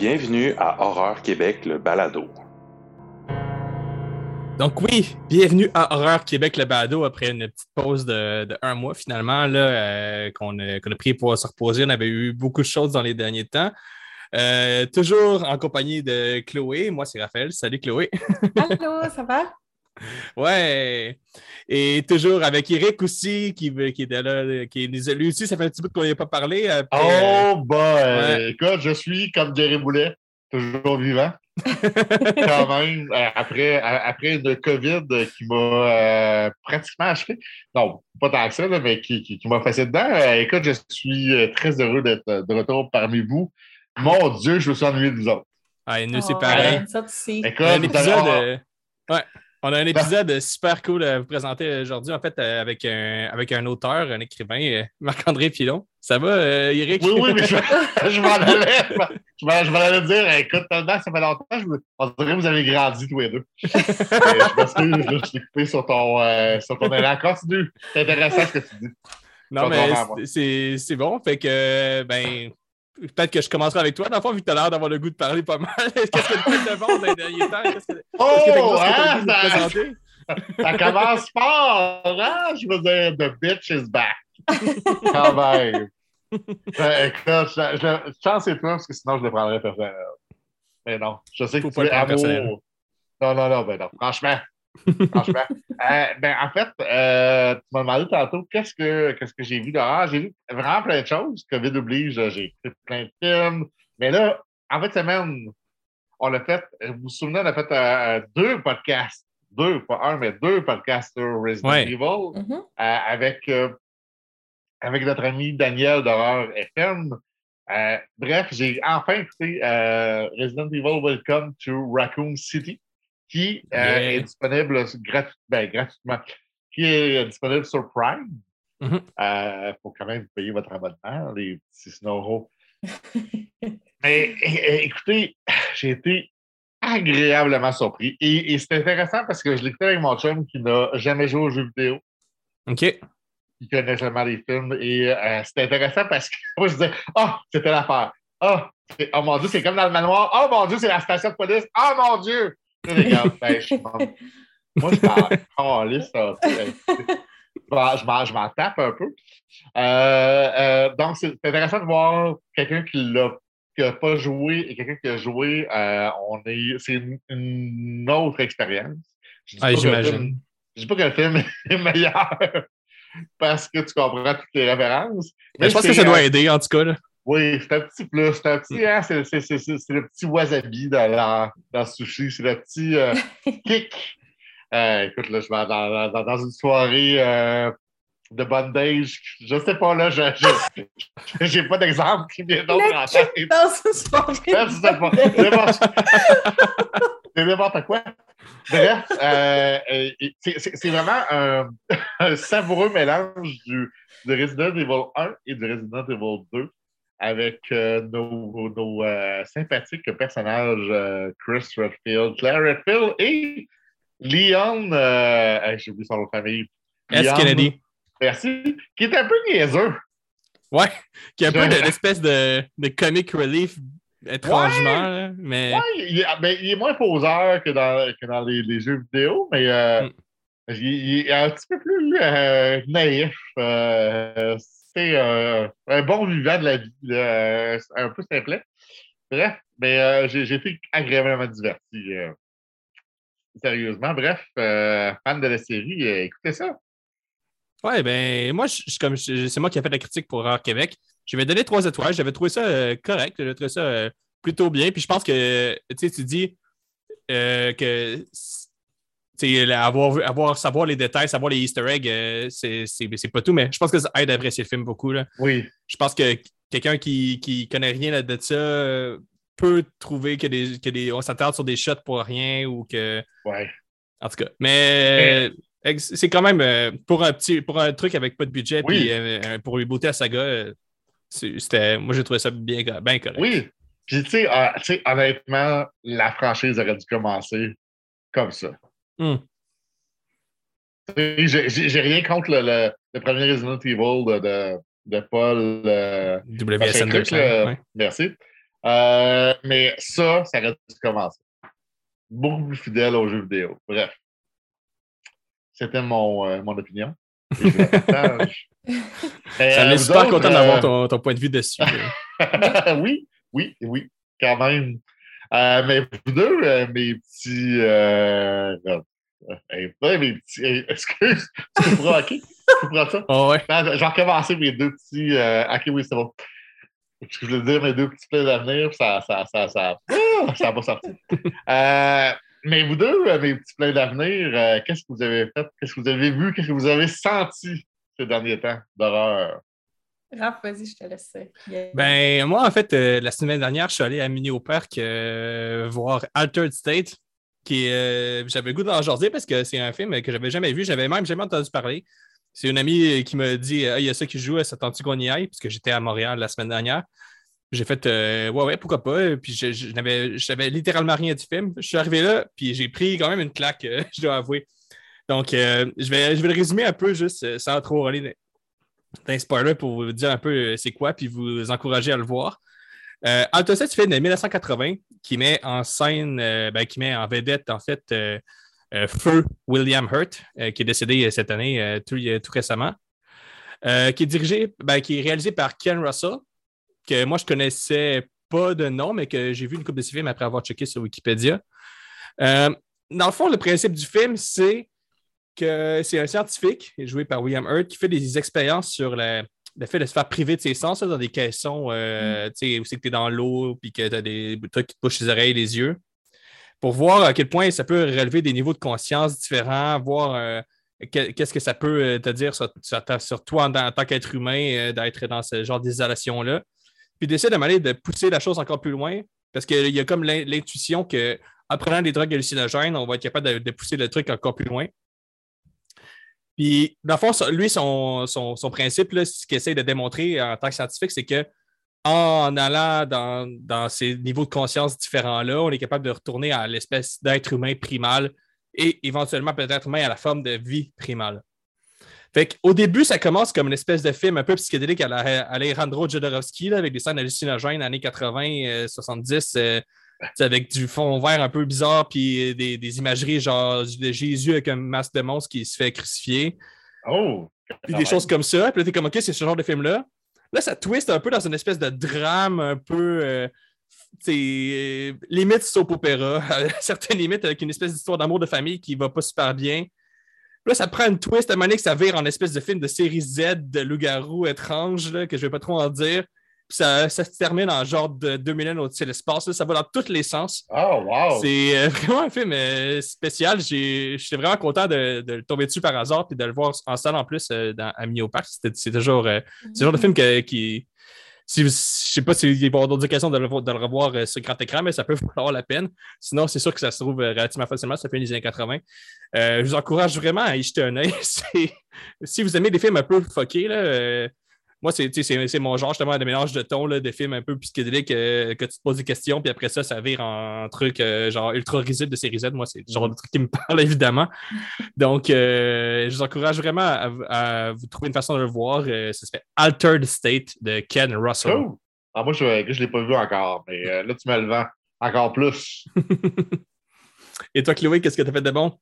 Bienvenue à Horreur Québec, le balado. Donc oui, bienvenue à Horreur Québec, le balado, après une petite pause de, de un mois finalement, là, euh, qu'on a, qu'on a pris pour se reposer. On avait eu beaucoup de choses dans les derniers temps. Euh, toujours en compagnie de Chloé. Moi, c'est Raphaël. Salut Chloé. Allô, ça va? Ouais. Et toujours avec Eric aussi, qui, qui était là, qui est lui aussi, ça fait un petit bout qu'on n'y a pas parlé. euh, après, Oh, bah, euh, ouais. écoute, je suis comme Jerry Boulet, toujours vivant. Quand même, euh, après, a- après une COVID qui m'a euh, pratiquement achevé. Non, pas tant que ça, là, mais qui, qui, qui m'a passé dedans. Euh, écoute, je suis euh, très heureux d'être euh, de retour parmi vous. Mon Dieu, je me suis ennuyé de vous autres. Ah, et nous, c'est Oh, pareil. ouais, Ça aussi. Écoute, un épisode. euh, ouais. On a un épisode super cool à vous présenter aujourd'hui, en fait, euh, avec un, avec un auteur, un écrivain, euh, Marc-André Pilon. Ça va, euh, Eric? Oui, oui, mais je, je m'en allais. Je m'en, je m'en allais dire, écoute, ça fait longtemps, je, me- on dirait que vous avez grandi tous les deux. Euh, je là, je suis coupé sur ton, euh, sur ton élan. Continue. C'est intéressant ce que tu dis. Non, mais c'est c'est bon. Fait que, ben, peut-être que je commencerai avec toi, dans le fond, vu que tu as l'air d'avoir le goût de parler pas mal. Qu'est-ce que tu fais de bon dans les derniers temps? Qu'est-ce que Oh, que t'as hein, ça, présenter? ça commence fort, hein? Je veux dire, the bitch is back. Quand même. Euh, écoute, je, je, chance c'est toi, parce que sinon je le prendrais personnel. Mais non, je sais que tu es amour. Non, non, non, ben non, franchement. Franchement. Euh, ben, en fait, euh, tu m'as demandé tantôt qu'est-ce que, qu'est-ce que j'ai vu dehors. J'ai vu vraiment plein de choses. COVID oblige, j'ai écouté plein de films. Mais là, en fait, cette semaine, on a fait, vous vous souvenez, on a fait euh, deux podcasts. Deux, pas un, mais deux podcasts sur Resident Ouais. Evil Mhm. euh, avec, euh, avec notre ami Daniel d'Horreur FM. Euh, bref, j'ai enfin écouté euh, Resident Evil Welcome to Raccoon City, qui euh, Yeah. est disponible gratu- ben, gratuitement, qui est disponible sur Prime. Il Mhm. faut quand même payer votre abonnement, les petits snorros. Mais écoutez, j'ai été agréablement surpris. Et, et c'est intéressant parce que je l'écoutais avec mon chum qui n'a jamais joué aux jeux vidéo OK. qui connaît seulement les films. Et euh, c'était intéressant parce que moi, je disais, oh, c'était l'affaire. Oh, c'est- oh mon Dieu, c'est comme dans le manoir. Oh mon Dieu, c'est la station de police. Oh mon Dieu. Ben, je m'en- moi, je m'en ça. Je m'en- tape un peu. Euh, euh, donc, c'est intéressant de voir quelqu'un qui l'a qui n'a pas joué et quelqu'un qui a joué. euh, on est, c'est une, une autre expérience. Je dis le j'imagine. Je dis pas que le film est meilleur parce que tu comprends toutes les références. Mais je pense que ça doit aider, en tout cas. là. Oui, c'est un petit plus. C'est un petit, hein, c'est, c'est, c'est, c'est- le petit wasabi dans, la- dans le sushi. C'est le petit euh, kick. Euh, écoute, là, je vais dans, dans, dans une soirée euh, de bondage. Je sais pas, là, je, je, j'ai pas d'exemple qui vient d'autre en tête. C'est pas vrai. Ouais, c'est n'importe- quoi. Bref, euh, c'est c'est- c'est vraiment un, un savoureux mélange du, de Resident Evil 1 et de Resident Evil 2 avec euh, nos, nos, euh, sympathiques personnages euh, Chris Redfield, Claire Redfield et Leon, hey, j'ai oublié son nom de famille. S. Leon- Kennedy. Merci. Qui est un peu niaiseux. Ouais. Qui est un peu de l'espèce de, de comic relief, étrangement. là, mais Ouais, il, est, ben, il est moins poseur que dans, que dans les, les jeux vidéo, mais Mm. il, il est un petit peu plus naïf. C'est euh, un bon vivant de la vie, euh, un peu simplet. Bref, mais euh, j'ai été agréablement diverti. sérieusement. Bref, fan de la série, écoutez ça. Ouais, ben, moi, je, comme c'est moi qui ai fait la critique pour Horreur Québec. Je vais donner trois étoiles. J'avais trouvé ça correct. J'avais trouvé ça plutôt bien. Puis je pense que, tu dis que, avoir, avoir, savoir les détails, savoir les Easter eggs, euh, c'est c'est- c'est pas tout, mais je pense que ça aide à apprécier le film beaucoup. Là. Oui, Je pense que quelqu'un qui, qui connaît rien de ça euh, peut trouver que, des, que des, on s'attarde sur des shots pour rien ou que. ouais. En tout cas. Mais euh, c'est quand même pour un petit pour un truc avec pas de budget Oui. puis pour rebooter la saga, euh, c'est- c'était. Moi j'ai trouvé ça bien, bien correct. Oui. Puis, tu sais, euh, tu sais, honnêtement, la franchise aurait dû commencer comme ça. Hmm. J'ai rien contre le, le- le premier Resident Evil de, de, de Paul. euh, W.S. Anderson. ouais. Merci. Euh, mais ça, ça aurait dû commencer. Beaucoup plus fidèle aux jeux vidéo. Bref. C'était mon, euh, mon opinion. Et je la partage. Ça euh, m'est vous super content d'avoir euh, ton, ton point de vue dessus. oui, oui, oui, quand même. Euh, mais vous deux, euh, mes petits. Euh, non, mes petits. euh, excuse, tu prendre ça? Oh, ouais. Non, je vais recommencer mes deux petits. Euh, ok, oui, c'est bon. Je voulais dire mes deux petits plans d'avenir, ça ça, ça, ça, ah, ça n'a pas sorti. Euh, mais vous deux, mes petits plans d'avenir, euh, qu'est-ce que vous avez fait? Qu'est-ce que vous avez vu? Qu'est-ce que vous avez senti ces derniers temps d'horreur? Raph, vas-y, je te laisse. Ben, moi, en fait, euh, la semaine dernière, je suis allé à Mini au Parc euh, voir Altered State, qui euh, j'avais le goût d'en jaser parce que c'est un film que j'avais jamais vu, j'avais même jamais entendu parler. C'est une amie qui m'a dit Ah, il y a ça qui joue, ça tente qu'on y j'étais à Montréal la semaine dernière. J'ai fait euh, Ouais, ouais, pourquoi pas. Puis je, je n'avais littéralement rien du film. Je suis arrivé là, puis j'ai pris quand même une claque, euh, je dois avouer. Donc, euh, je, vais, je vais le résumer un peu, juste euh, sans trop aller les spoilers pour vous dire un peu euh, c'est quoi, puis vous encourager à le voir. Euh, un film de 1980 qui met en scène, euh, ben, qui met en vedette, en fait, euh, Feu William Hurt, qui est décédé cette année, tout, récemment, qui est dirigé, ben, qui est réalisé par Ken Russell, que moi je connaissais pas de nom, mais que j'ai vu une couple de films après avoir checké sur Wikipédia. Dans le fond, le principe du film, c'est que c'est un scientifique, joué par William Hurt, qui fait des expériences sur le, le fait de se faire priver de ses sens là, dans des caissons, euh, sais, où c'est que tu es dans l'eau, puis que tu as des trucs qui te bouchent les oreilles, les yeux, pour voir à quel point ça peut relever des niveaux de conscience différents, voir euh, que- qu'est-ce que ça peut euh, te dire sur, toi en, en tant qu'être humain, euh, d'être dans ce genre d'isolation-là. Puis d'essayer de m'aller de pousser la chose encore plus loin, parce qu'il y a comme l'in- l'intuition que en prenant des drogues hallucinogènes, on va être capable de, de pousser le truc encore plus loin. Puis, dans le fond, lui, son, son, principe, ce qu'il essaie de démontrer en tant que scientifique, c'est que en allant dans, dans ces niveaux de conscience différents-là, on est capable de retourner à l'espèce d'être humain primal et éventuellement peut-être même à la forme de vie primale. Fait qu'au début, ça commence comme une espèce de film un peu psychédélique à Alejandro Jodorowsky, avec des scènes hallucinogènes années 80, euh, 70, euh, avec du fond vert un peu bizarre, puis des, des imageries genre de Jésus avec un masque de monstre qui se fait crucifier Oh! puis des choses comme ça. Puis là, t'es comme, OK, c'est ce genre de film-là. Là, ça twist un peu dans une espèce de drame un peu, euh, euh, limite soap opéra, à certaines limites, avec une espèce d'histoire d'amour de famille qui va pas super bien. Puis là, ça prend une twist à un moment donné que ça vire en espèce de film de série Z de loup-garou étrange, là, que je vais pas trop en dire. Puis ça, ça se termine en genre de 2000 ans au-dessus de l'espace. là. Ça va dans tous les sens. Oh, wow! C'est euh, vraiment un film euh, spécial. J'ai- J'étais vraiment content de, de le tomber dessus par hasard et de le voir en salle en plus euh, dans, à Mio Park. C'est toujours euh, c'est le genre de film que- qui. Si, vous- je sais pas s'il va y avoir d'autres occasions de le, de le revoir euh, sur grand écran, mais ça peut valoir la peine. Sinon, c'est sûr que ça se trouve relativement facilement. Ça fait les années 80. Euh, je vous encourage vraiment à y jeter un œil. Si vous aimez des films un peu fuckés, là, euh, moi, c'est tu sais, c'est- c'est mon genre, justement, de mélange de tons, là, de films un peu psychédéliques, euh, que tu te poses des questions, puis après ça, ça vire en, truc euh, genre ultra risible de série Z. Moi, c'est le genre de truc qui me parle, évidemment. Donc, euh, je vous encourage vraiment à, à vous trouver une façon de le voir. Euh, ça s'appelle Altered State de Ken Russell. Cool. Ah, moi, je ne l'ai pas vu encore, mais euh, là, tu me le vends encore plus. Et toi, Chloé, qu'est-ce que tu as fait de bon?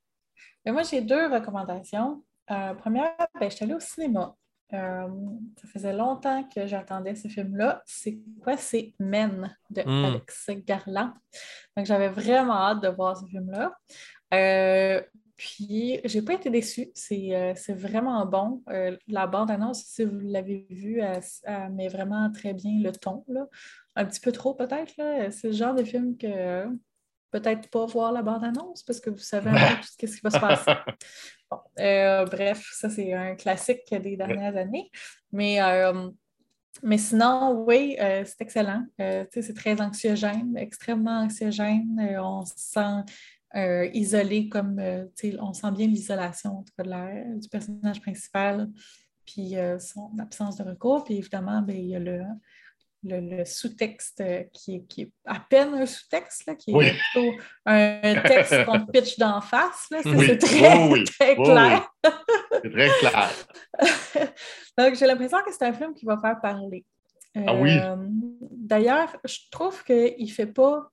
Mais moi, j'ai deux recommandations. Euh, première, ben, je suis allée au cinéma. Euh, ça faisait longtemps que j'attendais ce film-là. C'est quoi? C'est Men de Mm. Alex Garland. Donc, j'avais vraiment hâte de voir ce film-là. Euh, puis, j'ai pas été déçue. C'est euh, c'est vraiment bon. Euh, la bande-annonce, si vous l'avez vue, elle, elle met vraiment très bien le ton. Là. Un petit peu trop, peut-être. là. C'est le genre de film que peut-être pas voir la bande-annonce parce que vous savez un peu tout ce qui va se passer. Bon, euh, bref, ça c'est un classique des dernières années. Mais, euh, mais sinon, oui, euh, c'est excellent. C'est très anxiogène, extrêmement anxiogène. On se sent isolé comme, on sent bien l'isolation du personnage principal, puis son absence de recours. Puis évidemment, ben, il y a le, le, le sous-texte euh, qui, est- qui est à peine un sous-texte, là, qui est Oui. plutôt un texte qu'on pitch d'en face. là. C'est Oui. c'est très, Oui, très clair. C'est très clair. Donc, j'ai l'impression que c'est un film qui va faire parler. Ah oui. Euh, D'ailleurs, je trouve qu'il ne fait pas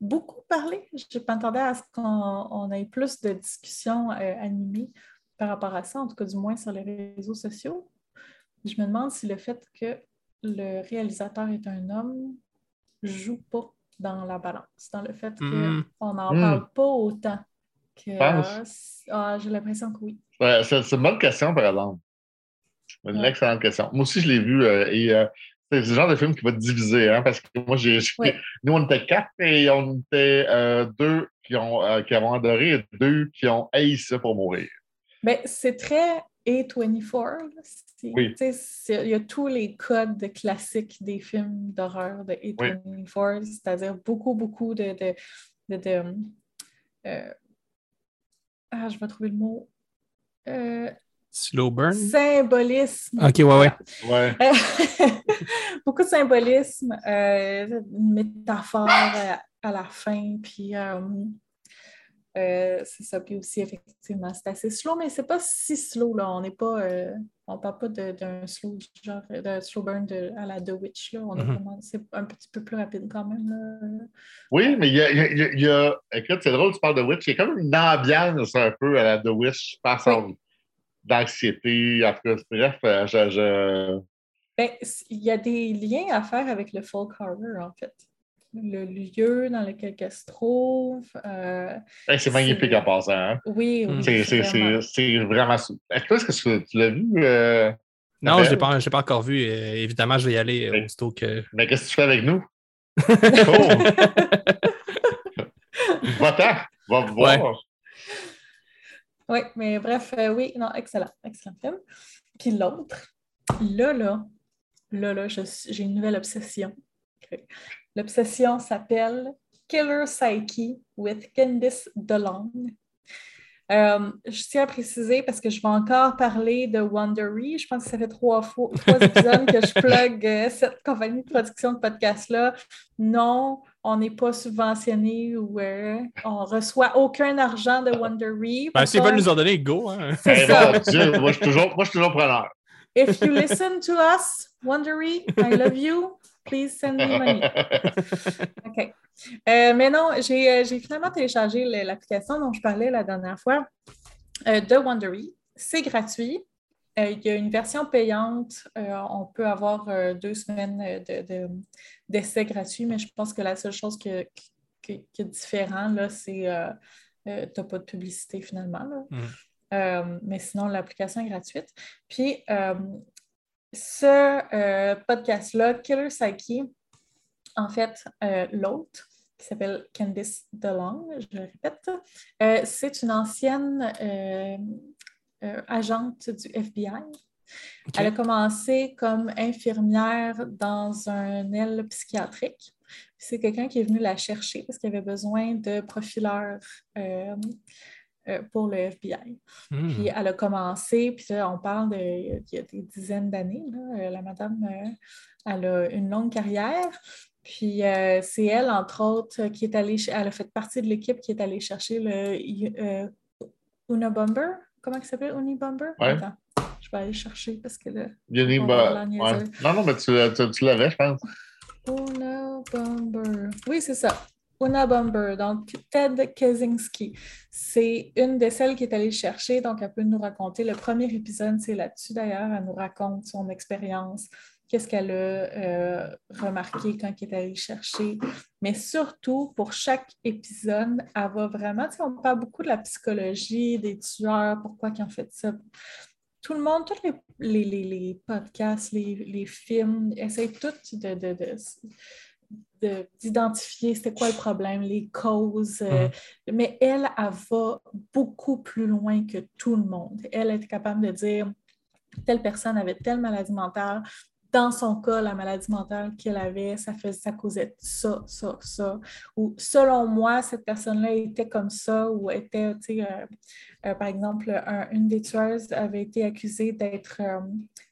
beaucoup parler. Je m'attendais à ce qu'on on ait plus de discussions euh, animées par rapport à ça, en tout cas du moins sur les réseaux sociaux. Je me demande si le fait que le réalisateur est un homme joue pas dans la balance, dans le fait qu'on n'en Mm. parle pas autant. Que, euh, ah, J'ai l'impression que oui. Ouais, c'est une bonne question, par exemple. Une Ouais. excellente question. Moi aussi, je l'ai vu euh, et euh, c'est le genre de film qui va te diviser, hein, parce que moi, j'ai. Nous, on était quatre et on était euh, deux qui, ont, euh, qui avons adoré et deux qui ont haï ça pour mourir. Ben, c'est très A24. là. C'est- Oui. tu sais, c'est- Il y a tous les codes classiques des films d'horreur de A24, c'est-à-dire beaucoup, beaucoup de. de, de- de, euh, ah, je vais trouver le mot. Euh, Slow burn? symbolisme. Ok, ouais, ouais. Ouais. beaucoup de symbolisme, euh, une métaphore à, à la fin, puis euh, c'est ça. Puis aussi, effectivement, c'est assez slow, mais c'est pas si slow, là. On n'est pas. euh, on parle pas d'un slow genre d'un slow burn de- à la The Witch. Là. On Mhm. c'est un petit peu plus rapide quand même. Là. Oui, mais il y a, y y Écoute, c'est drôle, tu parles de Witch. Il y a comme une ambiance un peu à la The Witch, pense, en- d'anxiété. En tout cas, bref, euh, je. je- Ben, il y a des liens à faire avec le folk horror, en fait. Le lieu dans lequel elle se trouve. euh, Hey, c'est magnifique en passant. Hein? oui, oui. Mm. C'est vraiment. Est-ce que- tu, tu l'as vu? euh, Non, je ne l'ai pas, encore vu. Euh, évidemment, je vais y aller Oui. aussitôt que. Mais qu'est-ce que tu fais avec nous? Va-t'en! Va voir! Oui, mais bref, euh, oui, non, excellent, excellent film. Puis l'autre, là, là, là, là, j'ai une nouvelle obsession. Ok. L'obsession s'appelle Killer Psyche with Candice DeLong. Euh, je tiens à préciser parce que je vais encore parler de Wondery. Je pense que ça fait trois fois, trois épisodes que je plug euh, cette compagnie de production de podcast-là. Non, on n'est pas subventionné ou euh, on reçoit aucun argent de Wondery. Ben, S'ils veulent nous en donner, go. Hein. C'est Hey, ça. Dieu, moi, je suis toujours, moi, je suis toujours preneur. If you listen to us, Wondery, I love you. Please send me money. OK. Euh, mais non, j'ai euh, finalement téléchargé l'application dont je parlais la dernière fois euh, de Wondery. C'est gratuit. Euh, il y a une version payante. Euh, on peut avoir euh, deux semaines euh, de- de- d'essai gratuit, mais je pense que la seule chose que- qui qui est différent, là, c'est que tu n'as pas de publicité finalement. là. Mm. Euh, mais sinon, l'application est gratuite. Puis, euh, ce euh, podcast-là, Killer Psyche, en fait, euh, l'autre, qui s'appelle Candice DeLong, je le répète, euh, c'est une ancienne euh, agente du FBI. Elle a commencé comme infirmière dans un aile psychiatrique. C'est quelqu'un qui est venu la chercher parce qu'il avait besoin de profileurs euh, pour le FBI. Hmm. Puis elle a commencé, puis là, on parle de, il y a des dizaines d'années. euh, La madame, euh, elle a une longue carrière. Puis c'est elle, entre autres, qui est allée, elle a fait partie de l'équipe qui est allée chercher le Una Bomber. Comment il s'appelle? Uni Bomber? Ouais. Attends, je vais aller chercher parce que là, ouais. Non, non, mais tu, tu, tu l'avais, je pense. Una Bomber. Oui, c'est ça. Una Bomber, donc Ted Kaczynski. C'est une de celles qui est allée chercher, donc elle peut nous raconter. Le premier épisode, c'est là-dessus d'ailleurs. Elle nous raconte son expérience, qu'est-ce qu'elle a euh, remarqué quand elle est allée chercher. Mais surtout, pour chaque épisode, elle va vraiment, tu on parle beaucoup de la psychologie des tueurs, pourquoi ils ont fait ça. Tout le monde, tous les, les, les- les podcasts, les, films, essayent tous de- de- d'identifier c'était quoi le problème, les causes. euh, mais elle, elle va beaucoup plus loin que tout le monde. Elle est capable de dire telle personne avait telle maladie mentale. Dans son cas, la maladie mentale qu'elle avait, ça, faisait, ça causait ça, ça, ça. Ou selon moi, cette personne-là était comme ça ou était, tu sais, euh, euh, par exemple, un- une des tueuses avait été accusée d'être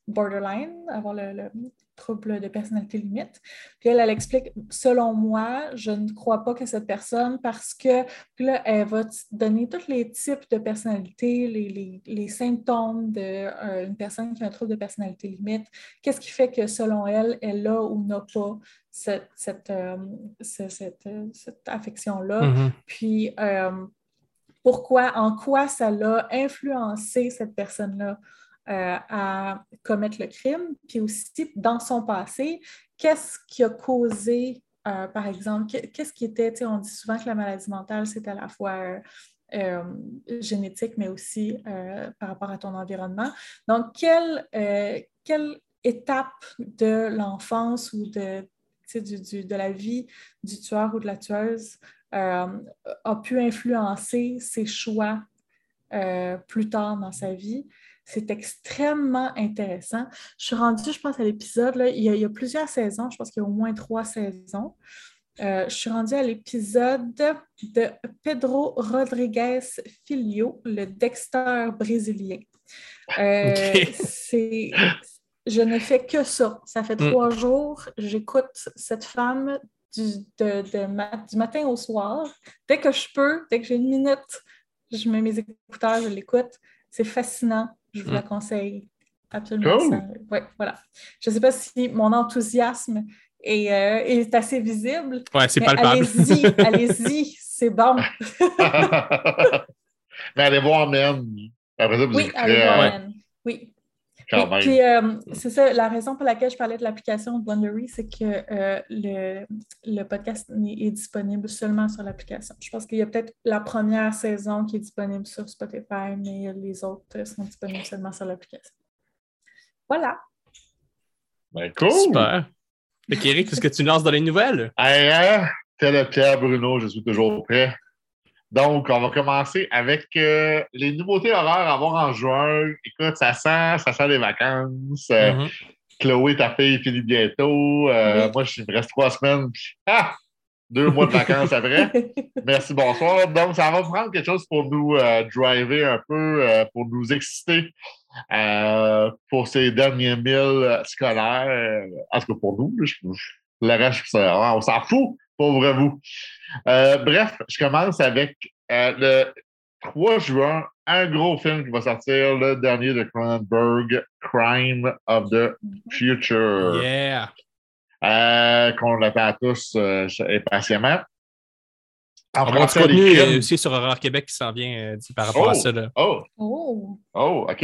borderline, avoir le, le trouble de personnalité limite. Puis elle, elle explique, selon moi, je ne crois pas que cette personne, parce que puis là, elle va donner tous les types de personnalité, les, les- les symptômes d'une personne qui a un trouble de personnalité limite. Qu'est-ce qui fait que, selon elle, elle a ou n'a pas cette, cette, euh, ce- cette, euh, cette affection-là? Mhm. Puis, euh, pourquoi, en quoi ça l'a influencé cette personne-là? Euh, à commettre le crime, puis aussi dans son passé, qu'est-ce qui a causé, euh, par exemple, qu'est- qu'est-ce qui était, on dit souvent que la maladie mentale, c'est à la fois euh, génétique, mais aussi par rapport à ton environnement. Donc, quelle, quelle étape de l'enfance ou de, du- de la vie du tueur ou de la tueuse a pu influencer ses choix plus tard dans sa vie? C'est extrêmement intéressant. Je suis rendue, je pense, à l'épisode, il, y a- il y a plusieurs saisons, je pense qu'il y a au moins trois saisons. Euh, je suis rendue à l'épisode de Pedro Rodriguez Filho, le Dexter brésilien. Euh, c'est, je ne fais que ça. Ça fait Mm. trois jours, j'écoute cette femme du, de- de ma- du matin au soir. Dès que je peux, dès que j'ai une minute, je mets mes écouteurs, je l'écoute. C'est fascinant. Je vous Mm. la conseille absolument. Cool. Ouais, voilà. Je ne sais pas si mon enthousiasme est, euh, est assez visible. Ouais, c'est palpable. allez-y, allez-y, c'est bon. Mais allez voir Men. Après ça, vous Oui, allez voir. Oui. Quand Et même. puis, euh, c'est ça, la raison pour laquelle je parlais de l'application de Wondery, c'est que euh, le, le podcast est, disponible seulement sur l'application. Je pense qu'il y a peut-être la première saison qui est disponible sur Spotify, mais les autres sont disponibles seulement sur l'application. Voilà. Ben, cool. Super. Fait qu'Éric, est-ce que tu nous lances dans les nouvelles? Hey, hein? Tel Pierre Bruno, je suis toujours prêt. Donc, on va commencer avec euh, les nouveautés horreurs à voir en juin. Écoute, ça sent, ça sent les vacances. Euh, Mhm. Chloé, ta fille, finit bientôt. Euh. Moi, je- il me reste trois semaines. ah! Deux mois de vacances après. Merci, bonsoir. Donc, ça va prendre quelque chose pour nous driver un peu, pour nous exciter pour ces derniers milles euh, scolaires. En tout cas, pour nous, je, je- le reste, on s'en fout, pauvre vous. Euh, bref, je commence avec euh, le 3 juin, un gros film qui va sortir, le dernier de Cronenberg, Crime of the Future Yeah. euh, qu'on attend tous euh, impatiemment. En On va français, les euh, aussi sur Horror Québec qui s'en vient euh, par rapport à ça. Là. Oh, Oh! oh, OK.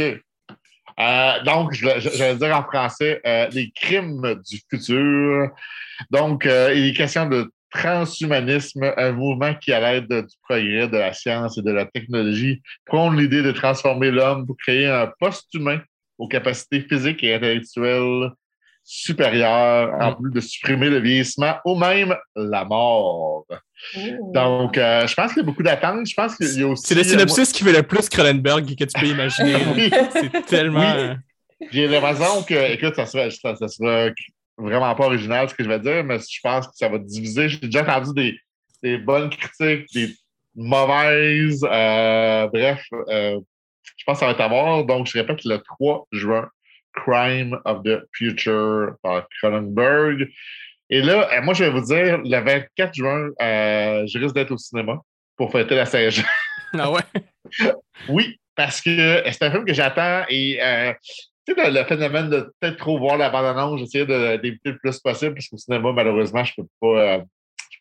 Euh, donc, je, je, je vais dire en français euh, les crimes du futur. Donc, euh, il est question de transhumanisme, un mouvement qui, à l'aide du progrès de la science et de la technologie, prône l'idée de transformer l'homme pour créer un post-humain aux capacités physiques et intellectuelles supérieures, en Mm. plus de supprimer le vieillissement ou même la mort. Donc, euh, je pense qu'il y a beaucoup d'attentes. Je pense qu'il y a aussi. C'est le synopsis qui fait le plus Cronenberg que tu peux imaginer. Oui. C'est tellement. Oui. euh, J'ai l'impression que, écoute, ça sera, ça, ça sera vraiment pas original ce que je vais dire, mais je pense que ça va diviser. J'ai déjà entendu des, des bonnes critiques, des mauvaises. euh, bref, euh, je pense que ça va être à voir. Donc, je répète le 3 juin, Crime of the Future par Cronenberg. Et là, euh, moi, je vais vous dire, le 24 juin, euh, je risque d'être au cinéma pour fêter la Saint-Jean. Ah ouais? Oui, parce que c'est un film que j'attends et euh, tu sais, le, le phénomène de peut-être trop voir la bande-annonce, j'essaie d'éviter le plus possible parce qu'au cinéma, malheureusement, je ne peux pas, euh,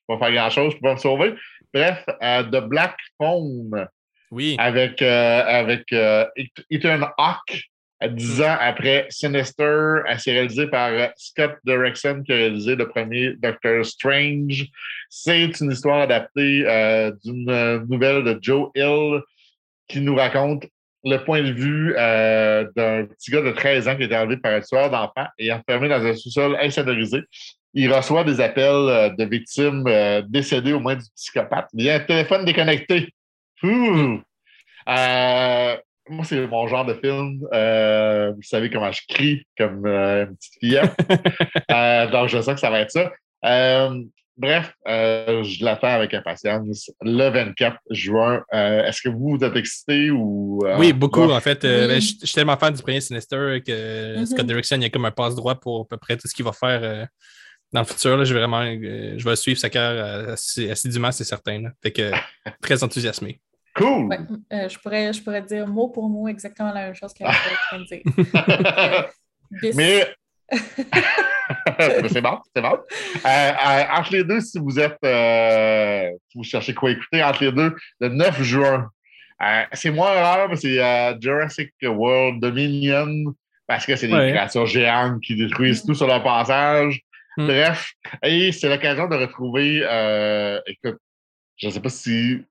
peux pas faire grand-chose, je ne peux pas me sauver. Bref, euh, The Black Phone Oui. avec, euh, avec euh, Et- Ethan Hawke, à 10 ans après Sinister, elle s'est réalisée par Scott Derrickson qui a réalisé le premier Doctor Strange. C'est une histoire adaptée euh, d'une nouvelle de Joe Hill qui nous raconte le point de vue euh, d'un petit gars de 13 ans qui été enlevé par un tueur d'enfants et enfermé dans un sous-sol insonorisé. Il reçoit des appels euh, de victimes euh, décédées au moins du psychopathe. Il y a un téléphone déconnecté. Ouh! Euh, moi, c'est mon genre de film. Vous savez comment je crie comme une petite fillette. Donc, je sais que ça va être ça. Bref, euh, je l'attends avec impatience. Le 24 juin. Euh, Est-ce que vous, vous êtes excité ou. euh, Oui, beaucoup, bon? en fait. Euh, Oui. ben, je je suis tellement fan du premier Sinister que Mhm. Scott Derrickson, il y a comme un passe-droit pour à peu près tout ce qu'il va faire euh, dans le futur. Là. Je, vais vraiment, euh, je vais suivre sa carrière assez- assidûment, c'est certain. Là. Fait que très enthousiasmé. Cool! Ouais, euh, je, pourrais, je pourrais dire mot pour mot exactement la même chose qu'elle était en train de dire. Mais. C'est bon, c'est bon. Euh, euh, entre les deux, si vous êtes. euh, si vous cherchez quoi écouter, entre les deux, le 9 juin, euh, c'est moins rare, mais c'est euh, Jurassic World Dominion, parce que c'est des Ouais. créatures géantes qui détruisent tout sur leur passage. Hmm. Bref, et c'est l'occasion de retrouver. euh, écoute, je ne sais pas si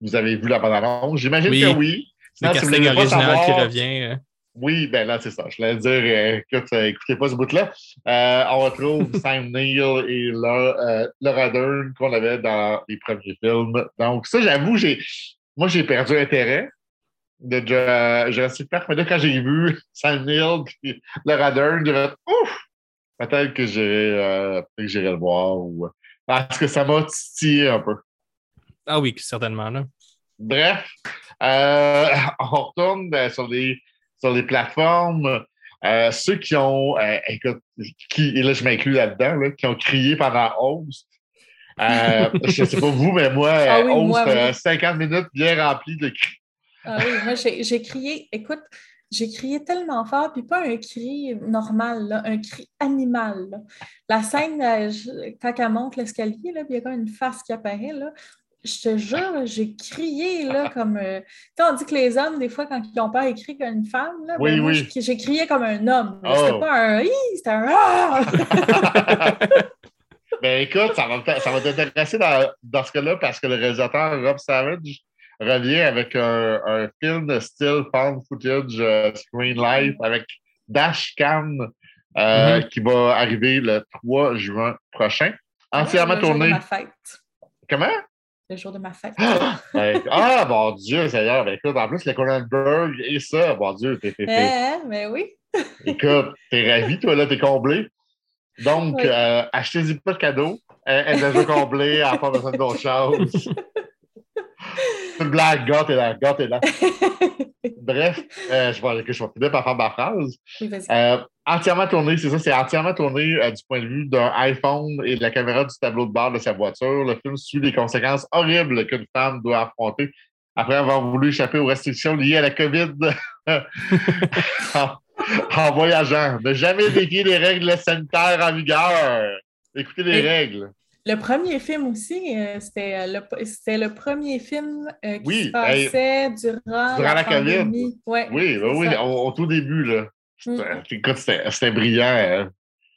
vous avez vu la bande-annonce. J'imagine Oui. que oui. Le Sinon, si vous casting original qui revient. Oui, ben là, c'est ça. Je voulais dire, euh, écoute, euh, écoutez pas ce bout-là. Euh, on retrouve Sam Neill et Laura, euh, Laura Dern qu'on avait dans les premiers films. Donc, ça, j'avoue, j'ai, moi, j'ai perdu intérêt de Ju- Jurassic Park. Mais là, quand j'ai vu Sam Neill et Laura Dern, j'ai fait ouf! Peut-être que j'irai, euh, peut-être que j'irai le voir. Ou... Parce que ça m'a titillé un peu. Ah oui, certainement. Là. Bref, on retourne sur les, sur les plateformes. Euh, ceux qui ont, euh, écoute, qui, et là je m'inclus là-dedans, là, qui ont crié pendant Host. Euh, je ne sais pas vous, mais moi, Ah oui, Host, moi, oui. euh, 50 minutes bien remplies de cris. Ah oui, moi, j'ai crié, écoute, j'ai crié tellement fort, puis pas un cri normal, là, un cri animal. là. La scène, je- quand elle monte l'escalier, il y a comme une face qui apparaît, là, je te jure, j'ai crié là, comme. euh, on dit que les hommes, des fois, quand ils ont peur, ils crient comme une femme. Là, Oui, Ben, oui. J'ai crié comme un homme. Oh. C'était pas un hi, c'était un ah! Ben écoute, ça va, ça va t'intéresser dans, dans ce cas-là parce que le réalisateur Rob Savage revient avec un, un film de style found footage euh, screen life avec Dashcam euh, Mhm. qui va arriver le 3 juin prochain. Entièrement jour de tourné. ma fête. Comment? Le jour de ma fête. Ben, ah, bon Dieu, Seigneur. Ben, écoute, en plus, le Cronenberg et ça, bon Dieu, t'es, Eh, mais oui. écoute, t'es ravi, toi, là, t'es comblé. Donc, Oui. euh, achetez-y pas de cadeau. Elle, est déjà comblée, elle n'a pas besoin d'autre chose. C'est une blague, gâte est là, gâte est là. Bref, euh, je, vais, je vais finir par faire ma phrase. Oui. Euh, entièrement tourné, c'est ça, c'est entièrement tourné euh, du point de vue d'un iPhone et de la caméra du tableau de bord de sa voiture. Le film suit les conséquences horribles qu'une femme doit affronter après avoir voulu échapper aux restrictions liées à la COVID en, en voyageant. Ne jamais défier les règles sanitaires en vigueur. Écoutez les Et- règles. Le premier film aussi, euh, c'était euh, le, c'était le premier film euh, qui Oui, se passait durant, durant la COVID. pandémie. Ouais, Oui, c'est oui, oui, ça. au, au tout début, là. Mm. Écoute, c'était brillant. euh,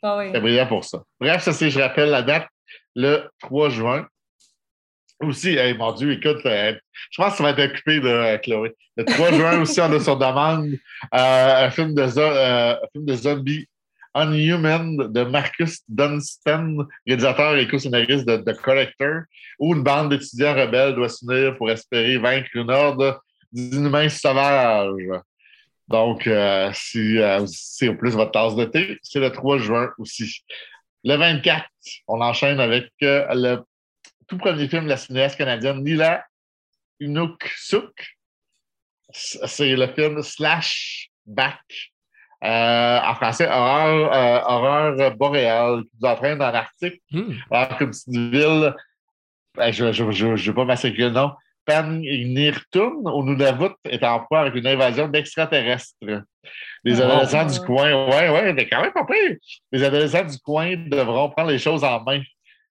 Ah oui. C'était brillant pour ça. Bref, ça, c'est, je rappelle la date, le 3 juin. Aussi, hey, mon Dieu, écoute, euh, je pense que ça va être occupé, là, Chloé. Le 3 juin aussi, on a sur demande euh, un, film de euh, un film de zombie Unhuman de Marcus Dunstan, réalisateur et co-scénariste de The Collector, où une bande d'étudiants rebelles doit s'unir pour espérer vaincre une horde d'inhumains sauvages. Donc, euh, si euh, c'est au plus votre tasse de thé, c'est le 3 juin aussi. Le 24, on enchaîne avec euh, le tout premier film de la cinéaste canadienne Nila Inuk-Suk. C'est le film Slash Back. Euh, en français, horreur, euh, horreur boréale, qui nous entraîne dans l'Arctique, Hmm. alors qu'une petite ville, ben, je ne vais pas massacrer le nom, Pangnirtun, au Nunavut, est en proie avec une invasion d'extraterrestres. Les Oh. adolescents du coin, ouais, ouais, mais quand même pas pire. Les adolescents du coin devront prendre les choses en main.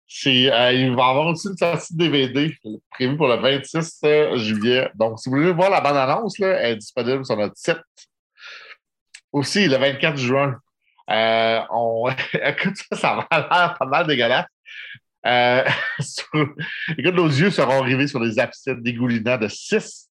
C'est, euh, il va y avoir aussi une sortie de DVD prévue pour le 26 euh, juillet. Donc, si vous voulez voir la bande-annonce, elle est disponible sur notre site. Aussi, le 24 juin, euh, on... écoute, ça, ça va l'air pas mal dégueulasse. Euh, nos yeux seront rivés sur les abcès dégoulinants de six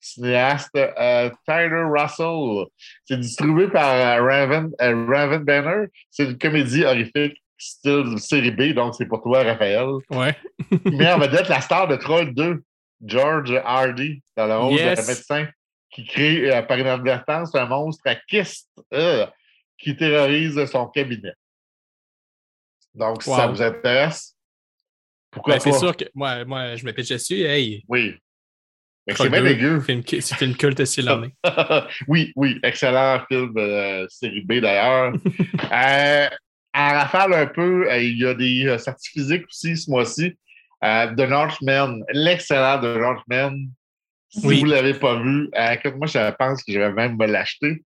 cinéastes. Euh, Tyler Russell, c'est distribué par euh, Raven, euh, Raven Banner. C'est une comédie horrifique style série B, donc c'est pour toi, Raphaël. Ouais. Mais on va dire la star de Troll 2, George Hardy, dans le rôle Yes. d'un médecin qui crée par inadvertance un monstre à kyste qui terrorise son cabinet. Donc, si ça vous intéresse, Pourquoi Ben, c'est sûr que moi, moi je me pitche dessus. Hey, Oui. Mais c'est bien 2, dégueu. film, film culte aussi l'année. oui, oui, excellent film euh, série B d'ailleurs. euh, à rafale un peu, euh, il y a des euh, sorties physiques aussi ce mois-ci. Euh, The Northman, l'excellent The Northman. Si Oui. vous ne l'avez pas vu, euh, moi je pense que je vais même me l'acheter.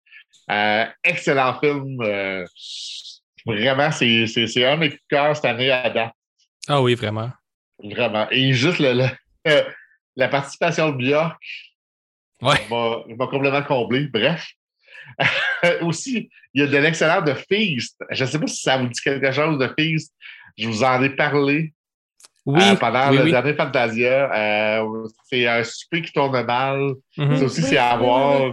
Euh, excellent film. euh, vraiment, c'est un de mes coups de cœur cette année à date. Ah oui, vraiment. Vraiment. Et juste le- le- euh, la participation de Björk Ouais. m'a m'a complètement comblé. Bref. Aussi, il y a de l'excellent de Feast. Je ne sais pas si ça vous dit quelque chose de Feast. Je vous en ai parlé Oui. euh, pendant oui, le oui. dernier Fantasia. Euh, c'est un souper qui tourne mal. Mhm. Ça aussi, c'est à voir.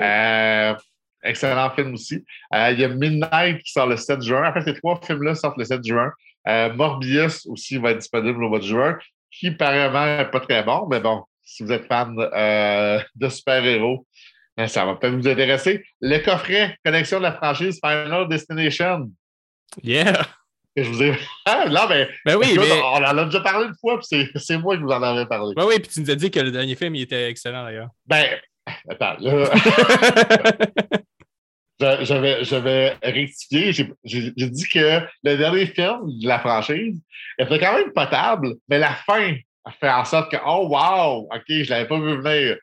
Euh, excellent film aussi. Euh, il y a Midnight qui sort le 7 juin. En fait, ces trois films-là sortent le 7 juin. Euh, Morbius aussi va être disponible au mois de juin, qui apparemment n'est pas très bon, mais bon, si vous êtes fan euh, de super-héros, euh, ça va peut-être vous intéresser. Le coffret, connexion de la franchise Final Destination. Yeah. Que je vous ai. Ah, non, mais, Ben oui, mais... on en a déjà parlé une fois, puis c'est- c'est moi qui vous en avais parlé. Ben oui, puis tu nous as dit que le dernier film, il était excellent d'ailleurs. Ben, attends, là. Je, je vais, je vais rectifier. J'ai- J'ai j'ai dit que le dernier film de la franchise était quand même potable, mais la fin a fait en sorte que, oh wow, OK, je l'avais pas vu venir.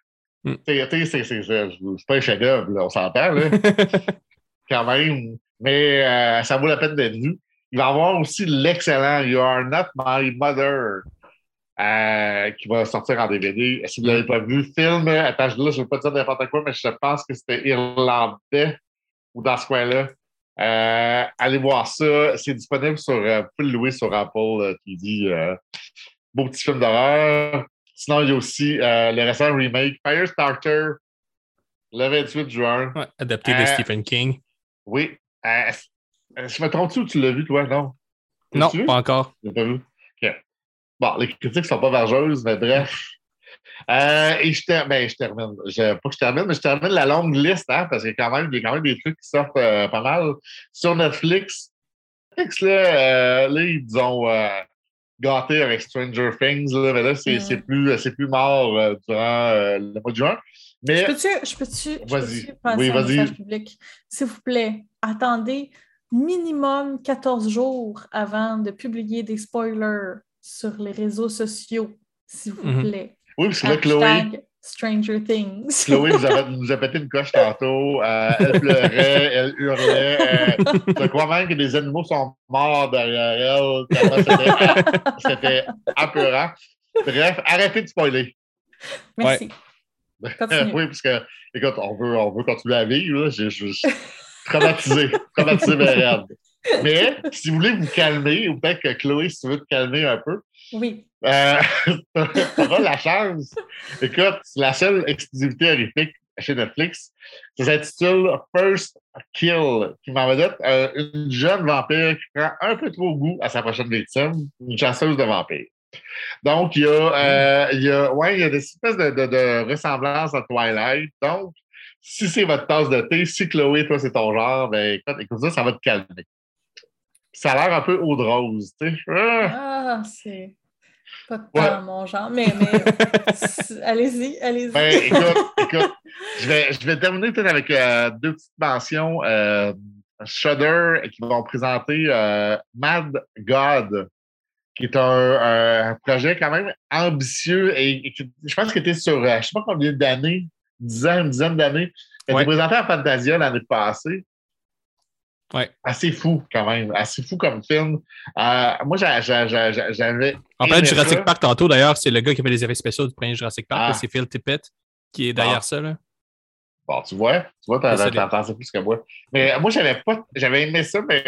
Mm. Tu sais, tu sais, c'est- c'est c'est- c'est pas un chef-d'œuvre, on s'entend, là, quand même. Mais euh, ça vaut la peine d'être vu. Il va y avoir aussi l'excellent You Are Not My Mother. euh, qui va sortir en DVD. Si vous ne l'avez pas vu, film, attends, là, je ne veux pas dire n'importe quoi, mais je pense que c'était irlandais ou dans ce coin-là. Euh, allez voir ça. C'est disponible sur. Euh, vous pouvez le louer sur Apple euh, TV. euh, beau petit film d'horreur. Sinon, il y a aussi le récent remake Firestarter le 28 juin. Ouais, adapté de Stephen King. Oui. Je me trompe-tu ou tu l'as vu, toi? Non? Non, pas encore. Je pas vu. Bon, les critiques sont pas vargeuses, mais bref. Euh, et je, ter- ben, je termine. Je, pas que je termine, mais je termine la longue liste, hein, parce qu'il y a quand même, il y a quand même des trucs qui sortent euh, pas mal. Sur Netflix, Netflix, là, euh, là ils ont euh, gâté avec Stranger Things, là, mais là, c'est Mm. plus, c'est plus mort euh, durant euh, le mois de juin. Mais Je peux-tu, je peux-tu, je Vas-y. Oui, message public? S'il vous plaît, attendez minimum 14 jours avant de publier des spoilers sur les réseaux sociaux, s'il vous Mhm. plaît. Oui, parce que là, Chloé, Stranger Things. Chloé nous a, nous a pété une coche tantôt. Euh, elle pleurait, elle hurlait. Euh, je crois même que des animaux sont morts derrière elle. C'était apeurant. Bref, arrêtez de spoiler. Merci. Oui, parce que, écoute, on veut, on veut continuer à vivre. là. Je je- je suis traumatisé. traumatisé, mais. Mais si vous voulez vous calmer, ou peut-être que Chloé, si tu veux te calmer un peu, Oui. Euh, tu auras la chance. Écoute, c'est la seule exclusivité horrifique chez Netflix. Ça s'intitule First Kill, qui m'en vedette euh, une jeune vampire qui prend un peu trop goût à sa prochaine victime, une chasseuse de vampires. Donc, il y a, euh, il y a, ouais, il y a des espèces de ressemblances à Twilight. Donc, si c'est votre tasse de thé, si Chloé, toi, c'est ton genre, ben écoute, écoute ça, ça va te calmer. Ça a l'air un peu eau de rose, tu sais. Ah! Ah, c'est pas tant Ouais. mon genre, mais, allez-y, allez-y. Ben, écoute, écoute, je vais, je vais terminer peut-être avec euh, deux petites mentions. Euh, Shudder qui vont présenter euh, Mad God, qui est un, un projet quand même ambitieux et, et qui- je pense qu'il était sur, euh, je ne sais pas combien d'années, dix ans, une dizaine d'années. Il a Ouais. été présenté à Fantasia l'année passée. Ouais. Assez fou quand même, assez fou comme film. Euh, moi, j'a- j'a- j'a- j'a- j'avais. En parlant de Jurassic ça. Park tantôt, d'ailleurs, c'est le gars qui fait les effets spéciaux du premier Jurassic Park. Ah. C'est Phil Tippett qui est derrière Ah. ça. Là. Bon, tu vois, tu vois, t'en Désolé. t'en pensais plus que moi. Mais euh, moi, j'avais pas, j'avais aimé ça, mais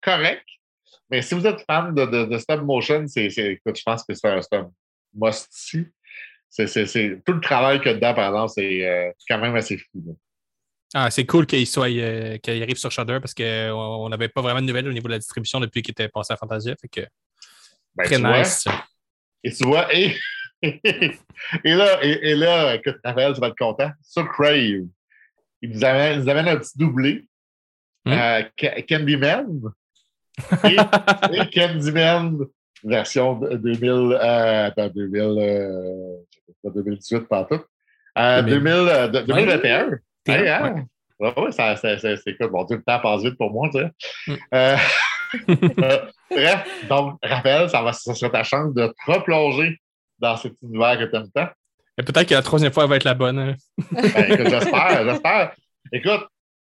correct. Mais si vous êtes fan de, de, de stop motion, c'est, écoute, je pense que c'est un, un must-see. Tout le travail qu'il y a dedans, par exemple, c'est euh, quand même assez fou. là. Ah, c'est cool qu'il soit euh, qu'il arrive sur Shudder parce qu'on n'avait pas vraiment de nouvelles au niveau de la distribution depuis qu'il était passé à Fantasia. Fait que Ben, très vois, nice. et tu vois, et, et là, et, et là, écoute, Raphaël, tu vas être content. Sur Crave, il nous amène, il nous amène un petit doublé. Hmm? Euh, Ca- Candyman. Et, et Candyman version de 2000, euh, attends, 2000, euh, pas, 2018 pas tout. Euh, 2000. 2000, euh, de- 2021. Hey, hein? Ouais, ouais, ça, ça, ça- c'est quoi? Bon Dieu, le temps passe vite pour moi, tu sais. Mm. Euh, euh, bref, donc, rappelle, ça, va, ça sera ta chance de te replonger dans cet univers que tu aimes tant. Et Peut-être que la troisième fois elle va être la bonne. hein. Ben, écoute, j'espère, j'espère. Écoute,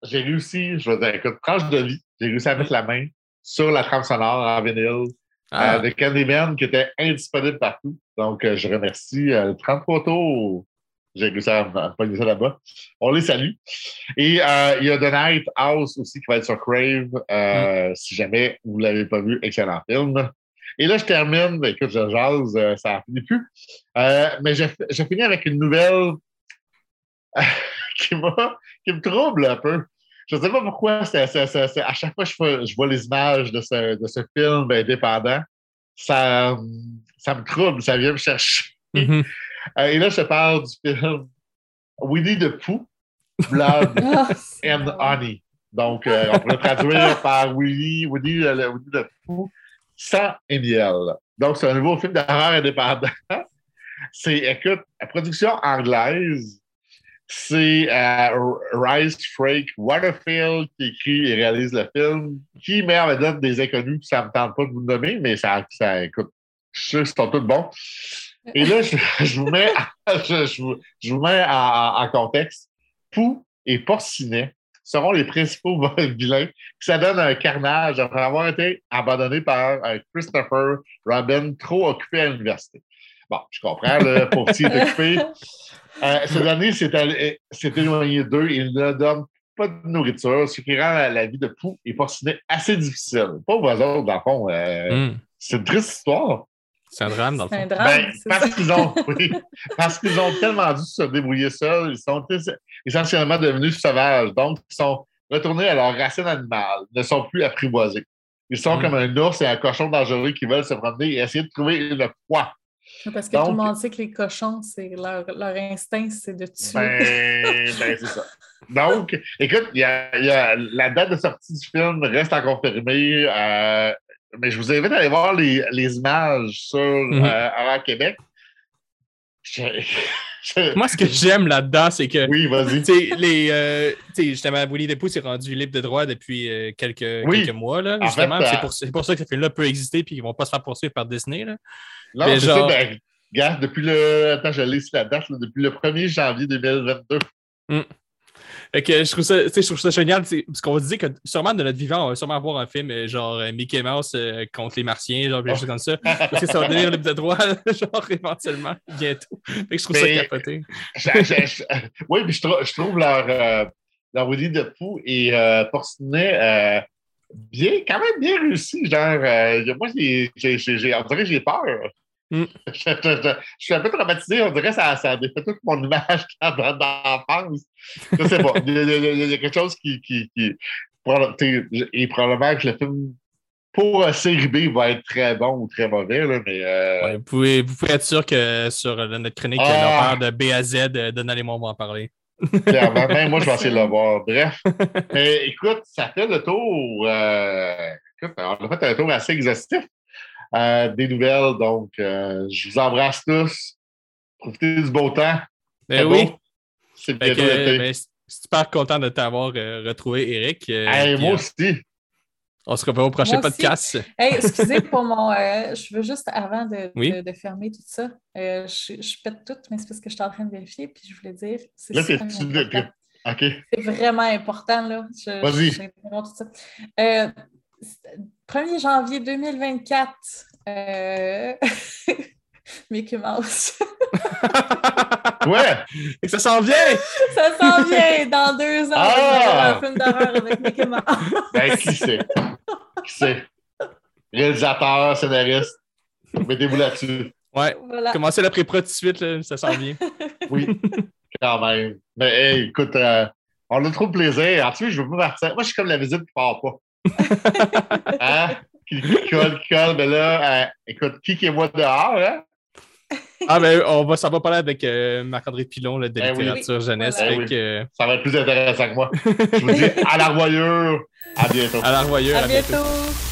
j'ai réussi, je veux dire, écoute, tranche de vie, j'ai réussi à mettre la main sur la trame sonore en vinyle Ah, euh, de Candyman qui était indisponible partout. Donc, euh, je remercie euh, 33 tours. J'ai réussi à, à pogner ça là-bas. On les salue. Et euh, il y a The Night House aussi qui va être sur Crave. euh, Si jamais vous ne l'avez pas vu, excellent film. Et là, je termine. Écoute, je jase, euh, ça n'a fini plus. Euh, mais je, je finis avec une nouvelle qui, qui me trouble un peu. Je ne sais pas pourquoi, à chaque fois que je vois, je vois les images de ce, de ce film indépendant, ça, ça me trouble, ça vient me chercher. mhm. Euh, et là, je te parle du film Winnie the Pooh, Blood Ah, and Honey. Donc, euh, on pourrait traduire par Winnie, Winnie, le, le- Pooh, sans et miel. Donc, c'est un nouveau film d'horreur indépendant. C'est, écoute, la production anglaise, c'est euh, Rice Frake Waterfield qui écrit et réalise le film, qui met en vedette des inconnus, ça ne me tente pas de vous nommer, mais ça, ça écoute, je suis sûr tous bons. Et là, je, je vous mets, je, je vous, je vous mets en, contexte. Pou et Porcinet seront les principaux vilains. Ça donne un carnage après avoir été abandonné par euh, Christopher Robin, trop occupé à l'université. Bon, je comprends, le pauvre est occupé. Euh, cette année, s'est allé- s'est éloigné d'eux et il ne donne pas de nourriture, ce qui rend la, la vie de Pou et Porcinet assez difficile. Pauvres eux autres, dans le fond, euh, Mhm. c'est une triste histoire. C'est un drame, dans le C'est un fond. drame. Ben, parce qu'ils ont, oui, parce qu'ils ont tellement dû se débrouiller seuls, ils sont es- essentiellement devenus sauvages. Donc, ils sont retournés à leur racine animale, ils ne sont plus apprivoisés. Ils sont Mm. comme un ours et un cochon dangereux qui veulent se promener et essayer de trouver une proie. Parce que tout le monde sait que les cochons, c'est leur, leur instinct, c'est de tuer. Ben, ben, c'est ça. Donc, écoute, il y a, il y a- la date de sortie du film reste à confirmer. euh, mais je vous invite à aller voir les, les images sur euh, Horror Québec. Je- je- Moi, ce que j'aime là-dedans, c'est que oui, vas-y. les, euh, justement, Pooh s'est rendu libre de droit depuis euh, quelques, Oui. quelques mois. Là, En justement. c'est, pour, ça que ce film-là peut exister et qu'ils ne vont pas se faire poursuivre par Disney. Là. Non, c'est genre- ça. Ben, regarde, depuis le. Attends, je lis la date, là, depuis le 1er janvier 2022. Fait que je trouve ça, je trouve ça génial, parce qu'on disait que sûrement de notre vivant, on va sûrement voir un film euh, genre euh, Mickey Mouse euh, contre les Martiens, genre Oh. comme ça. Parce que ça va devenir libre de droit, genre éventuellement, bientôt. Fait que je trouve Mais- ça capoté. Je- je- je- oui, puis je, trou- je trouve leur, euh, leur Winnie the Pooh et euh, Porcinet bien, quand même bien réussi. Genre, moi, j'ai, j'ai, j'ai- j'ai- on dirait que j'ai peur. Mm. Je, je- je- je suis un peu traumatisé. On dirait que ça, ça a défait toute mon image d'enfance. Je sais pas. Il y, a, il y a- il y a quelque chose qui. qui, et probablement que le film pour euh, série B va être très bon ou très mauvais, là, mais. euh, Ouais, vous, pouvez, vous pouvez être sûr que sur euh, notre chronique Ah! l'horreur de B à Z, euh, Donald et moi, on va en parler. Clairement, même moi, je vais essayer de le voir. Bref. Mais écoute, ça fait le tour. euh, écoute, on a fait un tour assez exhaustif euh, des nouvelles. Donc, euh, je vous embrasse tous. Profitez du beau temps. Ben C'est oui. beau. C'est l'été. ben, super content de t'avoir euh, retrouvé, Eric. Euh, Hey, moi euh, aussi. on se revoit au prochain podcast. Hey, excusez pour mon. euh, je veux juste, avant de, Oui. de- de fermer tout ça, euh, je, je pète tout, mais c'est parce que je suis en train de vérifier, puis je voulais dire. C'est Là. C'est vraiment important, là. Je- Vas-y. je- j'interromps tout ça. Euh, c'est- 1er janvier 2024, euh... Mickey Mouse. Ouais. Et ça s'en vient! ça s'en vient dans deux ans. Ah! il va un film d'horreur avec Mickey Mouse. Ben, qui sait? Qui sait? Réalisateur, scénariste. Mettez-vous là-dessus. Ouais. Voilà. Commencez la pré-prod tout de suite, là, ça s'en vient. Oui, quand même. Mais hey, écoute, euh, on a trop de plaisir. En tout cas, je veux pas partir. Moi, je suis comme la visite qui part pas. Hein? Qui, colle, qui colle. Mais là, euh, écoute, qui qui est moi dehors, hein? Ah ben, on va s'en va parler avec euh, Marc-André Pilon là, de Eh oui. littérature jeunesse. Voilà. Eh oui. que, euh, Ça va être plus intéressant que moi. Je vous dis à la revoyure. À bientôt. à la revoyure. À à bientôt. bientôt.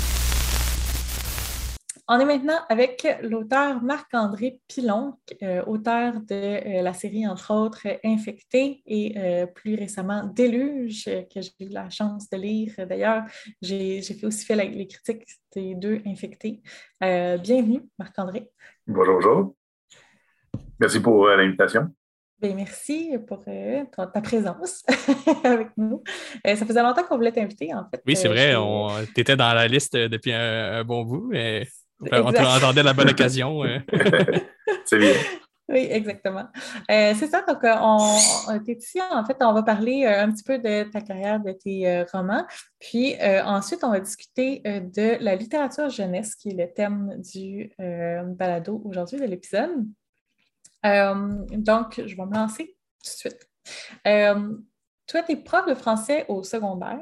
On est maintenant avec l'auteur Marc-André Pilon, euh, auteur de euh, la série, entre autres, Infecté et plus récemment Déluge, que j'ai eu la chance de lire. D'ailleurs, j'ai fait aussi fait les critiques des deux Infectés. bienvenue, Marc-André. Bonjour, bonjour. Merci pour l'invitation. Bien, merci pour euh, ta, présence avec nous. Euh, ça faisait longtemps qu'on voulait t'inviter, en fait. Oui, c'est euh, vrai. Tu étais dans la liste depuis un, bon bout. Et on attendait la bonne occasion. c'est bien. Oui, exactement. c'est ça. Donc, on, est ici. En fait, on va parler un petit peu de ta carrière, de tes romans. Puis ensuite, on va discuter de la littérature jeunesse, qui est le thème du balado aujourd'hui de l'épisode. Euh, donc, je vais me lancer tout de suite. Euh, toi, tu es prof de français au secondaire.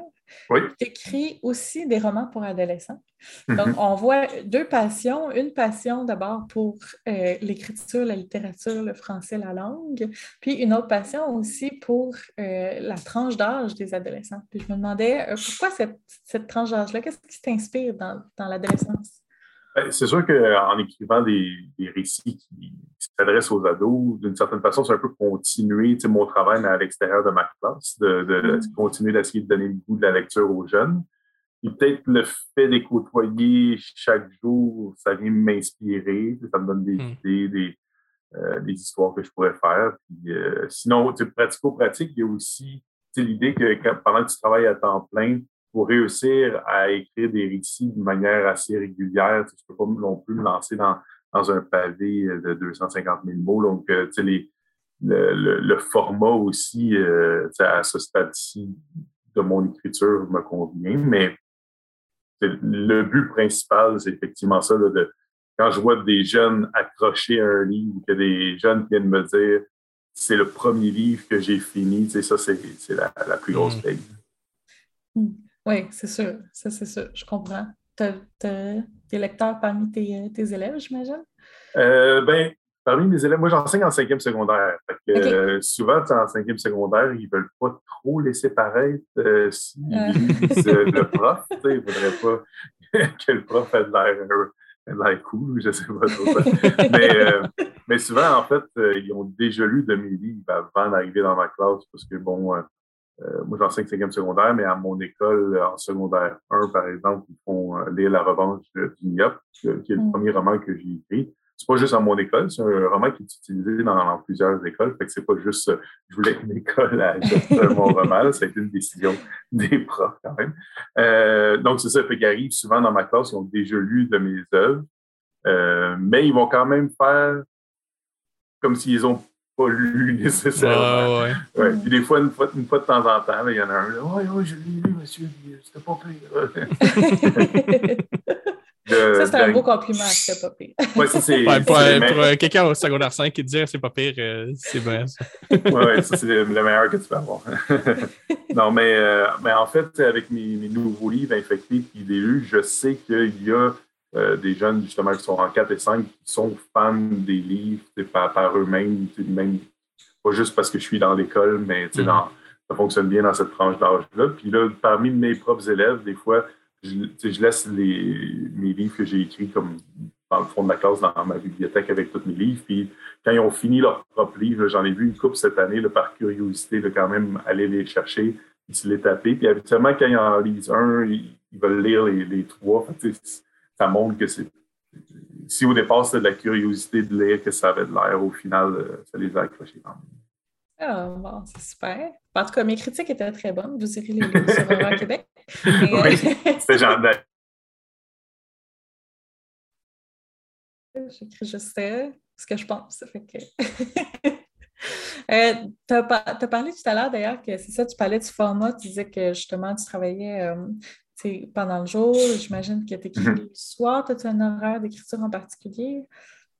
Oui. Tu écris aussi des romans pour adolescents. Mhm. Donc, on voit deux passions. Une passion d'abord pour euh, l'écriture, la littérature, le français, la langue. Puis une autre passion aussi pour la tranche d'âge des adolescents. Puis je me demandais pourquoi cette, tranche d'âge-là, qu'est-ce qui t'inspire dans l'adolescence? Ben, c'est sûr qu'en écrivant des, récits qui, s'adressent aux ados, d'une certaine façon, c'est un peu continuer mon travail, mais à l'extérieur de ma classe, de, mm. continuer d'essayer de donner le goût de la lecture aux jeunes. Et peut-être le fait de les côtoyer chaque jour, ça vient m'inspirer, ça me donne des mm. idées, euh, des, histoires que je pourrais faire. Puis, euh, sinon, pratico-pratique, il y a aussi l'idée que pendant que tu travailles à temps plein, pour réussir à écrire des récits de manière assez régulière, tu ne peux pas non plus me lancer dans, dans un pavé de 250 000 mots. Donc, euh, tu sais, le, le, format aussi, euh, à ce stade-ci de mon écriture me convient, mais le but principal, c'est effectivement ça, de, quand je vois des jeunes accrocher à un livre, que des jeunes viennent me dire c'est le premier livre que j'ai fini, tu sais, ça, c'est la, la, plus grosse paye. Hmm. Oui, c'est sûr. Ça, c'est sûr. Je comprends. Tu as, des lecteurs parmi tes, euh, tes élèves, j'imagine? Euh, ben, parmi mes élèves, moi, j'enseigne en cinquième secondaire. Euh, souvent, en cinquième secondaire, ils ne veulent pas trop laisser paraître euh, s'ils lisent le prof. Ils ne voudraient pas que le prof ait l'air cool, je ne sais pas trop. mais, mais souvent, en fait, ils ont déjà lu de mes livres avant d'arriver dans ma classe parce que, bon, euh, moi, j'enseigne cinquième secondaire, mais à mon école, en secondaire 1, par exemple, ils font euh, lire La revanche du Niop, qui est le mm. premier roman que j'ai écrit. C'est pas juste à mon école, c'est un roman qui est utilisé dans, plusieurs écoles. Fait que c'est pas juste euh, je voulais une école à mon roman, ça a été une décision des profs quand même. Euh, donc, c'est ça, fait qu'ils arrivent souvent dans ma classe, ils ont déjà lu de mes œuvres, euh, mais ils vont quand même faire comme s'ils ont pas lu nécessairement. Ouais, ouais. Puis des fois, une fois, une fois de temps en temps, il y en a un, là, oui, oui, je l'ai lu, monsieur, c'était pas pire. ça, c'est un beau compliment, c'était pas pire. Ouais, ça, c'est, ouais, pour, euh, quelqu'un au secondaire 5 qui dit c'est pas pire, euh, c'est bien ça. oui, ouais, ça, c'est le, meilleur que tu peux avoir. non, mais, euh, mais en fait, avec mes, mes nouveaux livres infectés et délus, je sais qu'il y a euh, des jeunes justement qui sont en 4 et 5 qui sont fans des livres par, par eux-mêmes, même pas juste parce que je suis dans l'école, mais dans, ça fonctionne bien dans cette tranche d'âge-là. Puis là, parmi mes propres élèves, des fois, je, je laisse les, mes livres que j'ai écrits comme dans le fond de la classe, dans ma bibliothèque avec tous mes livres. Puis quand ils ont fini leur propre livre, j'en ai vu une couple cette année là, par curiosité, de quand même aller les chercher, ils se les taper. Puis habituellement, quand ils en lisent un, ils, veulent lire les, les trois ça montre que c'est. Si au départ, c'était de la curiosité de lire que ça avait de l'air, au final, euh, ça les a accrochés quand même. Ah, bon, c'est super. En tout cas, mes critiques étaient très bonnes. Vous irez les lire sur Québec. oui, c'est genre J'écris juste euh, ce que je pense. Fait que... euh, tu as, parlé tout à l'heure d'ailleurs que c'est ça, tu parlais du format, tu disais que justement tu travaillais euh, pendant le jour, j'imagine que tu écris mhm. le soir. As-tu un horaire d'écriture en particulier?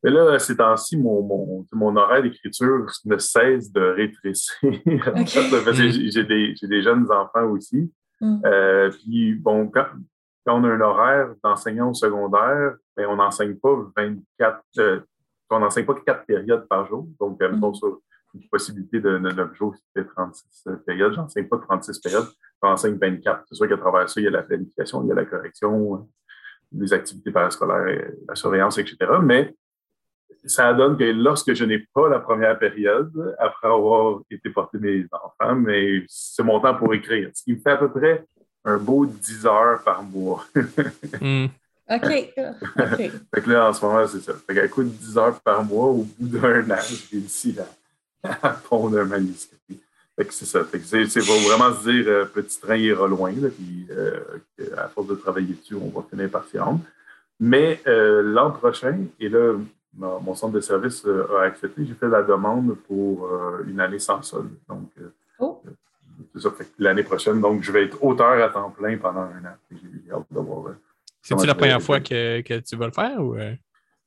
Mais là, ces temps-ci, mon, mon, mon, horaire d'écriture ne cesse de rétrécir. j'ai des, des, jeunes enfants aussi. Mm. Euh, puis, bon, quand, quand, on a un horaire d'enseignant au secondaire, ben, on n'enseigne pas 24, euh, on n'enseigne pas quatre périodes par jour. Donc, euh, mm. sur une possibilité de, 9 jours, fait 36 périodes. J'enseigne pas 36 périodes, j'enseigne 24. C'est sûr qu'à travers ça, il y a la planification, il y a la correction. les activités parascolaires, la surveillance, etc. Mais ça donne que lorsque je n'ai pas la première période, après avoir été porter mes enfants, mais c'est mon temps pour écrire. Ce qui me fait à peu près un beau 10 heures par mois. Hmm. OK. OK. fait que là, en ce moment, c'est ça. Fait qu'à coup de 10 heures par mois, au bout d'un an, j'ai réussi à, à pondre un manuscrit. Fait que c'est ça. Fait que c'est, vraiment se dire, euh, petit train ira loin, là, puis euh, à force de travailler dessus, on va finir par s'y rendre. Mais euh, l'an prochain, et là, mon mon centre de service euh, a accepté, j'ai fait la demande pour euh, une année sans solde. Donc, euh, Oh. l'année prochaine, donc, je vais être auteur à temps plein pendant un an. J'ai j'ai hâte de voir. euh, C'est-tu la première fois que, que tu vas le faire ou.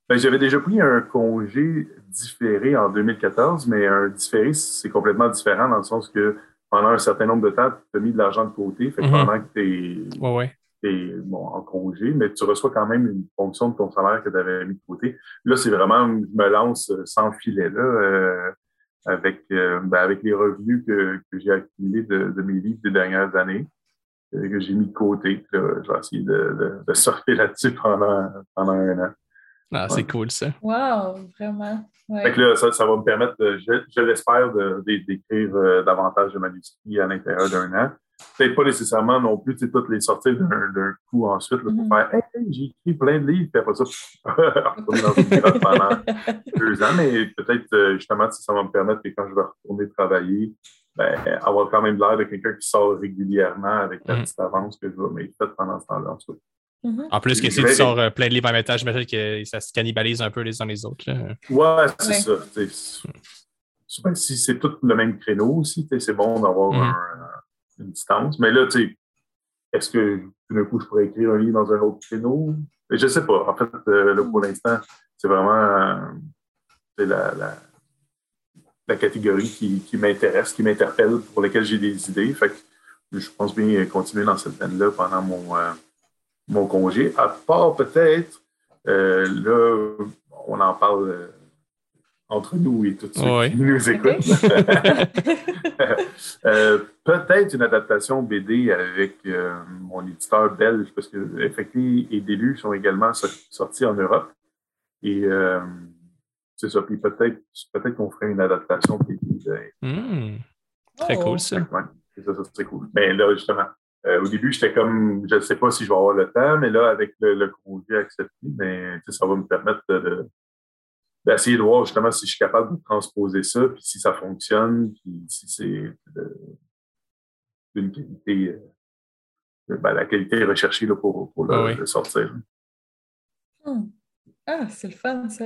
Euh? Ben, j'avais déjà pris un congé différé en 2014, mais un différé, c'est complètement différent dans le sens que pendant un certain nombre de temps, tu as mis de l'argent de côté. Fait que Mhm. pendant que tu Ouais, ouais. es, bon, en congé, mais tu reçois quand même une fonction de ton salaire que tu avais mis de côté. Là, c'est vraiment, je me lance sans filet, là, euh, avec, euh, ben, avec les revenus que, que j'ai accumulés de, de mes livres des dernières années, euh, que j'ai mis de côté. Là, je vais essayer de, de, de surfer là-dessus pendant, pendant un an. Ah, c'est cool ça. Wow, vraiment. Ouais. Fait que là, ça, ça va me permettre, de- je, je l'espère, de- de- d'écrire euh, davantage de manuscrits à l'intérieur d'un an. Peut-être pas nécessairement non plus, toutes les sortir d'un, coup ensuite, là, pour Mhm. faire Hey, hey, j'ai écrit plein de livres, puis après ça, retourner dans une grotte pendant deux ans, mais peut-être euh, justement, si ça va me permettre que quand je vais retourner travailler, ben, avoir quand même l'air de quelqu'un qui sort régulièrement avec la Mhm. petite avance que je vais m'être faite pendant ce temps-là. En Mhm. En plus que si tu sors euh, plein de livres en même temps, j'imagine que ça se cannibalise un peu les uns les autres. là. Ouais, c'est Ouais. ça. si c'est tout le même créneau aussi, c'est bon d'avoir Mhm. un- une distance. Mais là, tu sais, est-ce que tout d'un coup, je pourrais écrire un livre dans un autre créneau? Je sais pas. En fait, euh, là, pour l'instant, c'est vraiment euh, la, la, la catégorie qui, qui m'intéresse, qui m'interpelle, pour laquelle j'ai des idées. Fait que je pense bien continuer dans cette veine-là pendant mon, euh, mon congé. À part peut-être, euh, là, on en parle euh, entre nous et tous ceux Ouais. qui nous écoutent. Euh, peut-être une adaptation BD avec euh, mon éditeur belge, parce que Effecté et Délus sont également so- sortis en Europe. Et euh, c'est ça. Puis peut-être peut-être qu'on ferait une adaptation BD. Hmm. Très Oh. cool ça. Ouais, c'est ça, ça serait cool. Mais là, justement, euh, au début, j'étais comme, je ne sais pas si je vais avoir le temps, mais là, avec le, le congé accepté, sais, ça va me permettre de- de- d'essayer de voir justement si je suis capable de transposer ça, puis si ça fonctionne, puis si c'est de- d'une qualité, euh, ben, la qualité recherchée là, pour, pour le, Ah oui. le sortir. Hmm. Ah, c'est le fun, ça.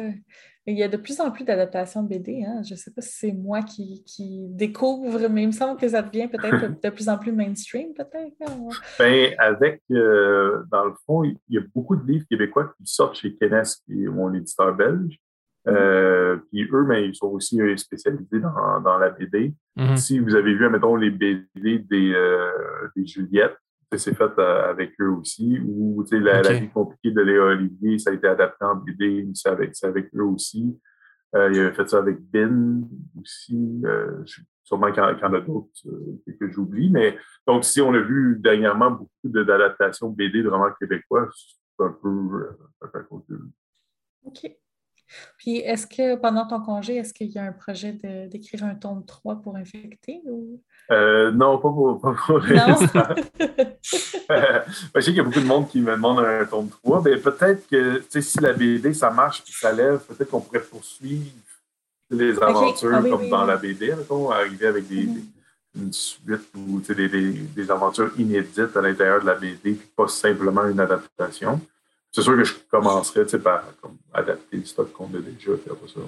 Il y a de plus en plus d'adaptations de BD. Hein? Je ne sais pas si c'est moi qui, qui découvre, mais il me semble que ça devient peut-être de plus en plus mainstream, peut-être. hein? Ben, avec, euh, dans le fond, il y a beaucoup de livres québécois qui sortent chez Kenes, qui est mon éditeur belge. Euh, puis eux, ben, ils sont aussi euh, spécialisés dans, dans la BD. Mhm. Si vous avez vu, mettons, les BD des, euh, des Juliettes, ça, c'est fait euh, avec eux aussi. Ou tu sais, la, la vie compliquée de Léa Olivier, ça a été adapté en BD, c'est avec, eux aussi. Euh, il avait fait ça avec Ben aussi. Euh, sûrement qu'il y en a d'autres euh, que, j'oublie. Mais donc, si on a vu dernièrement beaucoup de- d'adaptations BD vraiment québécois, c'est un peu, euh, un peu à cause. OK. Puis, est-ce que pendant ton congé, est-ce qu'il y a un projet d'écrire un tome 3 pour infecter? Ou... Euh, non, pas pour, pas pour Non? l'instant. je sais qu'il y a beaucoup de monde qui me demande un tome 3. Mais peut-être que tu sais, si la BD, ça marche et ça lève, peut-être qu'on pourrait poursuivre les aventures Ah oui, comme oui, dans oui. la BD, mettons, arriver avec des, Mhm. des- une suite ou tu sais, des, des- des aventures inédites à l'intérieur de la BD, puis pas simplement une adaptation. C'est sûr que je sais, par comme, adapter le stock qu'on a déjà, puis après ça,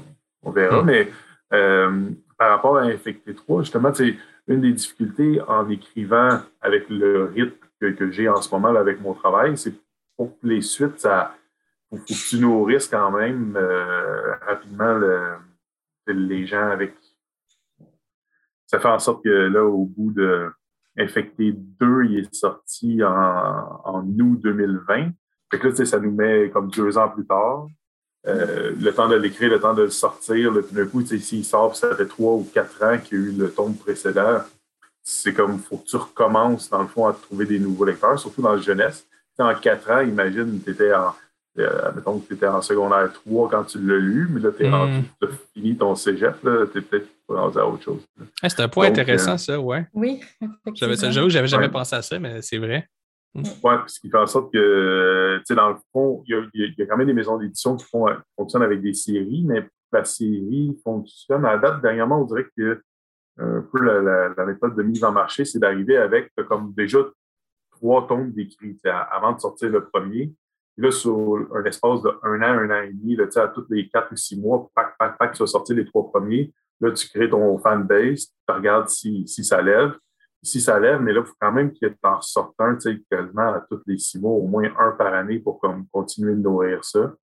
on, on verra. Mhm. Mais euh, par rapport à Infecté 3, justement, sais, une des difficultés en écrivant avec le rythme que, que j'ai en ce moment là, avec mon travail, c'est pour que les suites, ça faut, faut que tu nourrisses quand même euh, rapidement le- les gens avec. Ça fait en sorte que là, au bout de Infecté 2, il est sorti en, en août 2020. Fait que là, ça nous met comme deux ans plus tard. Euh, le temps de l'écrire, le temps de le sortir, là, tout d'un coup, s'il sort, puis ça fait trois ou quatre ans qu'il y a eu le tome précédent, c'est comme, faut que tu recommences, dans le fond, à trouver des nouveaux lecteurs, surtout dans la jeunesse. en quatre ans, imagine, tu étais en. Euh, mettons que tu étais en secondaire 3 quand tu l'as lu, mais là, tu Mm. as fini ton cégep, tu es peut-être rendu à autre chose. Ah, c'est un point Donc, intéressant, euh, ça, ouais. Oui, J'avais, effectivement. j'avoue que j'avais jamais Ouais. pensé à ça, mais c'est vrai. Ouais, ce qui fait en sorte que, tu sais, dans le fond, il y a, quand même des maisons d'édition qui font, qui fonctionnent avec des séries, mais la série fonctionne. À la date, dernièrement, on dirait que un peu la, méthode de mise en marché, c'est d'arriver avec comme déjà trois tomes d'écrits avant de sortir le premier. Puis là, sur un espace de un an, un an et demi, là, tu sais, à tous les quatre ou six mois, pac, pac, pac, tu vas sortir les trois premiers. Là, tu crées ton fanbase, tu regardes si, si ça lève. Si ça lève, mais là, il faut quand même que tu en sortes un, tu sais, quasiment à tous les six mois, au moins un par année pour comme, continuer de nourrir ça.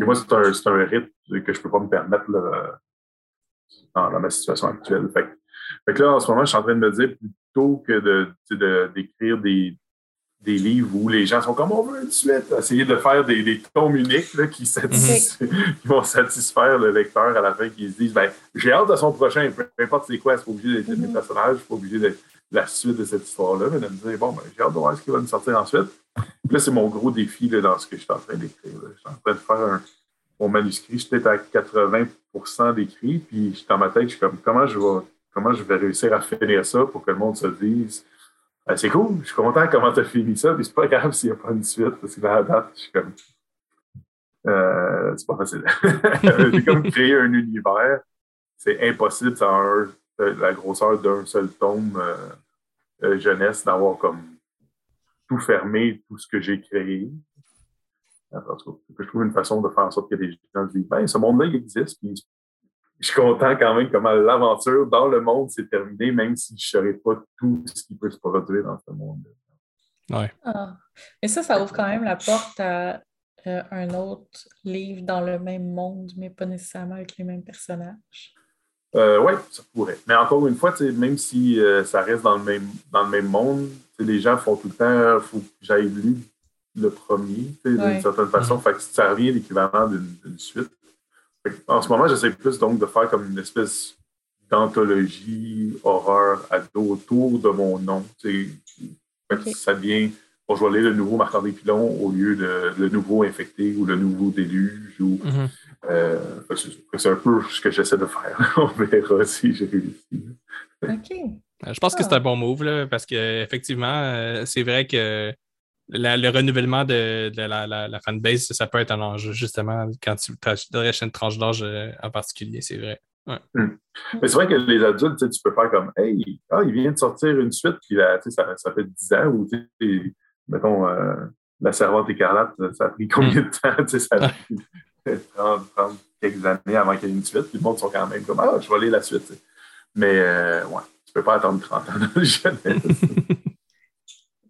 Et moi, c'est un, un rythme que je peux pas me permettre là, dans, dans ma situation actuelle. Fait, que- fait que là, en ce moment, je suis en train de me dire plutôt que de, de- d'écrire des, des livres où les gens sont comme on veut une suite, essayer de faire des, des tomes uniques là, qui, satisf- qui vont satisfaire le lecteur à la fin, qui se disent ben, j'ai hâte de son prochain, peu, importe c'est quoi, c'est pas obligé d'être mes Mhm. personnages, c'est pas obligé d'être la suite de cette histoire-là, mais de me dire bon, ben, j'ai hâte de voir ce qui va nous sortir ensuite. Puis là, c'est mon gros défi là, dans ce que je suis en train d'écrire. Je suis en train de faire mon manuscrit, je suis peut-être à 80 d'écrit, puis je dans ma tête, je suis comme comment je vais comment je vais réussir à finir ça pour que le monde se dise Ah, c'est cool, je suis content comment tu as fini ça, puis c'est pas grave s'il n'y a pas une suite, parce que à la date, je suis comme euh, c'est pas facile. J'ai comme créé un univers. C'est impossible sans la grosseur d'un seul tome euh, jeunesse d'avoir comme tout fermé, tout ce que j'ai créé. Cas, je trouve une façon de faire en sorte que les gens se disent ben, ce monde-là, il existe, puis je suis content quand même comment l'aventure dans le monde s'est terminée, même si je ne saurais pas tout ce qui peut se produire dans ce monde-là. Ah. Mais ça, ça ouvre quand même la porte à euh, un autre livre dans le même monde, mais pas nécessairement avec les mêmes personnages. Euh, oui, ça pourrait. Mais encore une fois, même si euh, ça reste dans le même, dans le même monde, les gens font tout le temps, il faut que j'aille lu le premier, d'une Ouais. certaine façon. Fait que ça revient à l'équivalent d'une suite. En ce moment, j'essaie plus donc de faire comme une espèce d'anthologie horreur ado autour de mon nom. Ça devient, bon, je vais lire le nouveau Marc-André Pilon au lieu de le nouveau Infecté ou le nouveau Déluge ou Mhm. Euh, c'est- un peu ce que j'essaie de faire. On verra si j'ai réussi. OK. Euh, Je pense que c'est un bon move, là, parce qu'effectivement, euh, c'est vrai que la- le renouvellement de, de la, la- la fanbase, ça peut être un enjeu, justement, quand tu t'adresses à une tranche d'âge en particulier, c'est vrai. Mais c'est vrai que les adultes, tu peux faire comme Hey, ah, il vient de sortir une suite, puis là, tu sais, ça, ça fait 10 ans, ou mettons, euh, La Servante écarlate, ça a pris combien de temps? Tu sais, ça 30, 30 quelques années avant qu'il y ait une suite, puis le monde sont quand même comme Ah, je vais lire la suite. Mais euh, ouais, tu peux pas attendre 30 ans de jeunesse.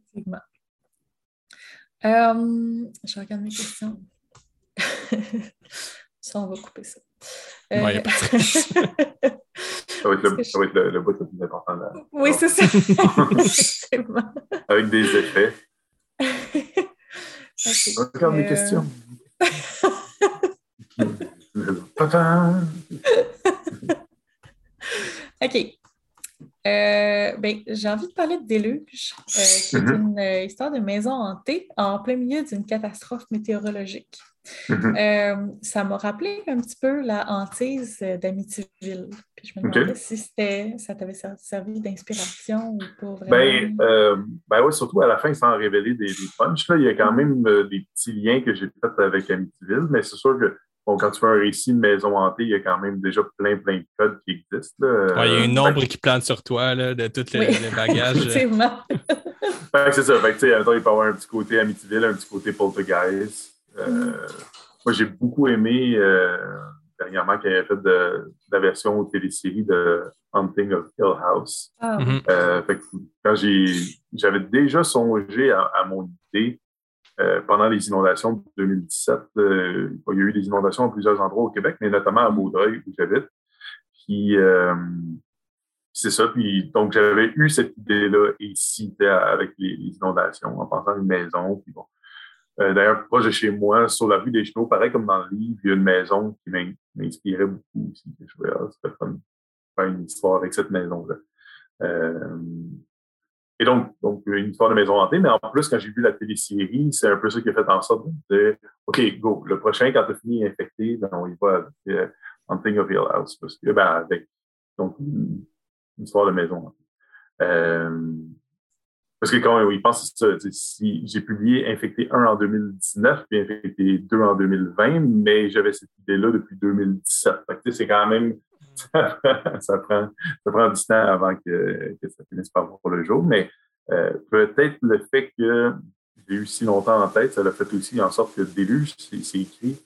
Effectivement. Euh, je regarde mes questions. ça, on va couper ça. Euh, Ouais, pas. Ça va être le, ça va être le, le bout le plus important là. oui, c'est ça. Effectivement. Avec des effets. Ok. Regarde mes Euh, questions. OK. Euh, ben, j'ai envie de parler de Déluge, euh, qui est Mhm. une euh, histoire de maison hantée en plein milieu d'une catastrophe météorologique. Mhm. Ça m'a rappelé un petit peu la hantise d'Amityville. Puis je me demandais si c'était, ça t'avait ser- servi d'inspiration ou pas vraiment. Ben, ben ouais, surtout à la fin, sans révéler des, des punchs, là, il y a quand même euh, des petits liens que j'ai faits avec Amityville, mais c'est sûr que bon, quand tu fais un récit de maison hantée, il y a quand même déjà plein, plein de codes qui existent. là. Ouais, il y a une ombre fait qui plante sur toi là, de tous les, Oui. les bagages. Effectivement. que- fait que c'est ça. Fait que, tu sais, attends, il peut y avoir un petit côté Amityville, un petit côté Poltergeist. Euh, Moi, j'ai beaucoup aimé euh, dernièrement qu'il avait fait de, de la version télésérie de Hunting of Hill House. Mhm. Euh, fait que quand j'ai, j'avais déjà songé à, à mon idée euh, pendant les inondations de 2017. euh, il y a eu des inondations à plusieurs endroits au Québec, mais notamment à Vaudreuil où j'habite. Puis euh, c'est ça. Donc j'avais eu cette idée-là ici avec les, inondations, en pensant à une maison. Puis bon. D'ailleurs, proche de chez moi, sur la rue des Chenaux, pareil comme dans le livre, il y a une maison qui m'in- m'inspirait beaucoup aussi. Je trouvais, ah, faire une histoire avec cette maison-là. Et donc, donc, une histoire de maison hantée, mais en plus, quand j'ai vu la télésérie, c'est un peu ça qui a fait en sorte de OK, go, le prochain, quand tu fini infecté, ben, on va avec euh, Hunting of Hill House. Parce que, ben, avec donc, une, histoire de maison hantée. Euh, parce que quand il pense, ça. Si j'ai publié Infecté 1 en 2019 puis Infecté 2 en 2020, mais j'avais cette idée-là depuis 2017. c'est quand même. ça, prend, ça prend du temps avant que, ça finisse par voir le jour. Mais euh, peut-être le fait que j'ai eu si longtemps en tête, ça l'a fait aussi en sorte que le Déluge, c'est écrit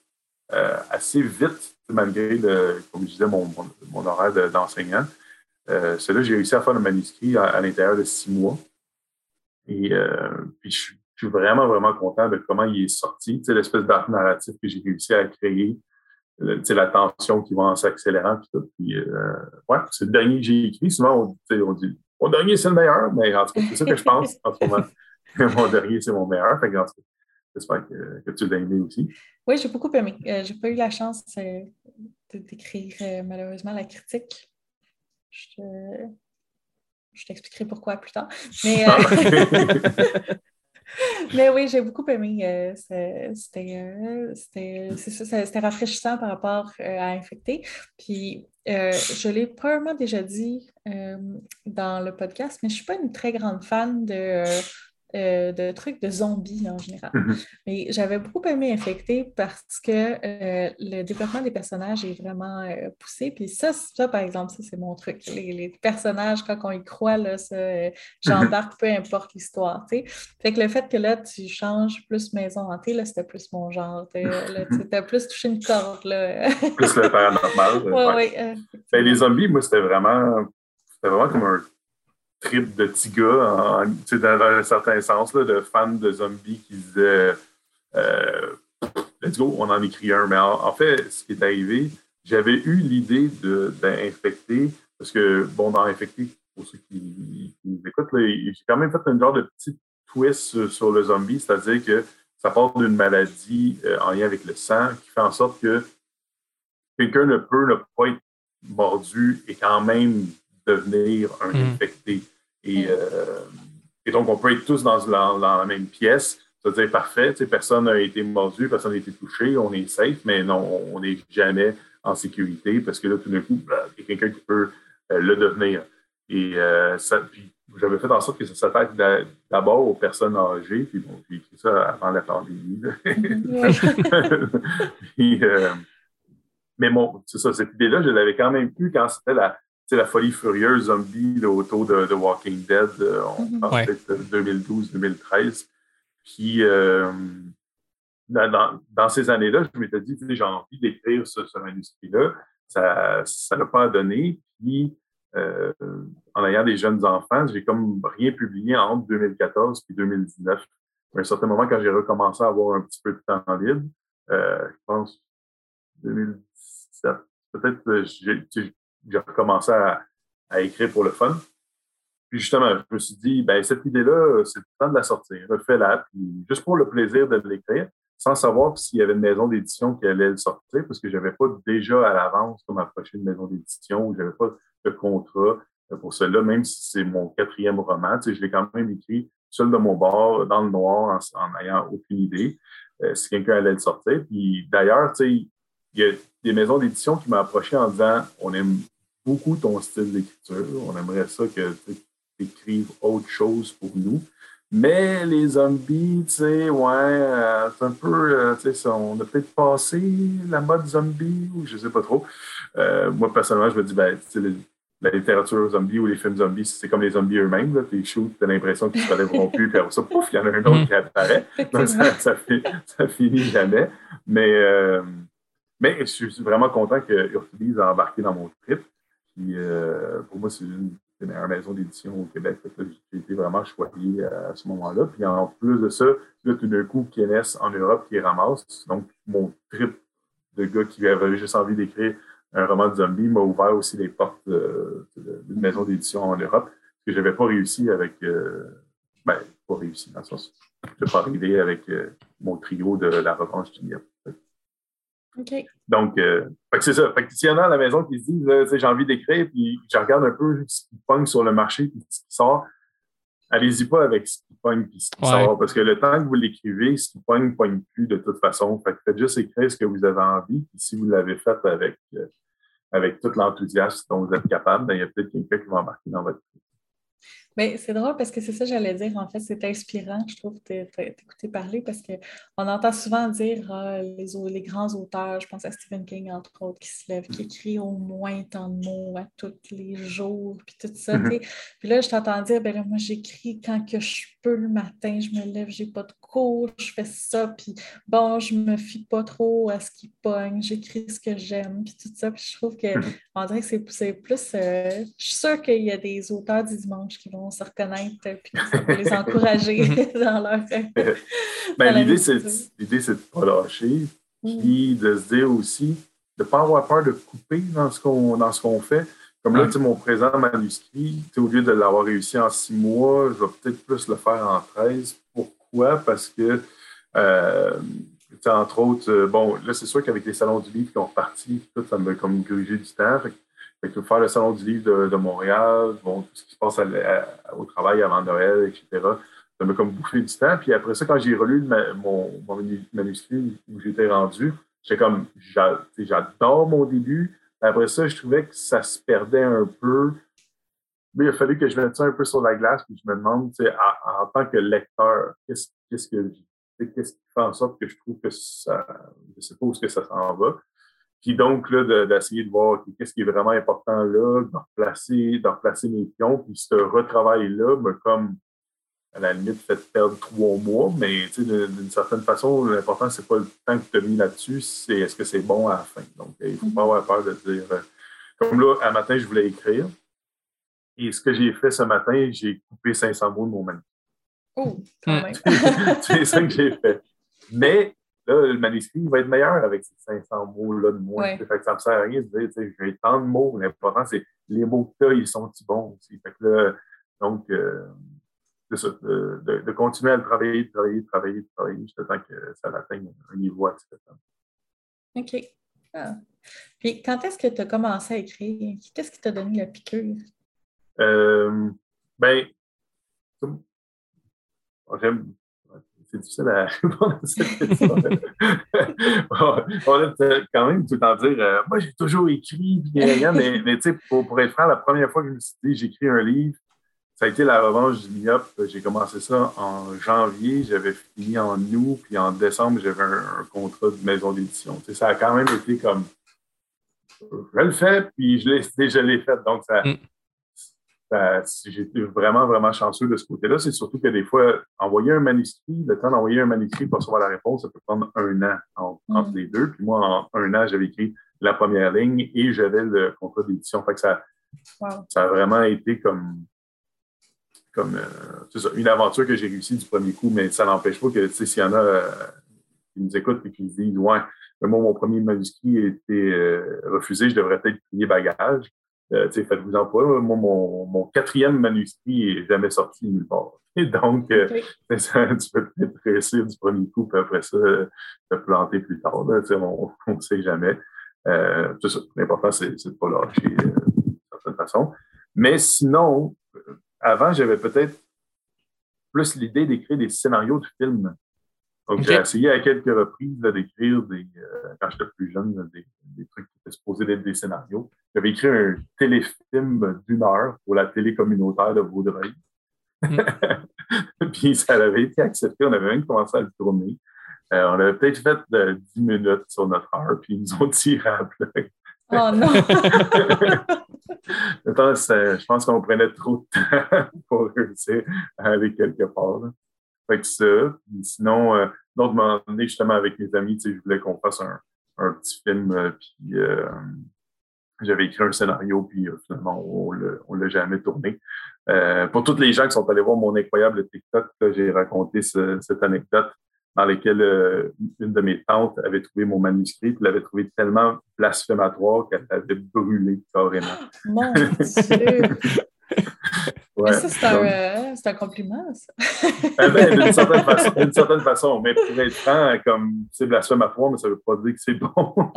euh, assez vite, malgré, comme je disais, mon, mon, horaire d'enseignant. Euh, Celui-là, j'ai réussi à faire le manuscrit à l'intérieur de six mois. Et puis je, suis vraiment, vraiment content de comment il est sorti. Tu sais, l'espèce d'art narratif que j'ai réussi à créer, sais, la tension qui va en s'accélérant. Puis, tout. euh, ouais, c'est le dernier que j'ai écrit. Souvent, on, on dit mon dernier, c'est le meilleur, mais en tout cas, c'est ça que je pense en ce moment. mon dernier, c'est mon meilleur. Fait que, j'espère que, que, tu l'as aimé aussi. Oui, j'ai beaucoup aimé. Euh, j'ai pas eu la chance euh, d'écrire euh, malheureusement la critique. Je, je t'expliquerai pourquoi plus tard. Mais, euh, Mais oui, j'ai beaucoup aimé. Euh, euh, c'était rafraîchissant par rapport à Infecté. Puis, je l'ai probablement déjà dit dans le podcast, mais je ne suis pas une très grande fan de euh, de trucs de zombies en général. Mais j'avais beaucoup aimé Infecté parce que euh, le développement des personnages est vraiment euh, poussé. Puis ça, ça, par exemple, ça, c'est mon truc. Les, personnages, quand on y croit, là, ça, j'embarque peu importe l'histoire. Fait que le fait que là, tu changes plus maison hantée, là, c'était plus mon genre. Tu as plus touché une corde. Là. plus le paranormal. ouais, ouais. Ben, les zombies, moi, c'était vraiment, c'était vraiment comme un trip de petits gars, dans, un certain sens, là, de fans de zombies qui disaient euh, Let's go, on en écrit un. Mais en, fait, ce qui est arrivé, j'avais eu l'idée d'infecter, parce que, bon, dans Infecté, pour ceux qui, nous écoutent, j'ai quand même fait un genre de petit twist sur, le zombie, c'est-à-dire que ça part d'une maladie euh, en lien avec le sang qui fait en sorte que quelqu'un ne peut ne pas être mordu et quand même devenir un hmm. infecté. Et, euh, et, donc, on peut être tous dans, la même pièce. C'est-à-dire, parfait, personne n'a été mordu, personne n'a été touché, on est safe, mais non, on n'est jamais en sécurité parce que là, tout d'un coup, ben, il y a quelqu'un qui peut euh, le devenir. Et euh, ça, puis j'avais fait en sorte que ça s'attaque d'abord aux personnes âgées, puis bon, j'ai écrit ça avant la pandémie. mais bon, c'est ça, cette idée-là, je l'avais quand même eu quand c'était la, la folie furieuse zombie autour de, Walking Dead, euh, on pense peut-être 2012-2013. Puis, euh, dans, ces années-là, je m'étais dit, j'ai envie d'écrire ce, manuscrit-là. Ça ça l'a pas donné. Puis, euh, en ayant des jeunes enfants, j'ai comme rien publié entre 2014 et 2019. À un certain moment, quand j'ai recommencé à avoir un petit peu de temps libre, je pense 2017, peut-être j'ai recommencé à, écrire pour le fun. Puis justement, je me suis dit, ben cette idée-là, c'est le temps de la sortir. Fais-la, puis juste pour le plaisir de l'écrire, sans savoir s'il y avait une maison d'édition qui allait le sortir, parce que je n'avais pas déjà à l'avance comme approché une maison d'édition, je n'avais pas de contrat pour cela, même si c'est mon quatrième roman. Tu sais, je l'ai quand même écrit seul de mon bord, dans le noir, en n'ayant aucune idée euh, si quelqu'un allait le sortir. Puis d'ailleurs, tu sais, il y a des maisons d'édition qui m'ont approché en disant on aime beaucoup ton style d'écriture, on aimerait ça que tu écrives autre chose pour nous. Mais les zombies, tu sais, ouais, euh, c'est un peu, euh, tu sais, on a peut-être passé la mode zombie ou je sais pas trop. Euh, moi, personnellement, je me dis, ben, la littérature zombie ou les films zombies, c'est comme les zombies eux-mêmes. Tu shoots, tu as l'impression qu'ils se relèveront plus, puis après ça, pouf, il y en a un autre qui apparaît. Donc, ça, ça, finit jamais. Mais, mais je suis vraiment content que Ursulise a embarqué dans mon trip. Puis euh, pour moi, c'est une des meilleures maisons d'édition au Québec. J'ai été vraiment choyé à ce moment-là. Puis en plus de ça, là, tout d'un coup, Kenneth en Europe qui ramasse. Donc, mon trip de gars qui avait juste envie d'écrire un roman de zombie m'a ouvert aussi les portes d'une maison d'édition en Europe. Que je n'avais pas réussi avec. Euh, ben, pas réussi dans le sens. Je n'ai pas arrivé avec euh, mon trio de La Revanche du Donc, euh, c'est ça. Fait que s'il y en a à la maison qui se disent, j'ai envie d'écrire, puis je regarde un peu ce qui pogne sur le marché, puis ce qui sort, allez-y pas avec ce qui pogne puis ce qui Ouais. sort. Parce que le temps que vous l'écrivez, ce qui pogne, pogne plus de toute façon. Fait que faites juste écrire ce que vous avez envie. Puis si vous l'avez fait avec, euh, avec tout l'enthousiasme dont vous êtes capable, ben, il y a peut-être quelqu'un qui va embarquer dans votre Mais c'est drôle parce que c'est ça que j'allais dire. En fait, c'est inspirant, je trouve, t'écouter parler parce qu'on entend souvent dire ah, les, grands auteurs, je pense à Stephen King, entre autres, qui se lèvent, qui écrit au moins tant de mots à tous les jours, puis tout ça. sais. Puis là, je t'entends dire, ben là, moi, j'écris quand que je peux le matin, je me lève, j'ai pas de cours, je fais ça, puis bon, je me fie pas trop à ce qui pogne, j'écris ce que j'aime, puis tout ça. Puis je trouve que on dirait que c'est plus. euh, je suis sûre qu'il y a des auteurs du dimanche qui vont se reconnaître euh, puis ça va les encourager dans leur. Ben, Dans la l'idée, c'est de ne pas lâcher, Mm. puis de se dire aussi, de ne pas avoir peur de couper dans ce qu'on dans ce qu'on fait. Comme là, Ouais. tu sais, mon présent manuscrit, au lieu de l'avoir réussi en six mois, je vais peut-être plus le faire en 13. Pourquoi? Parce que, euh, entre autres, euh, bon, là, c'est sûr qu'avec les salons du livre qui ont reparti, tout ça m'a comme grugé du temps. Fait, que- fait que faire le salon du livre de, de Montréal, bon, tout ce qui se passe à- à- au travail avant Noël, etc., ça m'a comme bouffé du temps. Puis après ça, quand j'ai relu ma- mon, mon manu- manuscrit où j'étais rendu, j'étais comme, j'adore mon début. Après ça, je trouvais que ça se perdait un peu. Mais il a fallu que je mette ça un peu sur la glace, puis je me demande, tu sais, en, en tant que lecteur, qu'est-ce qu'est-ce que qu'est-ce qui fait en sorte que je trouve que ça, je sais pas où que ça s'en va. Puis donc, là, de- d'essayer de, voir qu'est-ce qui est vraiment important là, de replacer, replacer mes pions, puis ce retravail-là me comme à la limite fait perdre trois mois, mais tu sais, d'une certaine façon, l'important, c'est pas le temps que tu as mis là-dessus, c'est est-ce que c'est bon à la fin? Donc, il ne faut pas avoir peur de dire. euh, comme là, à matin, je voulais écrire. Et ce que j'ai fait ce matin, j'ai coupé 500 mots de mon manuscrit. Oh, quand Mm. même. c'est ça que j'ai fait. Mais là, le manuscrit va être meilleur avec ces 500 mots-là de moins. Ouais. Fait que ça me sert à rien de dire, tu sais, j'ai tant de mots. L'important, c'est les mots que tu as, ils sont-ils bons aussi? Fait que là, donc, euh, ça, de, de- de continuer à le travailler, de travailler, de travailler, de travailler, jusqu'à temps que ça atteigne un niveau acceptable. OK. Ah. Puis quand est-ce que tu as commencé à écrire? Qu'est-ce qui t'a donné la piqûre? Euh, ben, comme- j'aime- c'est difficile à répondre à cette question. on va quand même tout le temps dire, euh, moi j'ai toujours écrit, puis mais tu sais, pour, pour être franc, la première fois que je me suis dit, j'écris un livre, ça a été La revanche du Myope. J'ai commencé ça en janvier, j'avais fini en août, puis en décembre, j'avais un, un contrat de maison d'édition. Ça a quand même été comme, je le fais, puis je l'ai, je l'ai fait. Donc, ça, Mm. ça- j'ai été vraiment, vraiment chanceux de ce côté-là. C'est surtout que des fois, envoyer un manuscrit, le temps d'envoyer un manuscrit pour recevoir la réponse, ça peut prendre un an en- entre Mm. les deux. Puis moi, en un an, j'avais écrit la première ligne et j'avais le contrat d'édition. Fait que ça, Wow. ça a vraiment été comme, comme euh, ça, une aventure que j'ai réussi du premier coup, mais ça n'empêche pas que, s'il y en a euh, qui nous écoutent et qui se disent, ouais, moi, mon premier manuscrit a été euh, refusé, je devrais peut-être plier bagage. Faites-vous-en pas. Moi, mon, mon quatrième manuscrit n'est jamais sorti nulle part. Et donc, ça, tu peux peut-être réussir du premier coup, puis après ça, te planter plus tard. Là, on ne sait jamais. L'important, c'est de ne pas lâcher d'une certaine façon. Mais sinon, avant, j'avais peut-être plus l'idée d'écrire des scénarios de films. Donc, j'ai essayé à quelques reprises d'écrire des, euh, quand j'étais plus jeune, là, des, des trucs qui étaient supposés d'être des scénarios. J'avais écrit un téléfilm d'une heure pour la télé communautaire de Vaudreuil. Puis ça avait été accepté. On avait même commencé à le tourner. Euh, on avait peut-être fait euh, 10 minutes sur notre heure, puis ils nous ont tiré à plat. Oh non! Je pense qu'on prenait trop de temps pour réussir à aller quelque part. Fait que ça. Sinon, euh, l'autre moment justement, avec mes amis, je voulais qu'on fasse un, petit film, euh, puis euh, j'avais écrit un scénario, puis euh, finalement, on on l'a jamais tourné. Pour toutes les gens qui sont allés voir mon incroyable TikTok, j'ai raconté ce- cette anecdote dans laquelle euh, une de mes tantes avait trouvé mon manuscrit, puis l'avait trouvé tellement blasphématoire qu'elle l'avait brûlé carrément. Mon Dieu! Ouais. Ça, c'est un, Donc, euh, c'est un compliment, ça. eh ben, d'une certaine façon, d'une certaine façon, mais pour être franc, comme c'est blasphématoire, mais ça veut pas dire que c'est bon. OK.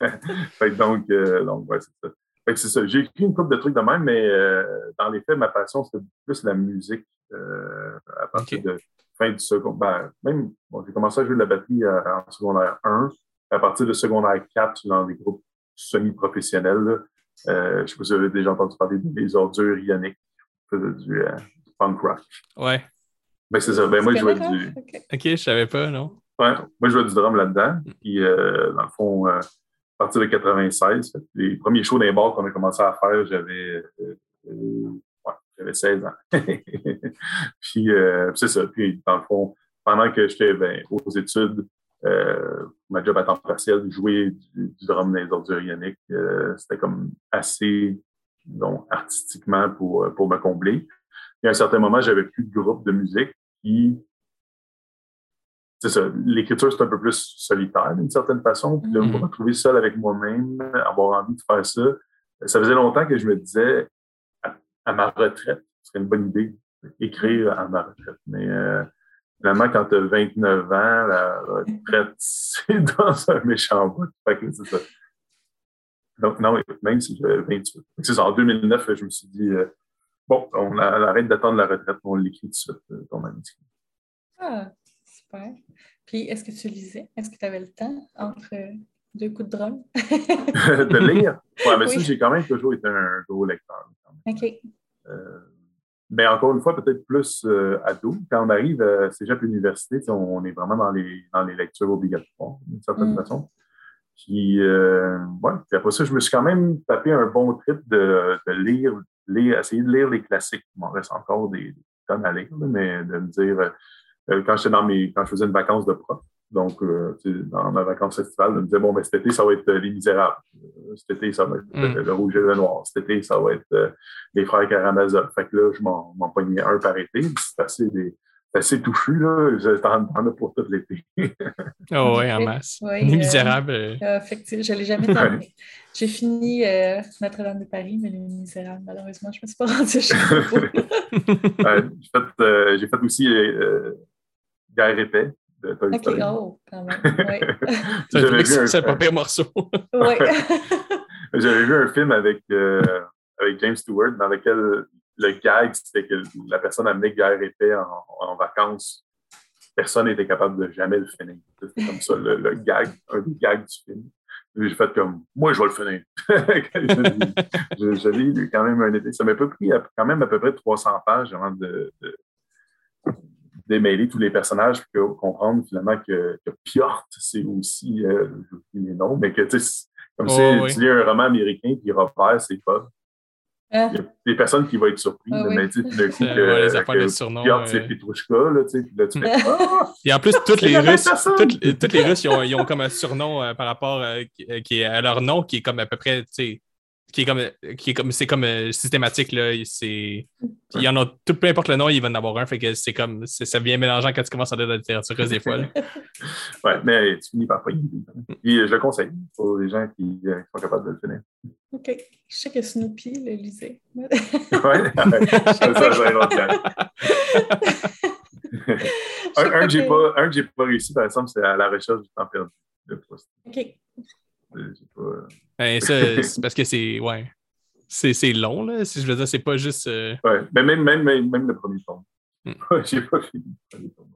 fait donc, euh, donc ouais, c'est ça. Fait que c'est ça. J'ai écrit une couple de trucs de même, mais euh, dans les faits, ma passion, c'était plus la musique euh, à partir de fin du second. Ben, même, bon, j'ai commencé à jouer de la batterie euh, en secondaire 1. À partir de secondaire 4, dans des groupes semi-professionnels, là, euh, je ne sais pas si vous avez déjà entendu parler des ordures ioniques qui faisaient du, euh, du punk rock. Ouais. Ben, c'est ça. Ben, moi, je jouais du? Ok. Ok, je savais pas, non? Ouais, moi, je jouais du drum là-dedans. Puis, euh, dans le fond, euh, à partir de 96, fait que les premiers shows d'un qu'on a commencé à faire, j'avais euh, euh, ouais, j'avais 16 ans. puis, euh, puis c'est ça. Puis, dans le fond, pendant que j'étais ben, aux études, euh, ma job à temps partiel, jouer du, du drum dans les ordures ioniques, euh, c'était comme assez donc, artistiquement pour, pour me combler. Et à un certain moment, j'avais plus de groupe de musique. Puis, c'est ça, l'écriture, c'est un peu plus solitaire d'une certaine façon. Puis de me Mhm. retrouver seul avec moi-même, avoir envie de faire ça. Ça faisait longtemps que je me disais, à, à ma retraite, ce serait une bonne idée, écrire à ma retraite. Mais euh, finalement, quand tu as 29 ans, la retraite, c'est dans un méchant bout. Fait que c'est ça. Donc, non, même si j'avais 28. C'est ça, en 2009, je me suis dit, euh, bon, on a- on arrête d'attendre la retraite, on l'écrit tout de suite, euh, ton manuscrit. Ah, super. Puis, est-ce que tu lisais? Est-ce que tu avais le temps entre euh, deux coups de drum? de lire? Ouais, mais ça, j'ai quand même toujours été un gros lecteur. OK. Euh, mais encore une fois, peut-être plus euh, ado. Quand on arrive à Cégep Université, on, on est vraiment dans les, dans les lectures obligatoires, d'une certaine Mm. façon. Puis, euh, ouais, puis après ça, je me suis quand même tapé un bon trip de, de lire, lire, essayer de lire les classiques. Il m'en reste encore des, des tonnes à lire, mais de me dire, euh, quand j'étais dans mes, quand je faisais une vacance de prof, donc euh, dans ma vacance estivale, de me dire, bon, ben, cet été, ça va être euh, Les Misérables. Euh, Cet été, ça va être euh, Mm. Le Rouge et le Noir. Cet été, ça va être euh, Les Frères Karamazov. Fait que là, je m'en m'en pognais un par été. C'est assez, des, assez touffu, là. Je- T'en as pour tout l'été. Oh, ouais, en Ok. masse. Les euh, misérables. euh, Euh, effectivement, je ne l'ai jamais terminé. J'ai fini euh, Notre-Dame de Paris, mais Les Misérables, malheureusement, je ne me suis pas rendue. Euh, euh, j'ai fait aussi euh, Guerre épais de Toy OK, Story. oh, quand même. Ouais. c'est J'avais vu un- c'est pas pire morceau. J'avais vu un film avec, euh, avec James Stewart dans lequel le gag, c'était que la personne amenait Guerre épais en, en vacances. Personne n'était capable de jamais le finir. C'était comme ça, le, le gag, un des gags du film. J'ai fait comme, moi, je vais le finir. je, je l'ai lu quand même un été. Ça m'a pas pris à- quand même à peu près 300 pages avant de, de démêler tous les personnages et comprendre finalement que, que Piotr, c'est aussi, euh, les noms, mais que tu comme Oh, si oui. tu lis un roman américain puis Robert, c'est pas. Hein? Il y a des personnes qui vont être surprises, Ah oui. mais tu sais, d'un coup, C'est- ouais, les affaires de que, Piotr, euh. c'est Petrushka, là, tu sais, puis là, tu fais Ah! Et en plus, toutes les Russes, toutes, toutes les Russes, ils ont, ils ont comme un surnom euh, par rapport euh, qui, euh, qui est à leur nom, qui est comme à peu près, tu sais, qui est comme, qui est comme, c'est comme euh, systématique, là. C'est, il y en a, tout, peu importe le nom, il va en avoir un, fait que c'est comme, c'est- ça devient mélangeant quand tu commences à lire de la littérature des fois, là. Ouais, mais tu finis par pas y vivre. Puis euh, je le conseille pour les gens qui, euh, qui sont capables de le finir. OK. Je sais que Snoopy le lisait. Ouais, ça, ça, c'est un que j'ai pas, un que j'ai pas réussi, par exemple, c'est à la recherche du temps perdu. de Proust. OK. J'ai pas- Ben, ça, c'est parce que c'est, ouais, c'est, long, là. Si je veux dire, c'est pas juste. euh, Ouais, mais même, même, même, même le premier tome. Hmm. j'ai pas fini le premier tome.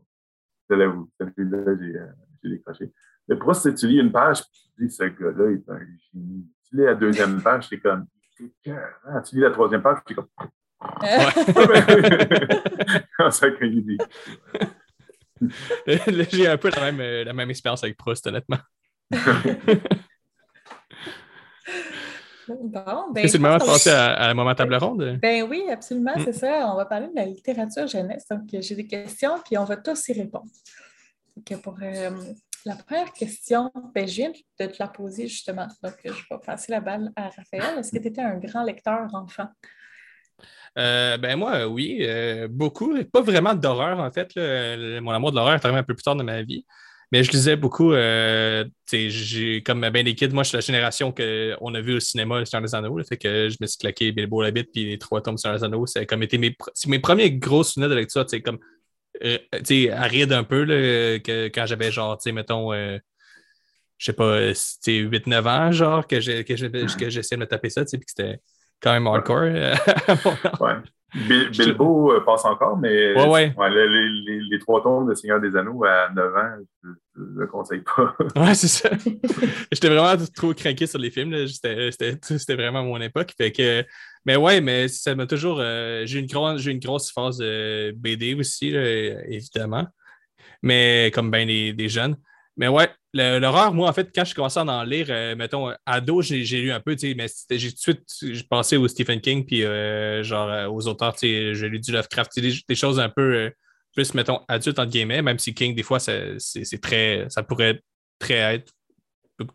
Je l'avoue. Celui-là, j'ai, euh, j'ai décroché. Mais Proust, tu sais, tu lis une page, puis tu dis, ce gars-là est un génie. Tu lis la deuxième page, t'es comme, écœurant. Tu lis la troisième page, t'es comme, comment ça a connu des. là, j'ai un peu la même, euh, la même expérience avec Proust, honnêtement. Bon, ben, c'est le moment de passer à, à la moment table ronde. Ben oui, absolument, Mm. c'est ça. On va parler de la littérature jeunesse. Donc, j'ai des questions, puis on va tous y répondre. Donc, pour euh, la première question, ben, je viens de te la poser justement. Donc, je vais passer la balle à Raphaël. Est-ce que tu étais un grand lecteur enfant? Euh, ben moi, oui, euh, beaucoup. Pas vraiment d'horreur, en fait. là. Mon amour de l'horreur est arrivé un peu plus tard dans ma vie. Mais je lisais beaucoup. euh, j'ai comme ben des kids, moi, je suis la génération qu'on a vu au cinéma Seigneur des Anneaux. là. fait que je me suis claqué Bilbo la bite puis les trois tomes Seigneur des Anneaux. C'est comme été mes, mes premiers gros souvenirs de lecture. C'est comme euh, sais, aride un peu que, quand j'avais genre, tu sais, mettons. euh, je sais pas, c'était 8-9 ans, genre, que j'essayais que de me taper ça, puis que c'était quand même hardcore. ouais. Bilbo euh, passe encore, mais ouais, ouais. les, les, trois tombes de Seigneur des Anneaux à 9 ans, je ne le conseille pas. ouais, c'est ça. J'étais vraiment trop craqué sur les films. C'était vraiment mon époque. Fait que, mais ouais, mais ça m'a toujours. Euh, j'ai une, grosse, une grosse phase de BD aussi, évidemment. Mais comme bien des jeunes. Mais ouais, l'horreur, moi, en fait, quand je commençais à en lire, euh, mettons, ado, j'ai lu un peu, tu sais, mais j'ai tout de suite pensé au Stephen King, puis euh, genre euh, aux auteurs, tu sais, j'ai lu du Lovecraft, des, des, choses un peu plus, mettons, adultes, entre guillemets, même si King, des fois, c'est très, ça pourrait très être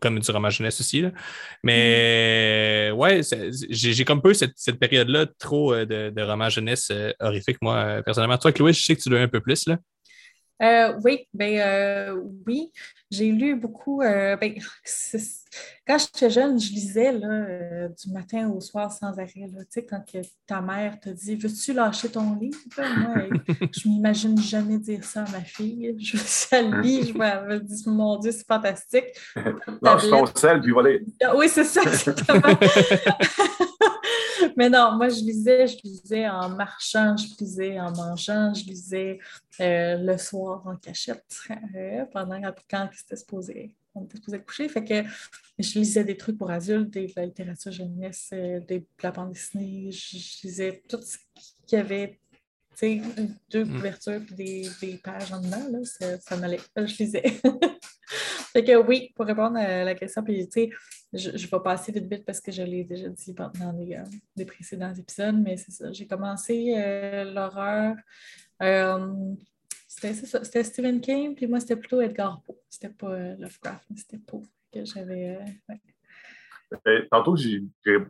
comme du roman jeunesse aussi. Là. Mais mm. ouais, j'ai comme peu cette, cette période-là trop de, de roman jeunesse horrifique, moi, personnellement. Toi, Chloé, je sais que tu l'as un peu plus, là. Euh, oui, ben euh, oui. J'ai lu beaucoup. Euh, ben, quand j'étais jeune, je lisais là, du matin au soir sans arrêt. tu sais, quand ta mère te dit Veux-tu lâcher ton livre? Moi, je m'imagine jamais dire ça à ma fille. Je à lit, je me dis Mon Dieu, c'est fantastique. Lâche ton sel, puis voilà. Ah oui, c'est ça, exactement. Mais non, moi, je lisais, je lisais en marchant, je lisais en mangeant, je lisais euh, le soir en cachette euh, pendant quand c'était supposé, on était supposé coucher. Fait que je lisais des trucs pour adultes, de la littérature jeunesse, euh, des, de la bande dessinée, je, lisais tout ce qu'il y avait deux mm. couvertures et des, des, pages en dedans, là, ça, ça m'allait. Je lisais. fait que oui, pour répondre à la question, puis tu sais, je, je, vais passer vite vite parce que je l'ai déjà dit dans des, euh, des précédents épisodes, mais c'est ça. J'ai commencé euh, l'horreur. Euh, c'était Stephen King, puis moi, c'était plutôt Edgar Poe. C'était pas Lovecraft, mais c'était Poe que j'avais. tantôt, j'ai,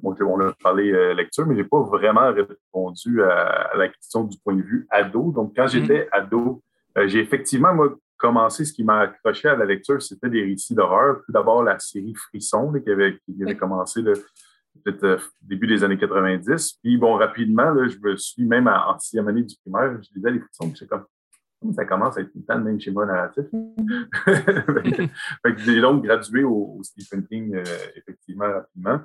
on a parlé lecture, mais je n'ai pas vraiment répondu à, la question du point de vue ado. Donc, quand mm-hmm. j'étais ado, j'ai effectivement, moi, commencé, ce qui m'a accroché à la lecture, c'était des récits d'horreur. Tout d'abord, la série Frisson, qui, avait, qui avait commencé peut-être euh, début des années 90. Puis, bon, rapidement, là, je me suis, même en sixième année du primaire, je lisais les Frissons, puis comme, ça commence à être tout le temps le même schéma narratif. j'ai donc gradué au, Stephen King, euh, effectivement, rapidement.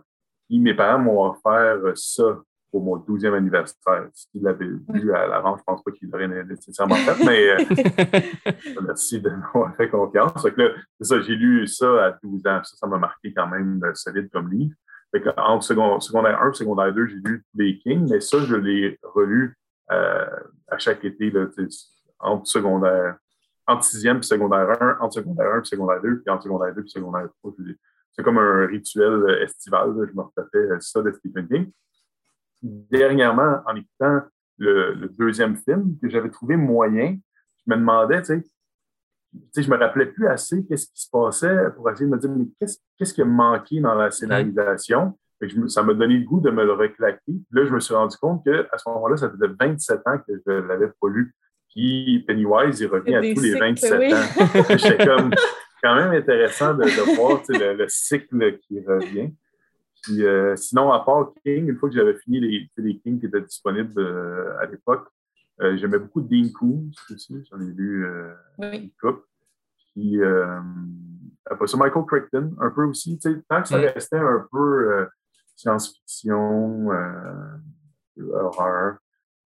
Puis, mes parents m'ont offert ça pour mon 12e anniversaire. S'il l'avait vu à l'avant, je ne pense pas qu'il l'aurait nécessairement fait, mais euh, merci de m'avoir fait confiance. ça, j'ai lu ça à 12 ans. Ça, ça m'a marqué quand même euh, solide comme livre. Fait que, entre secondaire 1 et secondaire 2, j'ai lu les Kings, mais ça, je l'ai relu euh, à chaque été, là, entre secondaire, entre sixième et secondaire 1, entre secondaire 1 et secondaire 2, puis entre secondaire 2 et secondaire 3. C'est comme un rituel estival. je me refais ça de Stephen King dernièrement, en écoutant le, deuxième film, que j'avais trouvé moyen, je me demandais, tu sais, je ne me rappelais plus assez qu'est-ce qui se passait pour essayer de me dire, mais qu'est-ce qui a manqué dans la scénarisation? ça m'a donné le goût de me le reclaquer. là, je me suis rendu compte qu'à ce moment-là, ça faisait 27 ans que je ne l'avais pas lu. Puis Pennywise, il revient à tous les 27 ans. Comme quand même intéressant de, voir le, cycle qui revient. Puis, euh, sinon, à part King, une fois que j'avais fini les, les Kings qui étaient disponibles euh, à l'époque, euh, j'aimais beaucoup Dean Koontz aussi. J'en ai lu une couple. Puis, après ça, Michael Crichton, un peu aussi. Tant que ça restait un peu science-fiction, horreur.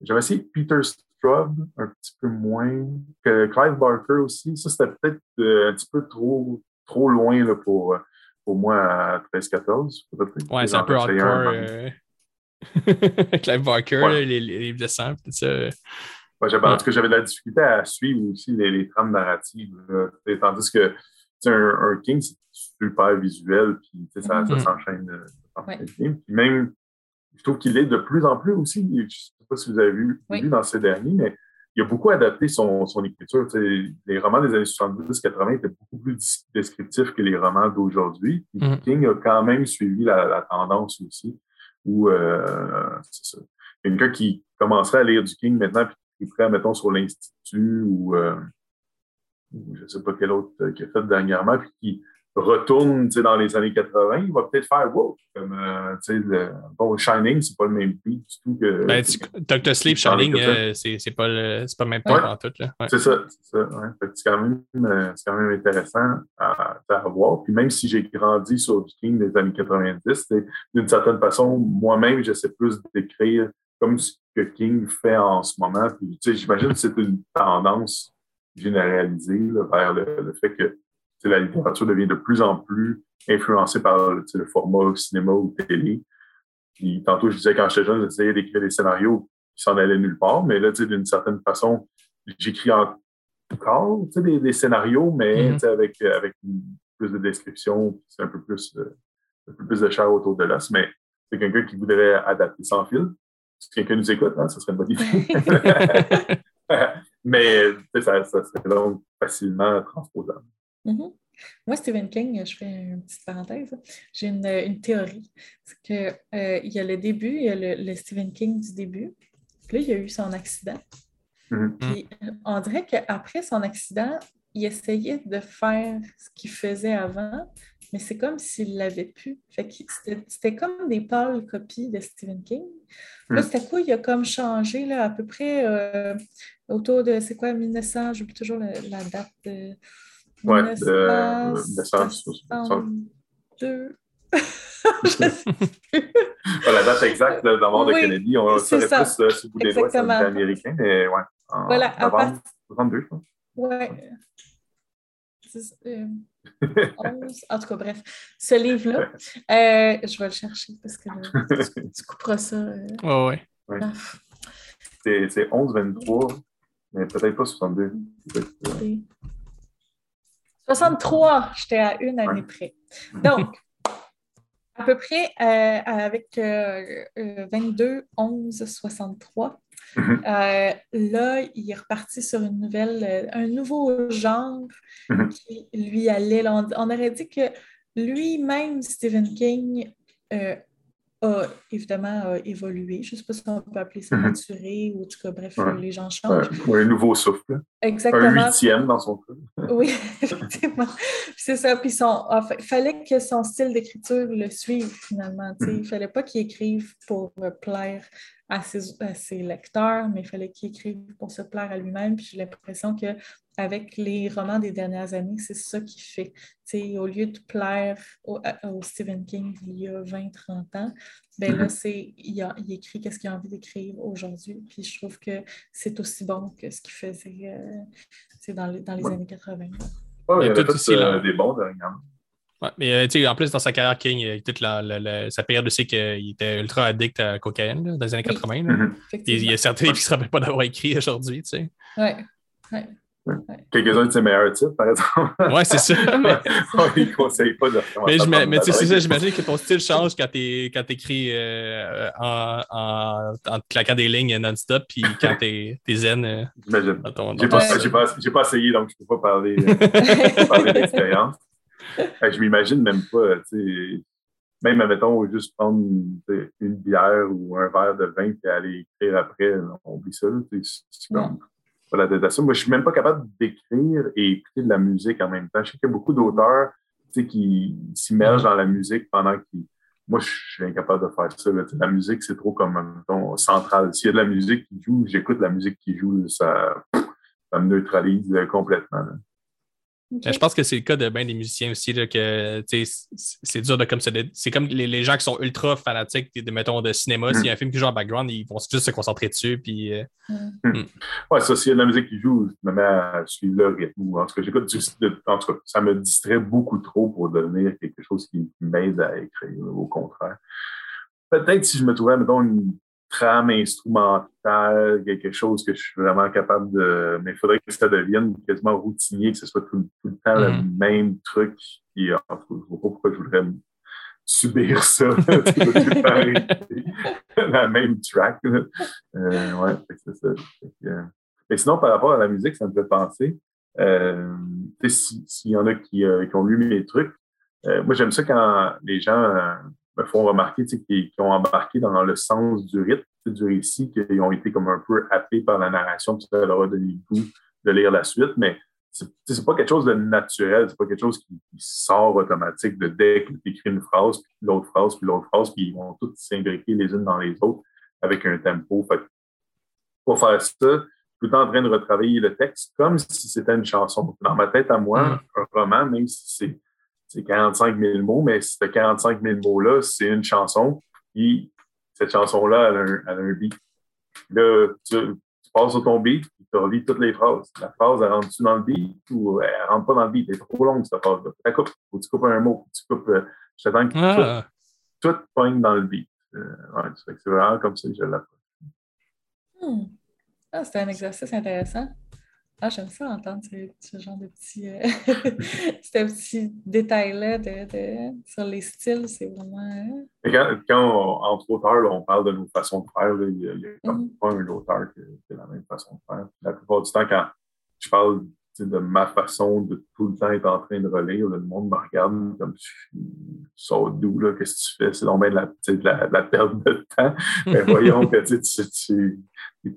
J'avais essayé Peter Straub, un petit peu moins. Que Clive Barker aussi. Ça, c'était peut-être un petit peu trop, trop loin là, pour pour moi à 13-14. Ouais, c'est un peu hardcore. Euh... Clive Barker, les, livres de sang, tout ça. Ouais, En tout cas, j'avais de la difficulté à suivre aussi les, les trames narratives. Tandis que un, un King, c'est super visuel, puis ça, mm-hmm. s'enchaîne. Euh, puis même, je trouve qu'il est de plus en plus aussi. Je ne sais pas si vous avez vu, vu dans ces derniers, mais il a beaucoup adapté son, son écriture. les romans des années 70-80 étaient beaucoup plus descriptifs que les romans d'aujourd'hui. Mm. King a quand même suivi la, tendance aussi, où euh, c'est ça. Quelqu'un qui commencerait à lire du King maintenant, puis qui prêt, mettons, sur l'Institut ou, euh, je ne sais pas quel autre euh, qui a fait dernièrement, puis qui retourne dans les années 80, il va peut-être faire wow, comme euh, le, bon, Shining, c'est pas le même prix du tout que. Ben, Dr. Sleep, Shining, euh, c'est pas, le, pas le même temps en tout. Ouais. C'est ça, c'est ça. Ouais. C'est quand, même, euh, quand même intéressant à, à, voir. Puis même si j'ai grandi sur du King des années 90, d'une certaine façon, moi-même, j'essaie plus d'écrire comme ce que King fait en ce moment. Puis j'imagine que c'est une tendance généralisée là, vers le, le fait que la littérature devient de plus en plus influencée par le format cinéma ou télé. Puis, tantôt, je disais, quand j'étais jeune, j'essayais d'écrire des scénarios qui s'en allaient nulle part, mais là, d'une certaine façon, j'écris encore des, des scénarios, mais mm-hmm. avec, avec plus de description, c'est un peu plus, euh, un peu plus de chair autour de l'os, mais c'est quelqu'un qui voudrait adapter sans fil. Si quelqu'un nous écoute, hein, ça serait une bonne idée. mais ça, ça serait donc facilement transposable. Mm-hmm. Moi, Stephen King, je fais une petite parenthèse, j'ai une, théorie. C'est qu'il euh, y a le début, il y a le, Stephen King du début. Puis là, il y a eu son accident. Mm-hmm. Puis euh, on dirait qu'après son accident, il essayait de faire ce qu'il faisait avant, mais c'est comme s'il l'avait pu. c'était comme des pâles copies de Stephen King. Là, mm. c'était quoi? Il a comme changé là, à peu près euh, autour de, c'est quoi, 1900, j'oublie toujours la, la date. De, oui, de naissance. Deux. la date exacte de la mort de Kennedy, on saurait plus euh, sous bout des doigts, c'est américain, mais ouais. En voilà, 62, je pense. Oui. Euh, en tout cas, bref, ce livre-là, euh, je vais le chercher parce que tu, couperas ça. Euh... Oh, ouais. ouais. C'est 11-23, mais peut-être pas 62. 63, j'étais à une année près. Donc, à peu près euh, avec 22, 11, 63. là, il est reparti sur une nouvelle, euh, un nouveau genre mm-hmm. qui lui allait. on, aurait dit que lui-même, Stephen King, euh, a évidemment évolué. Je ne sais pas si on peut appeler ça mhm. maturé ou en tout cas, bref, les gens changent. un nouveau souffle. Exactement. Un huitième dans son cas. oui, effectivement. C'est ça. Puis il fallait que son style d'écriture le suive finalement. Il ne fallait pas qu'il écrive pour plaire à ses, lecteurs, mais il fallait qu'il écrive pour se plaire à lui-même. Puis j'ai l'impression que avec les romans des dernières années, c'est ça qu'il fait. au lieu de plaire au, Stephen King il y a 20-30 ans, ben là, mm-hmm. il, écrit qu'est-ce qu'il a envie d'écrire aujourd'hui. Puis je trouve que c'est aussi bon que ce qu'il faisait euh, dans, les, dans les années 80. il y a, tout aussi euh, des bons dernièrement. Ouais, mais euh, en plus, dans sa carrière, King, il toute la, sa période aussi qu'il était ultra addict à la cocaïne dans les années 80. Mm-hmm. Il, y a certains qui ne se rappellent pas d'avoir écrit aujourd'hui. Oui. Ouais. Quelques-uns de ses meilleurs titres, par exemple. Ouais, c'est ça. on ne conseille pas de Mais, je, mais tu sais, c'est ça, j'imagine que ton style change quand tu écris euh, en, en, en, claquant des lignes non-stop, puis quand tu es, zen. Euh, j'imagine. J'ai pas, pas, pas, essayé, donc je ne peux pas parler, euh, parler d'expérience. je m'imagine même pas, tu sais, même, admettons, juste prendre une bière ou un verre de vin et aller écrire après, on oublie ça. C'est comme moi, je suis même pas capable d'écrire et écouter de la musique en même temps. Je sais qu'il y a beaucoup d'auteurs qui s'immergent dans la musique pendant qu'ils. Moi, je suis incapable de faire ça. La musique, c'est trop comme ton central. S'il y a de la musique qui joue, j'écoute la musique qui joue, ça, ça me neutralise complètement. Je pense que c'est le cas de bien des musiciens aussi, là, que c'est dur de comme C'est comme les, gens qui sont ultra fanatiques de, mettons, de cinéma, s'il y a un film qui joue en background, ils vont juste se concentrer dessus. Puis, euh, mm. Ouais, ça, s'il y a de la musique qui joue, je me mets à suivre le rythme. En tout cas, j'écoute En tout cas, ça me distrait beaucoup trop pour devenir quelque chose qui m'aide à écrire, au contraire. Peut-être si je me trouvais, mettons, une trame instrumentale, quelque chose que je suis vraiment capable de. Mais il faudrait que ça devienne quasiment routinier, que ce soit tout, le temps le mm-hmm. même truc. Puis, je ne vois pas pourquoi je voudrais subir ça. la même track. Euh, ouais, c'est ça. Euh, mais sinon, par rapport à la musique, ça me fait penser. Euh, S'il y en a qui, euh, qui, ont lu mes trucs, euh, moi j'aime ça quand les gens me font remarquer qu'ils ont embarqué dans le sens du rythme du récit, qu'ils ont été comme un peu happés par la narration, puis ça leur a donné le goût de lire la suite. Mais c'est pas quelque chose de naturel, c'est pas quelque chose qui, sort automatique de dès que tu écris une phrase, puis l'autre phrase, puis l'autre phrase, puis ils vont toutes s'imbriquer les unes dans les autres avec un tempo. Fait pour faire ça, tout le temps en train de retravailler le texte comme si c'était une chanson. Dans ma tête à moi, mm. un roman, même si c'est 45 000 mots, mais ce 45 000 mots-là, c'est une chanson, puis cette chanson-là, elle, a un beat. Là, tu, passes sur ton beat, tu relis toutes les phrases. La phrase, elle rentre-tu dans le beat ou elle ne rentre pas dans le beat? Elle est trop longue, cette phrase-là. Tu coupes, faut que tu coupes un mot, tu coupes. Euh, je t'attends que ah. tout, tout pogne dans le beat. Euh, ouais, c'est vraiment comme ça que je l'approche. Hmm. Ah, c'était un exercice intéressant. Ah, j'aime ça entendre ce, genre de petits, euh, ces petits détails-là de, sur les styles. C'est vraiment. Quand, quand entre auteurs, on parle de nos façons de faire, il n'y a, comme mm-hmm. pas un auteur qui, a la même façon de faire. La plupart du temps, quand je parle de ma façon de tout le temps être en train de relire. le monde me regarde comme tu sors d'où, qu'est-ce que tu fais? C'est donc de la, de la, la, perte de temps. Mais voyons que tu, tu,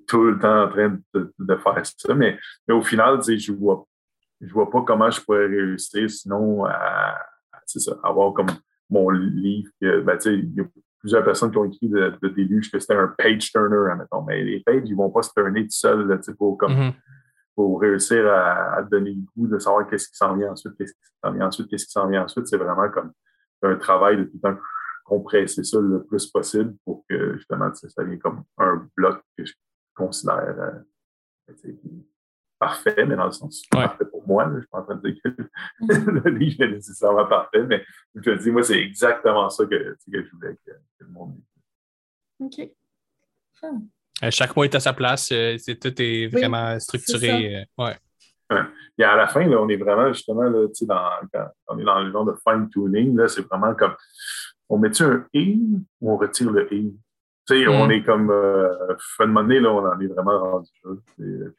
tout le temps en train de, de faire ça. Mais, mais au final, je ne vois, je vois pas comment je pourrais réussir sinon à, ça, avoir comme mon livre. Ben, il y a plusieurs personnes qui ont écrit de, de livres que c'était un page turner, admettons. Mais les pages, ils ne vont pas se turner tout seuls là, pour comme. Mm-hmm pour réussir à, donner le goût de savoir qu'est-ce qui s'en vient ensuite, qu'est-ce qui s'en vient ensuite, qu'est-ce qui s'en vient ensuite. C'est vraiment comme un travail de tout le temps compresser ça le plus possible pour que justement ça, devienne comme un bloc que je considère euh, parfait, mais dans le sens parfait pour moi. je ne suis pas en train de dire que le livre est nécessairement parfait, mais je te dis, moi, c'est exactement ça que, que je voulais que, le monde OK. Euh, chaque mot est à sa place. Euh, c'est, tout est vraiment structuré. Euh, ouais. Et à la fin, là, on est vraiment justement là, dans, on est dans le genre de fine-tuning. c'est vraiment comme on met-tu un i ou on retire le i? On mm. est comme euh, fin de monnaie, là, on en est vraiment rendu là.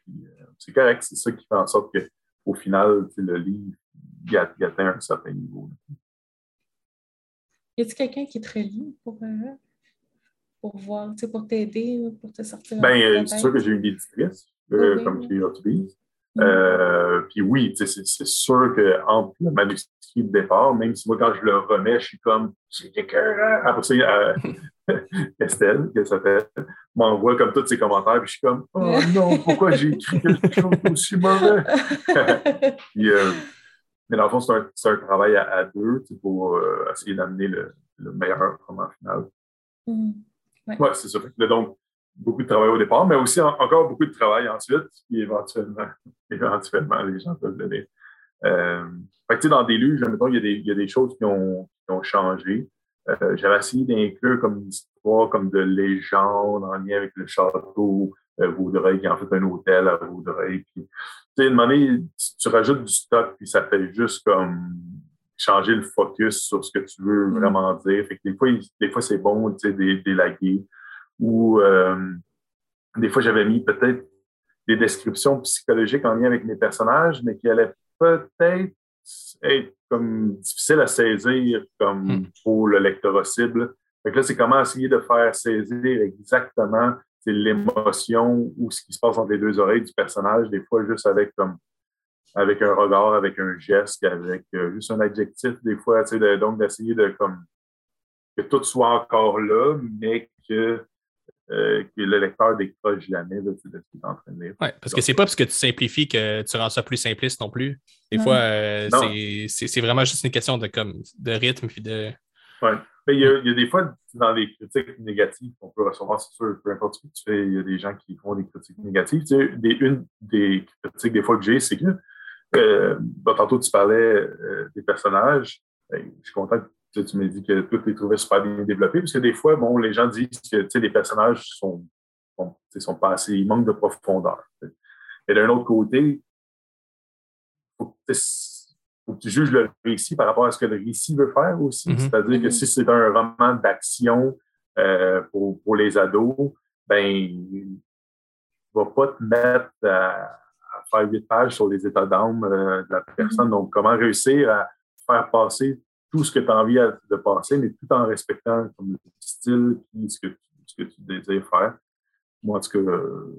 c'est correct, c'est ça qui fait en sorte qu'au final, le livre il, atteint un certain niveau. Y a-t-il quelqu'un qui te relie pour, pour voir, pour t'aider, pour te sortir? Ben, euh, c'est sûr que j'ai une éditrice, euh, comme tu l'utilises. Mm. Euh, puis oui, c'est sûr qu'entre le manuscrit de départ, même si moi, quand je le remets, je suis comme, c'est quelqu'un. Après ça, euh, Estelle, qu'elle s'appelle, m'envoie comme tous ses commentaires, puis je suis comme, oh non, pourquoi j'ai écrit quelque chose aussi mauvais? puis, euh, mais dans le fond, c'est un, un, travail à, deux pour essayer d'amener le, le, meilleur roman final. Mm. Oui, c'est ça. donc, beaucoup de travail au départ, mais aussi encore beaucoup de travail ensuite, puis éventuellement, éventuellement les gens peuvent le lire. Euh, fait dans des livres, il y, a des, il y a des choses qui ont, qui ont changé. Euh, J'avais essayé d'inclure comme une histoire comme de légende en lien avec le château euh, Vaudreuil, qui est en fait un hôtel à Vaudreuil. Puis, tu sais, une tu, rajoutes du stock, puis ça fait juste comme changer le focus sur ce que tu veux mm. vraiment dire. Fait que des fois, des fois c'est bon d'élaguer. Ou euh, des fois, j'avais mis peut-être des descriptions psychologiques en lien avec mes personnages, mais qui allaient peut-être être comme difficiles à saisir comme mm. pour le lectorat cible. Fait que là, c'est comment essayer de faire saisir exactement l'émotion ou ce qui se passe entre les deux oreilles du personnage, des fois juste avec comme avec un regard, avec un geste, avec euh, juste un adjectif, des fois, de, donc d'essayer de comme que tout soit encore là, mais que, euh, que le lecteur décroche jamais de, ce qu'il est en train de lire. Oui, parce que c'est pas parce que tu simplifies que tu rends ça plus simpliste non plus. Des fois, euh, c'est vraiment juste une question de, comme, de rythme puis de. Oui. Il y, a, il y, a, des fois, dans les critiques négatives qu'on peut recevoir, c'est sûr, peu importe ce que tu fais, il y a des gens qui font des critiques négatives. Tu sais, des, une des critiques des fois que j'ai, c'est que euh, bah, tantôt, tu parlais euh, des personnages. Ben, je suis content que tu m'aies dit que tout est trouvé super bien développé, parce que des fois, bon, les gens disent que les personnages sont, sont, sont pas assez, ils manquent de profondeur. Et d'un autre côté, faut, faut que tu juges le récit par rapport à ce que le récit veut faire aussi. Mm-hmm. C'est-à-dire que mm-hmm. si c'est un roman d'action euh, pour, pour, les ados, ben, il ne va pas te mettre à faire huit pages sur les états d'âme euh, de la personne. Mm-hmm. Donc, comment réussir à faire passer tout ce que tu as envie de passer, mais tout en respectant comme, le style et ce que, ce que tu désires faire. Moi, en tout cas, euh,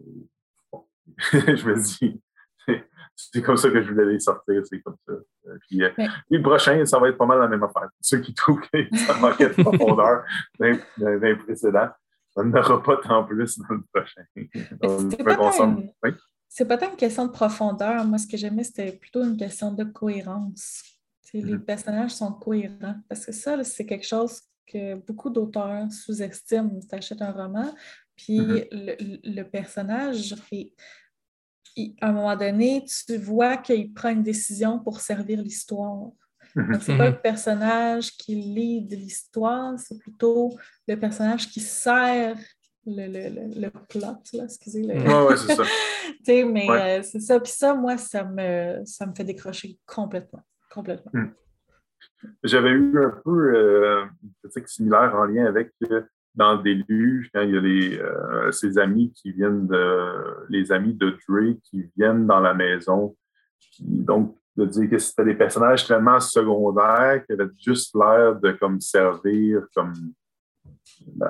je me dis, c'est comme ça que je voulais les sortir, c'est comme ça. Euh, Puis, euh, puis le prochain, ça va être pas mal la même affaire. Ceux qui trouvent que ça manquait de profondeur les précédents, ça n'aura pas tant plus dans le prochain. C'est une- oui. Tant une question de profondeur. Moi, ce que j'aimais, c'était plutôt une question de cohérence. Les Mhm. personnages sont cohérents. Parce que ça, c'est quelque chose que beaucoup d'auteurs sous-estiment. Tu achètes un roman, puis Mhm. le, le personnage, il- il- à un moment donné, tu vois qu'il prend une décision pour servir l'histoire. Mhm. Donc, c'est pas le personnage qui lead l'histoire, c'est plutôt le personnage qui sert le, le, le, plot, là, excusez. Le... Ouais, ouais, c'est ça. Mais Ouais. euh, c'est ça. Puis ça, moi, ça me, ça me fait décrocher complètement. Complètement. J'avais eu un peu euh, une critique similaire en lien avec euh, dans Déluge, quand il y a les, euh, ses amis qui viennent de les amis de Dre qui viennent dans la maison. Donc, de dire que c'était des personnages tellement secondaires qui avaient juste l'air de comme servir comme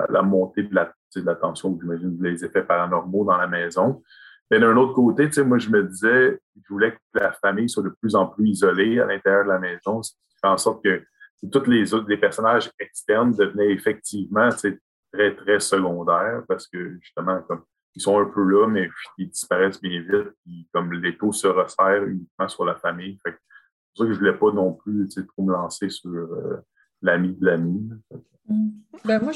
la, montée de la, de tension, j'imagine, les effets paranormaux dans la maison. Mais d'un autre côté, tu sais, moi, je me disais, je voulais que la famille soit de plus en plus isolée à l'intérieur de la maison, ce qui fait en sorte que tous les autres les personnages externes devenaient effectivement très, très secondaires parce que justement, comme ils sont un peu là, mais ils disparaissent bien vite, puis comme l'étau se resserre uniquement sur la famille. C'est pour ça que je voulais pas non plus tu sais, trop me lancer sur euh, l'ami de l'ami. Ben, moi,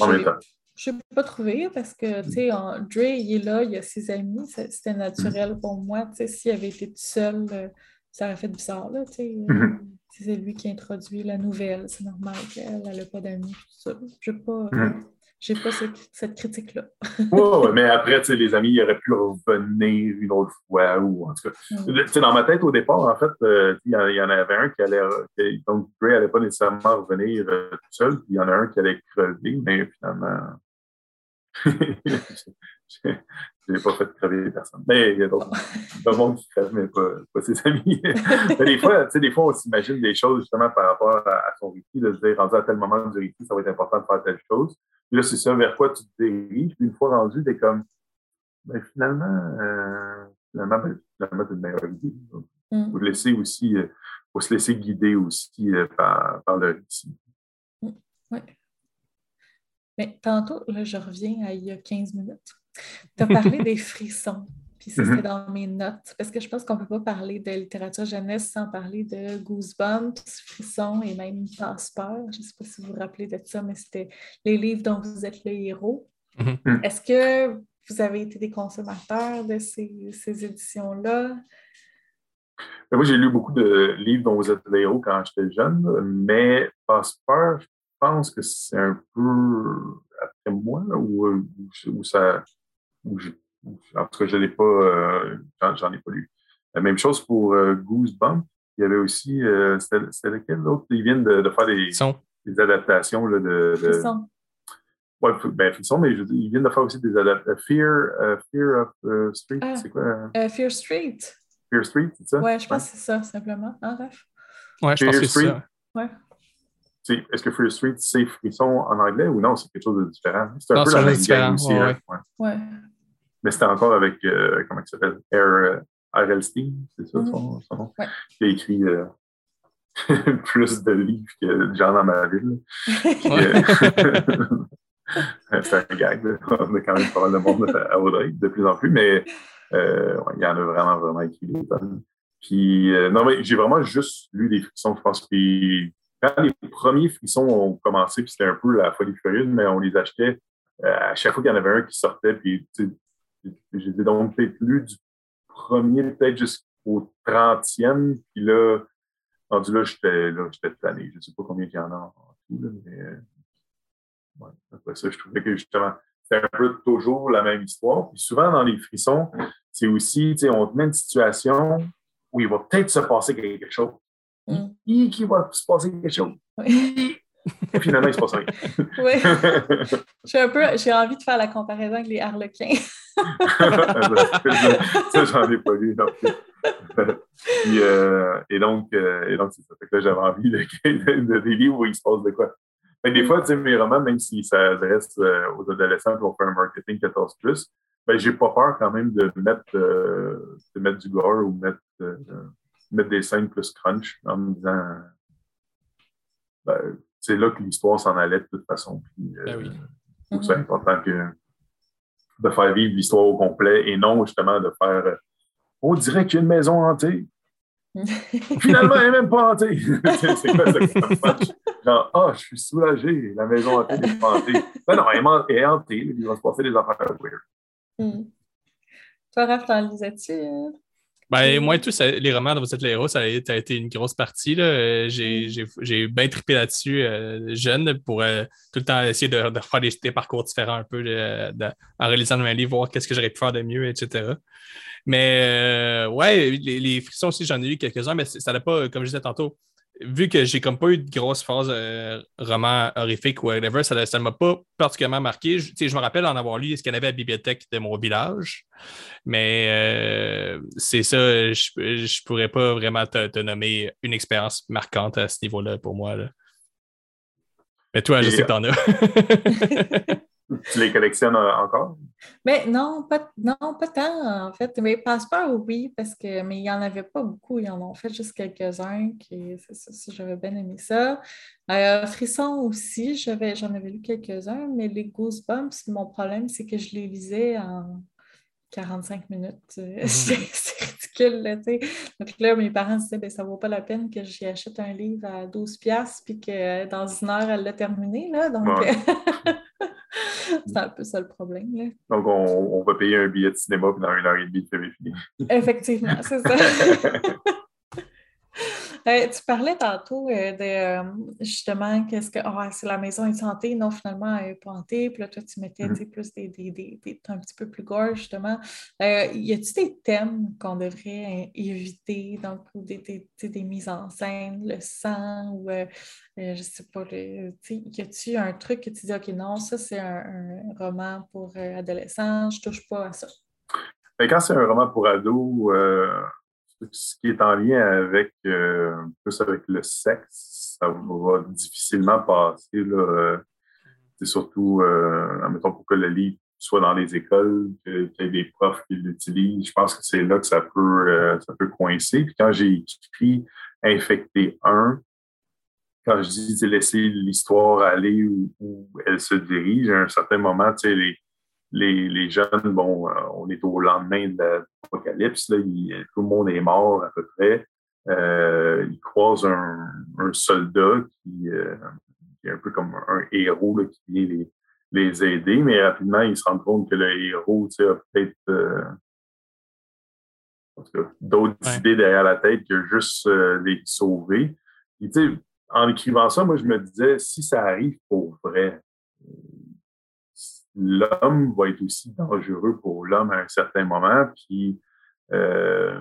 je n'ai pas trouvé parce que, tu sais, Dre, il est là, il a ses amis, c'était naturel pour moi. Tu sais, s'il avait été tout seul, euh, ça aurait fait bizarre, là, tu sais. euh, Mhm. C'est lui qui introduit la nouvelle, c'est normal qu'elle n'a pas d'amis, tout ça. Je n'ai pas, j'ai pas cette, cette critique-là. Ouais, mais après, tu sais, les amis, ils auraient pu revenir une autre fois, ou en tout cas. Mm. Tu sais, dans ma tête, au départ, en fait, euh, il y, y en avait un qui allait. qui- donc, Gray n'allait pas nécessairement revenir euh, tout seul, puis il y en a un qui allait crever, mais finalement. Je n'ai pas fait crever personne. Mais il y a d'autres d'autres monde qui crève, mais pas, pas ses amis. mais des fois, tu sais, des fois, on s'imagine des choses justement par rapport à, à son récit, de se dire, rendu à tel moment du récit, ça va être important de faire telle chose. Puis là, c'est ça vers quoi tu te diriges. Puis une fois rendu, t'es comme, ben, finalement, euh, finalement, ben, finalement, c'est une meilleure idée. Mm. faut laisser aussi, euh, faut se laisser guider aussi euh, par, par le récit. Oui. Mais tantôt, là, je reviens à il y a 15 minutes. Tu as parlé des frissons, puis ça, c'était dans mes notes, parce que je pense qu'on ne peut pas parler de littérature jeunesse sans parler de Goosebumps, frissons et même Passe-Peur. Je ne sais pas si vous vous rappelez de ça, mais c'était les livres dont vous êtes le héros. Mhm. Mhm. Est-ce que vous avez été des consommateurs de ces, ces éditions-là? Mais moi, j'ai lu beaucoup de livres dont vous êtes le héros quand j'étais jeune, mais Passe-Peur, je pense que c'est un peu après moi, là, où, ça. Où je- où- en tout cas, je l'ai pas. euh, j'en, ai pas lu. La même chose pour euh, Goosebumps. Il y avait aussi. euh, c'était, c'était lequel l'autre? Ils viennent de, de faire des, Ils sont. des adaptations là, de. de Frissons. ouais, ben, Frisson, mais je ils viennent de faire aussi des adaptations. Fear, Fear of Street, Ah. c'est quoi? euh, Euh, Fear Street. Fear Street, c'est ça? Ouais, je pense que c'est ça, simplement. Hein, Raph? Ouais, je pense Fear que c'est Street. ça. Ouais. Est-ce que Fear Street, c'est frisson en anglais ou non? C'est quelque chose de différent. C'est un Non, peu la même game aussi. ouais, hein. ouais. Ouais. Ouais. Mais c'était encore avec, euh, comment il s'appelle? R. euh, R.L. Stein, c'est ça son, son nom? Ouais. Qui a écrit euh, plus de livres que de gens dans ma ville. C'est un gag. On a quand même pas mal de monde à Audrey, de plus en plus, mais euh, ouais, il y en a vraiment, vraiment écrit des tonnes. Puis, euh, non, mais j'ai vraiment juste lu des frissons, je pense. Puis, quand les premiers frissons ont commencé, puis c'était un peu la folie furieuse, mais on les achetait euh, à chaque fois qu'il y en avait un qui sortait. Puis, j'ai donc peut-être lu du premier, peut-être jusqu'au 30e. Puis là, là, j'étais là, j'étais tanné. Je ne sais pas combien il y en a en tout, mais euh, après ça, je trouvais que justement, c'est un peu toujours la même histoire. Puis souvent, dans les frissons, c'est aussi, tu sais, on te met une situation où il va peut-être se passer quelque chose. Mm. Hi, qu'il va se passer quelque chose? Et finalement, il se passe rien. Oui. J'ai un peu, j'ai envie de faire la comparaison avec les harlequins. ça, j'en ai pas lu non plus. Puis, euh, et donc, euh, et donc c'est ça. Fait que là, j'avais envie de, de, de des livres où il se passe de quoi. Fait que des fois, tu sais, mes romans, même s'ils s'adressent euh, aux adolescents pour faire un marketing 14+, ben, j'ai pas peur quand même de mettre, euh, de mettre du gore ou mettre, euh, mettre des scènes plus crunch en me disant ben, c'est là que l'histoire s'en allait de toute façon. Puis, euh, Ben oui. je trouve ça important que, de faire vivre l'histoire au complet et non justement de faire euh, on dirait qu'il y a une maison hantée. Finalement, elle n'est même pas hantée. c'est c'est quoi ça? Genre, ah, je suis soulagé, la maison hantée n'est pas hantée. Non, non, elle est hantée, il va se passer des affaires weird. Hmm. Toi, Raph, t'en lisais-tu? Ben, moi ça- les romans de Vous êtes les héros, ça a, été une grosse partie. là. Euh, J'ai j'ai- j'ai bien trippé là-dessus euh, jeune pour euh, tout le temps essayer de, de faire des, des parcours différents un peu de- de- en réalisant mes livres, voir qu'est-ce que j'aurais pu faire de mieux, etc. Mais euh, ouais, les, les frissons aussi, j'en ai eu quelques-uns, mais ça n'a pas, comme je disais tantôt, vu que j'ai comme pas eu de grosse phase euh, roman horrifique ou whatever, ça ne m'a pas particulièrement marqué. Je, je me rappelle en avoir lu ce qu'il y en avait à la bibliothèque de mon village, mais euh, c'est ça, je ne pourrais pas vraiment te, te nommer une expérience marquante à ce niveau-là pour moi. là. Mais toi, je sais que t'en as. Tu les collectionnes euh, encore? Mais non, pas, non, pas tant, en fait. Mais Passeport, oui, parce que, mais il n'y en avait pas beaucoup. Ils en ont fait juste quelques-uns. Qui, c'est ça, ça, j'avais bien aimé ça. Euh, Frisson aussi, j'avais, j'en avais lu quelques-uns, mais les Goosebumps, mon problème, c'est que je les lisais en 45 minutes. Euh, c'est, ridicule, là, tu sais. Donc là, mes parents disaient, ben, ça ne vaut pas la peine que j'y achète un livre à 12 piastres puis que dans une heure, elle l'a terminé, là. Donc, Ouais. c'est un peu ça le problème, là. Donc, on, on va payer un billet de cinéma, puis dans une heure et demie, c'est fini. Effectivement, c'est ça. Euh, tu parlais tantôt euh, de euh, justement qu'est-ce que Ah, c'est la maison est hantée, non, finalement, elle n'est pas hantée. Puis là, toi, tu mettais sais, plus des, des, des, des- un petit peu plus gore, justement. Euh, y a-t-il des thèmes qu'on devrait euh, éviter, donc, ou des, des, mises en scène, le sang, ou je sais pas, le, y a-t-il un truc que tu dis, OK, non, ça, c'est un, un roman pour adolescents, je touche pas à ça? Mais quand c'est un roman pour ados, euh, ce qui est en lien avec euh, plus avec le sexe, ça va difficilement passer. Là, euh, c'est surtout, euh, admettons, pour que le livre soit dans les écoles, qu'il y ait des profs qui l'utilisent. Je pense que c'est là que ça peut, ça peut coincer. Puis quand j'ai écrit Infecté 1, quand je dis laisser l'histoire aller où, où elle se dirige, à un certain moment, tu sais, les, les, les jeunes, bon, euh, on est au lendemain de l'apocalypse, là, il- tout le monde est mort à peu près. Euh, ils croisent un, un soldat qui, euh, qui est un peu comme un héros là, qui vient les, les aider, mais rapidement, ils se rendent compte que le héros tu sais, a peut-être euh, d'autres Ouais. idées derrière la tête que juste les sauver. Puis, tu sais, en écrivant ça, moi, je me disais, si ça arrive pour vrai, l'homme va être aussi dangereux pour l'homme à un certain moment. Puis, euh,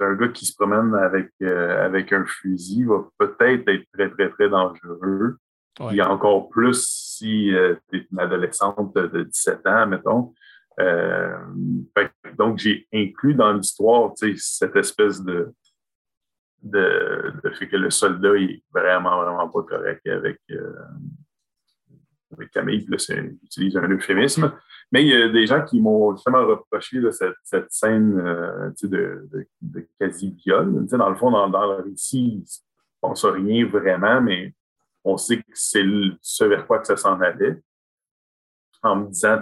un gars qui se promène avec, euh, avec un fusil va peut-être être très, très, très dangereux. Ouais. Puis encore plus si euh, tu es une adolescente de 17 ans, mettons. Fait donc, j'ai inclus dans l'histoire cette espèce de, de, de fait que le soldat il est vraiment, vraiment pas correct avec, avec Camille. J'utilise un euphémisme. Mais il y a des gens qui m'ont justement reproché là, cette, scène euh, de, de, de quasi-viol. Dans le fond, dans, le récit, il ne passe rien vraiment, mais on sait que c'est ce vers quoi que ça s'en allait. En me disant,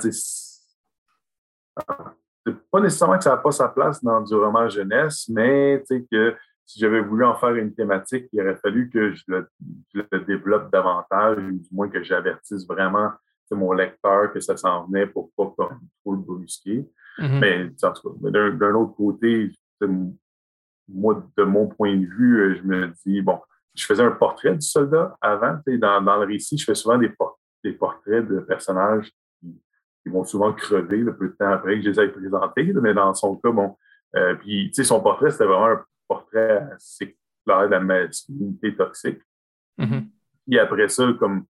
pas nécessairement que ça n'a pas sa place dans du roman jeunesse, mais que si j'avais voulu en faire une thématique, il aurait fallu que je le, je le développe davantage, ou du moins que j'avertisse vraiment mon lecteur que ça s'en venait pour pas comme, trop le brusquer. Mais en tout cas, mais d'un autre côté, moi, de mon point de vue, euh, je me dis, bon, je faisais un portrait du soldat avant. Dans, dans le récit, je fais souvent des, por- des portraits de personnages qui, qui vont souvent crever le peu de temps après que je les ai présentés. Mais dans son cas, bon, euh, puis, tu sais, son portrait, c'était vraiment un portrait assez clair de la masculinité toxique. Mhm. Puis après ça, comme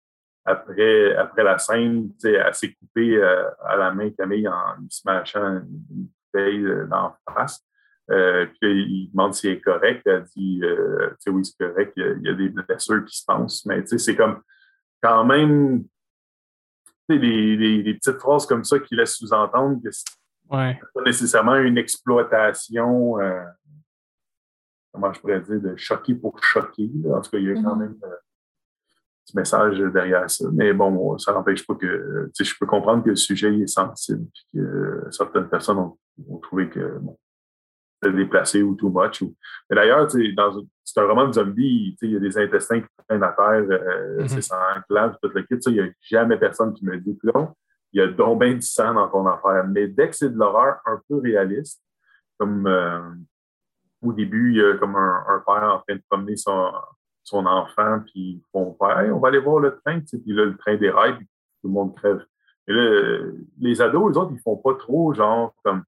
après, après la scène, elle s'est coupée euh, à la main Camille en lui smashant une bouteille euh, d'en face. Euh, puis il demande si elle est correcte. Elle dit euh, oui, c'est correct, il y, a, il y a des blessures qui se pensent. Mais c'est comme quand même les petites phrases comme ça qui laissent sous-entendre que c'est Ouais. pas nécessairement une exploitation, comment je pourrais dire, de choquer pour choquer. là. En tout cas, il y a quand Mhm. même euh, un petit message derrière ça. Mais bon, ça n'empêche pas que euh, tu sais, je peux comprendre que le sujet est sensible, puis que euh, certaines personnes ont, ont trouvé que bon, c'était déplacé ou too much. Ou... Mais d'ailleurs, c'est un roman de zombie, tu sais, il y a des intestins qui traînent à terre, euh, Mhm. c'est sanglant, puis tout le kit. Il n'y a jamais personne qui me dit non, il y a donc bien du sang dans ton affaire. Mais dès que c'est de l'horreur un peu réaliste, comme euh, au début, il y a comme un, un père en train de promener son, son enfant, puis ils font faire Hey, on va aller voir le train, tu sais, puis là, le train déraille, puis tout le monde crève. Et là, les ados, les autres, ils font pas trop genre comme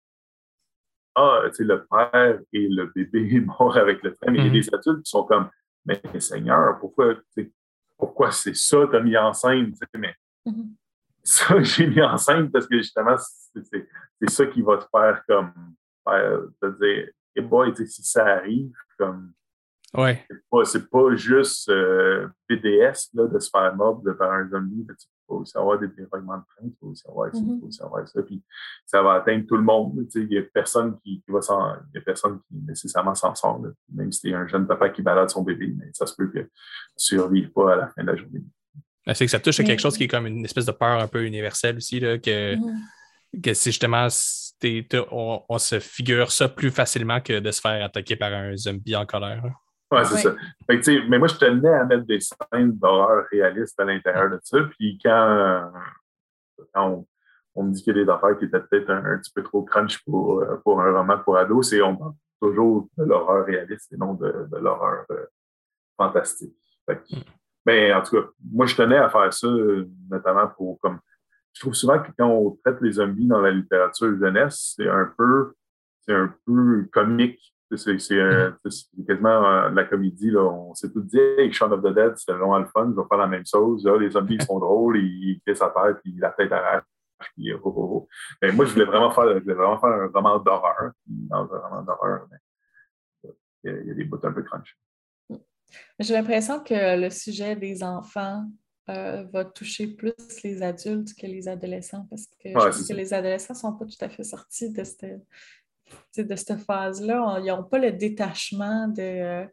Ah, tu sais, le père et le bébé mort avec le train. Mais il y a Mhm. des adultes qui sont comme Mais Seigneur, pourquoi, tu pourquoi c'est ça, t'as mis en scène? Tu sais, Mais Mhm. ça, j'ai mis en scène parce que justement, c'est ça qui va te faire comme te dire, et boy, tu si ça arrive, comme Ouais. c'est pas, c'est pas juste euh, PDS là, de se faire mordre par un zombie. Tu faut aussi avoir des dérèglements de train, il faut aussi avoir ça, il Mhm. faut aussi avoir ça. Puis ça va atteindre tout le monde. tu sais, Il n'y a personne qui, qui va s'en. Il y a personne qui nécessairement s'en sort. là. Même si tu es un jeune papa qui balade son bébé, mais ça se peut que tu survives pas à la fin de la journée. Ben, C'est que ça touche à quelque chose qui est comme une espèce de peur un peu universelle aussi, là, que, Mhm. Que c'est justement, on, on se figure ça plus facilement que de se faire attaquer par un zombie en colère. Ouais, c'est Ouais. ça. Fait que, mais moi, je tenais à mettre des scènes d'horreur réalistes à l'intérieur de ça. Puis quand, quand on, on me dit qu'il y a des affaires qui étaient peut-être un, un petit peu trop crunch pour, euh, pour un roman pour ados, c'est on parle toujours de l'horreur réaliste et non de, de l'horreur euh, fantastique. Fait que- mais en tout cas, moi, je tenais à faire ça, euh, notamment pour comme. Je trouve souvent que quand on traite les zombies dans la littérature jeunesse, c'est un peu, c'est un peu comique. C'est c'est quasiment euh, de la comédie. Là. On s'est tout dit, hey, Shaun of the Dead, c'est vraiment le fun, je vais faire la même chose. Là, les zombies ils sont drôles, ils, ils pissent à terre, puis la tête arrache. Puis, oh, oh, oh. Moi, je voulais vraiment faire, je voulais vraiment faire un roman d'horreur. Un roman d'horreur, il y a- des bouts un peu crunch. J'ai l'impression que le sujet des enfants euh, va toucher plus les adultes que les adolescents parce que je Ouais, c'est que les adolescents ne sont pas tout à fait sortis de cette, de cette phase-là. Ils n'ont pas le détachement de euh,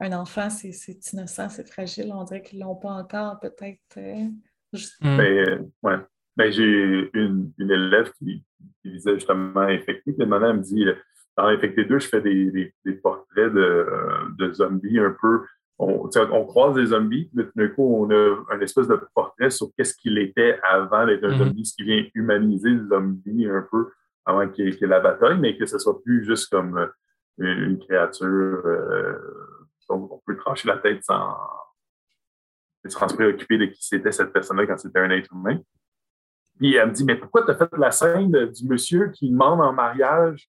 un enfant, c'est c'est innocent, c'est fragile. On dirait qu'ils ne l'ont pas encore, peut-être. euh, juste- Mm. Mais euh, ouais. Ben, j'ai une, une élève qui, qui lisait justement Infecté, puis maintenant elle me dit dans Infecté 2, je fais des, des, des portraits de, de zombies un peu. On, croise des zombies, mais tout d'un coup, on a un espèce de portrait sur qu'est-ce qu'il était avant d'être un Mhm. zombie, ce qui vient humaniser le zombie un peu avant qu'il y y ait la bataille, mais que ce soit plus juste comme euh, une, une créature euh, dont on peut trancher la tête sans, sans se préoccuper de qui c'était cette personne-là quand c'était un être humain. Puis elle me dit, mais pourquoi tu as fait la scène du monsieur qui demande en mariage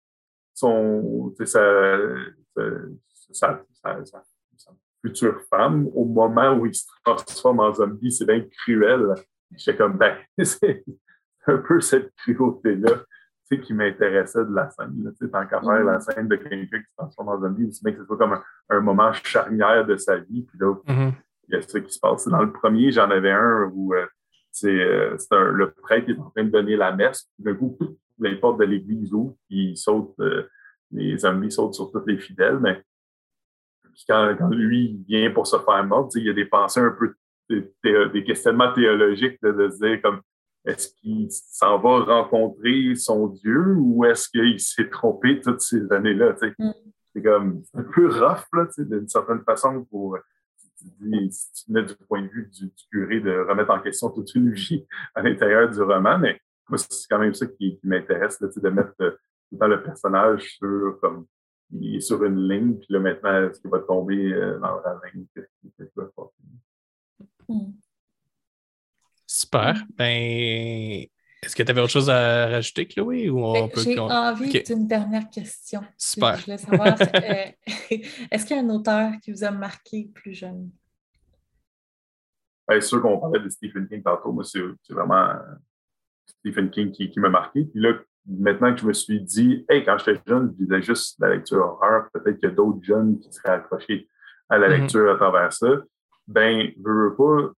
son, sa future femme au moment où il se transforme en zombie? C'est bien cruel. J'étais comme, ben, c'est un peu cette cruauté-là qui m'intéressait de la scène. Tu sais, tant qu'à faire la scène de quelqu'un qui se transforme en zombie, bien que ce soit comme un, un moment charnière de sa vie. Puis là, Mhm. il y a ça qui se passe. Dans le premier, j'en avais un où euh, c'est euh, le prêtre qui est en train de donner la messe. Puis D'un coup, les portes de l'église ouvrent, puis il saute, euh, les zombies sautent sur tous les fidèles. Mais puis quand, quand lui il vient pour se faire mordre, il y a des pensées un peu, des, questionnements théologiques de se dire comme est-ce qu'il s'en va rencontrer son Dieu ou est-ce qu'il s'est trompé toutes ces années-là? Mm. C'est comme un peu rough, là, d'une certaine façon, pour tu dis, si tu mets du point de vue du, du curé de remettre en question toute une vie à l'intérieur du roman, mais moi, c'est quand même ça qui, qui m'intéresse, de mettre euh, le le personnage sur comme il est sur une ligne, puis là maintenant, est-ce qu'il va tomber euh, dans la ligne? Qu'est-ce qui- va se passer? Hmm. Super. Ben, est-ce que tu avais autre chose à rajouter, Chloé? Ou on Ben, peut. J'ai envie d'une dernière question. Super. Je voulais savoir, euh, est-ce qu'il y a un auteur qui vous a marqué plus jeune? Bien sûr qu'on parlait de Stephen King tantôt. Moi, c'est c'est vraiment euh, Stephen King qui, qui m'a marqué. Puis là, maintenant que je me suis dit, hey, quand j'étais jeune, je disais juste la lecture horreur, peut-être qu'il y a d'autres jeunes qui seraient accrochés à la Mhm. lecture à travers ça. Ben, je veux pas,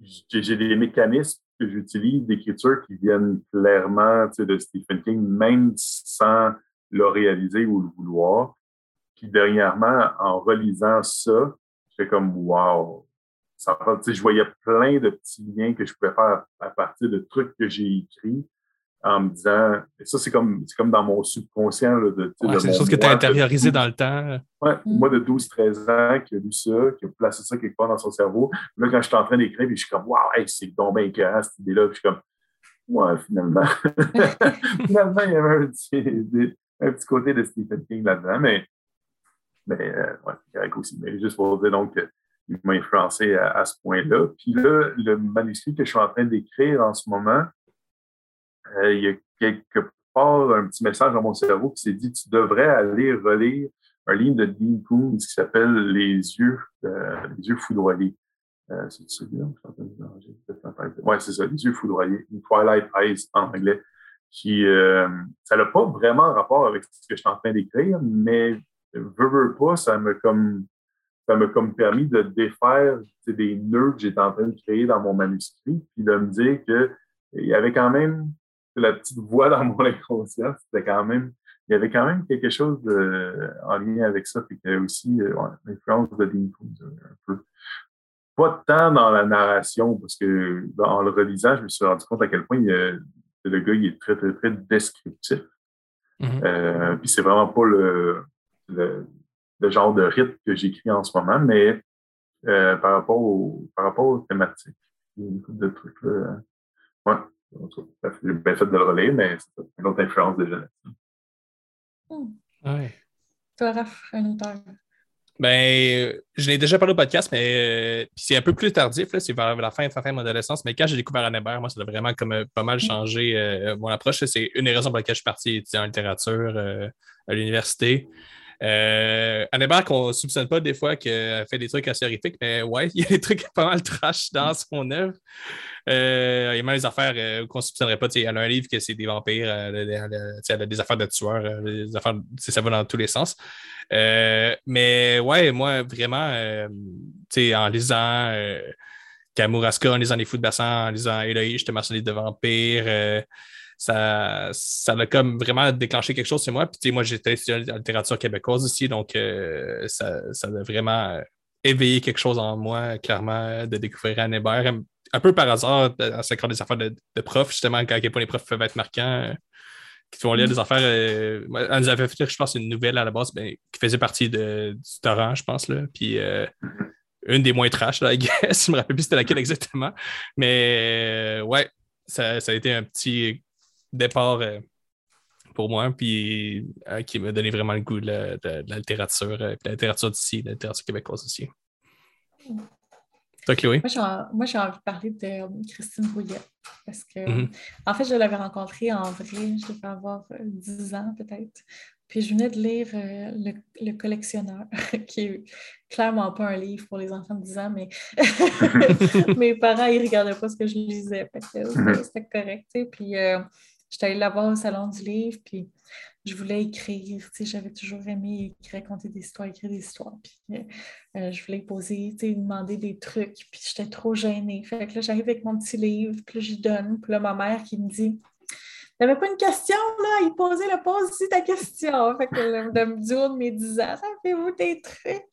j'ai j'ai des mécanismes que j'utilise d'écriture qui viennent clairement de Stephen King, même sans le réaliser ou le vouloir. Puis dernièrement, en relisant ça, j'étais comme wow! Ça, je voyais plein de petits liens que je pouvais faire à partir de trucs que j'ai écrits en me disant, et ça, c'est comme, comme dans mon subconscient. Là, de, ouais, c'est des choses que tu as intériorisé dans le temps. Ouais, mm. moi de 12-13 ans qui a lu ça, qui a placé ça quelque part dans son cerveau. Là, quand je suis en train d'écrire, je suis comme, waouh, hey, c'est donc bien écœurant cette idée-là. Puis je suis comme, ouais, finalement. finalement, il y avait un petit, un petit côté de Stephen King là-dedans, mais, mais euh, ouais, c'est correct aussi. Mais juste pour dire donc il m'a influencé à, à ce point-là. Puis là, le manuscrit que je suis en train d'écrire en ce moment, euh, il y a quelque part un petit message dans mon cerveau qui s'est dit tu devrais aller relire un livre de Dean Koontz qui s'appelle Les yeux, euh, les yeux foudroyés. Euh, c'est celui-là? Oui, c'est ça, Les yeux foudroyés, Twilight Eyes en anglais. Qui, ça n'a pas vraiment rapport avec ce que je suis en train d'écrire, mais veux, veux pas, ça m'a comme ça m'a comme permis de défaire des nœuds que j'étais en train de créer dans mon manuscrit, puis de me dire qu'il y avait quand même la petite voix dans mon inconscient, c'était quand même, il y avait quand même quelque chose de, en lien avec ça, puis qu'il y avait aussi euh, l'influence de Dean Koontz un peu. Pas tant dans la narration, parce que en le relisant, je me suis rendu compte à quel point le gars il est très, très, très descriptif. Mm-hmm. Euh, puis c'est vraiment pas le, le, genre de rythme que j'écris en ce moment, mais euh, par, rapport au, par rapport aux thématiques. Il y a une de trucs là. Ouais. J'ai bien fait de le relire, mais c'est une autre influence déjà. Hmm. Ouais. Toi, Raph, un auteur. Ben, je l'ai déjà parlé au podcast, mais euh, c'est un peu plus tardif, c'est vers la fin, fin de mon adolescence. Mais quand j'ai découvert Anne Hébert, moi, ça a vraiment comme euh, pas mal hmm. changé euh, mon approche. C'est une des raisons pour lesquelles je suis parti étudier en littérature à l'université. Euh, Hébert, qu'on ne soupçonne pas des fois qu'elle fait des trucs assez horrifiques, mais ouais, il y a des trucs pas mal trash dans son œuvre. Euh, il y a même des affaires euh, qu'on ne soupçonnerait pas. Elle a un livre que c'est des vampires, euh, elle, a des affaires de tueurs, des affaires, ça va dans tous les sens. mais ouais, moi, vraiment, en lisant Kamouraska, en lisant Les Fous de Bassin, en lisant Eloï, je te mentionné de vampires ça, ça a comme vraiment déclenché quelque chose chez moi. Puis, moi, j'étais étudiant en littérature québécoise aussi, donc ça, ça, a vraiment éveillé quelque chose en moi, clairement, de découvrir Anne Hébert un peu par hasard, en s'accordant des affaires de, de profs, justement, quand à quel point les profs peuvent être marquants, euh, qui font lire des affaires. Euh, elle nous avait fait je pense, une nouvelle à la base ben, qui faisait partie de, du torrent, je pense. Là. Puis euh, une des moins trash, là, I guess. Je me rappelle plus c'était laquelle exactement. Mais ouais, ça, ça, a été un petit départ pour moi, puis qui m'a donné vraiment le goût de, la littérature, de la littérature d'ici, de la littérature québécoise aussi. Toi, Chloé? Moi, j'ai envie de parler de euh, Christine Rouillet. Parce que, mm-hmm. en fait, je l'avais rencontrée en vrai, je devais avoir 10 euh, ans peut-être. Puis je venais de lire euh, le, collectionneur, qui est clairement pas un livre pour les enfants de 10 ans, mais mes parents, ils regardaient pas ce que je lisais. Mm-hmm. C'était correct. Puis euh, j'étais allée la voir au salon du livre, puis je voulais écrire, j'avais toujours aimé raconter des histoires, écrire des histoires. Puis, euh, euh, je voulais poser, demander des trucs, puis j'étais trop gênée. Fait que là, j'arrive avec mon petit livre, puis là, je donne. Puis là, ma mère qui me dit T'avais pas une question, là? Il posait le pose ici ta question. Fait que là, du haut de mes 10 ans, ça fait-vous des trucs?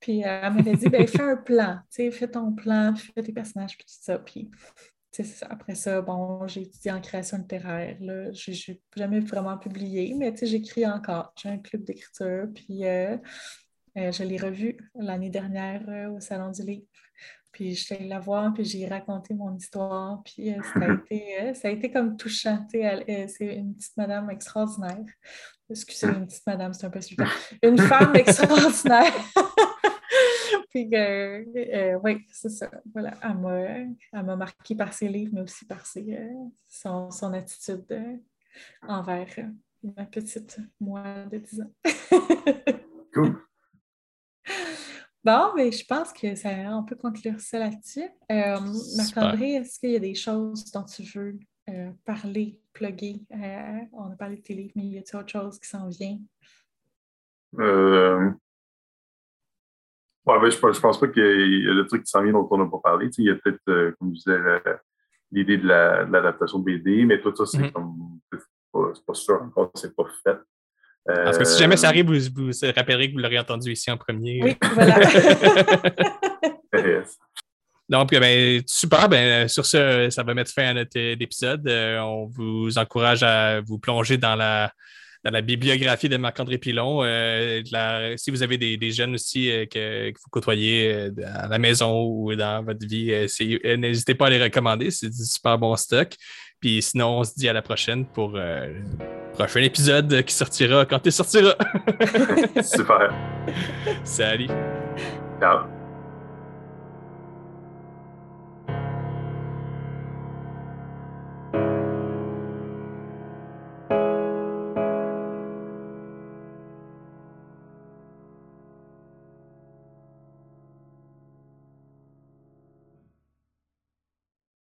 Puis euh, elle m'avait dit, ben fais un plan, tu fais ton plan, fais tes personnages, puis tout ça. Puis après ça, bon, j'ai étudié en création littéraire. Je n'ai jamais vraiment publié, mais j'écris encore. J'ai un club d'écriture, puis euh, euh, je l'ai revu l'année dernière euh, au Salon du Livre. Puis je suis allée la voir, puis j'ai raconté mon histoire, puis ça, a été, ça a été comme touchant. c'est une petite madame extraordinaire. Excusez, une petite madame, c'est un peu super. Une femme extraordinaire. Puis, euh, euh, oui, c'est ça. Voilà, elle m'a marqué par ses livres, mais aussi par ses, euh, son, son, attitude envers ma petite moi de 10 ans. cool. Bon, mais je pense que ça, on peut conclure ça là-dessus. Marc-André, est-ce qu'il y a des choses dont tu veux parler, plugger? on a parlé de tes livres, mais y a-t-il autre chose qui s'en vient? Ouais, ben, je, ne pense pas qu'il y a des trucs qui s'en viennent dont on n'a pas parlé. il y a peut-être, euh, comme je disais, l'idée de la- de l'adaptation BD, mais tout ça, c'est Mhm. comme. C'est pas, pas sûr encore, c'est pas fait. Parce que si jamais ça Euh, arrive, vous vous vous rappellerez que vous l'aurez entendu ici en premier. Oui, voilà. euh, Donc, ben, super. Ben, sur ce, ça va mettre fin à notre euh, épisode. Euh, on vous encourage à vous plonger dans la, dans la bibliographie de Marc-André Pilon. Euh, la- si vous avez des, des jeunes aussi euh, que, que vous côtoyez euh, à la maison ou dans votre vie, euh, euh, n'hésitez pas à les recommander. C'est du super bon stock. Puis sinon, on se dit à la prochaine pour euh, le prochain épisode qui sortira quand il sortira. Super. Salut! Ciao.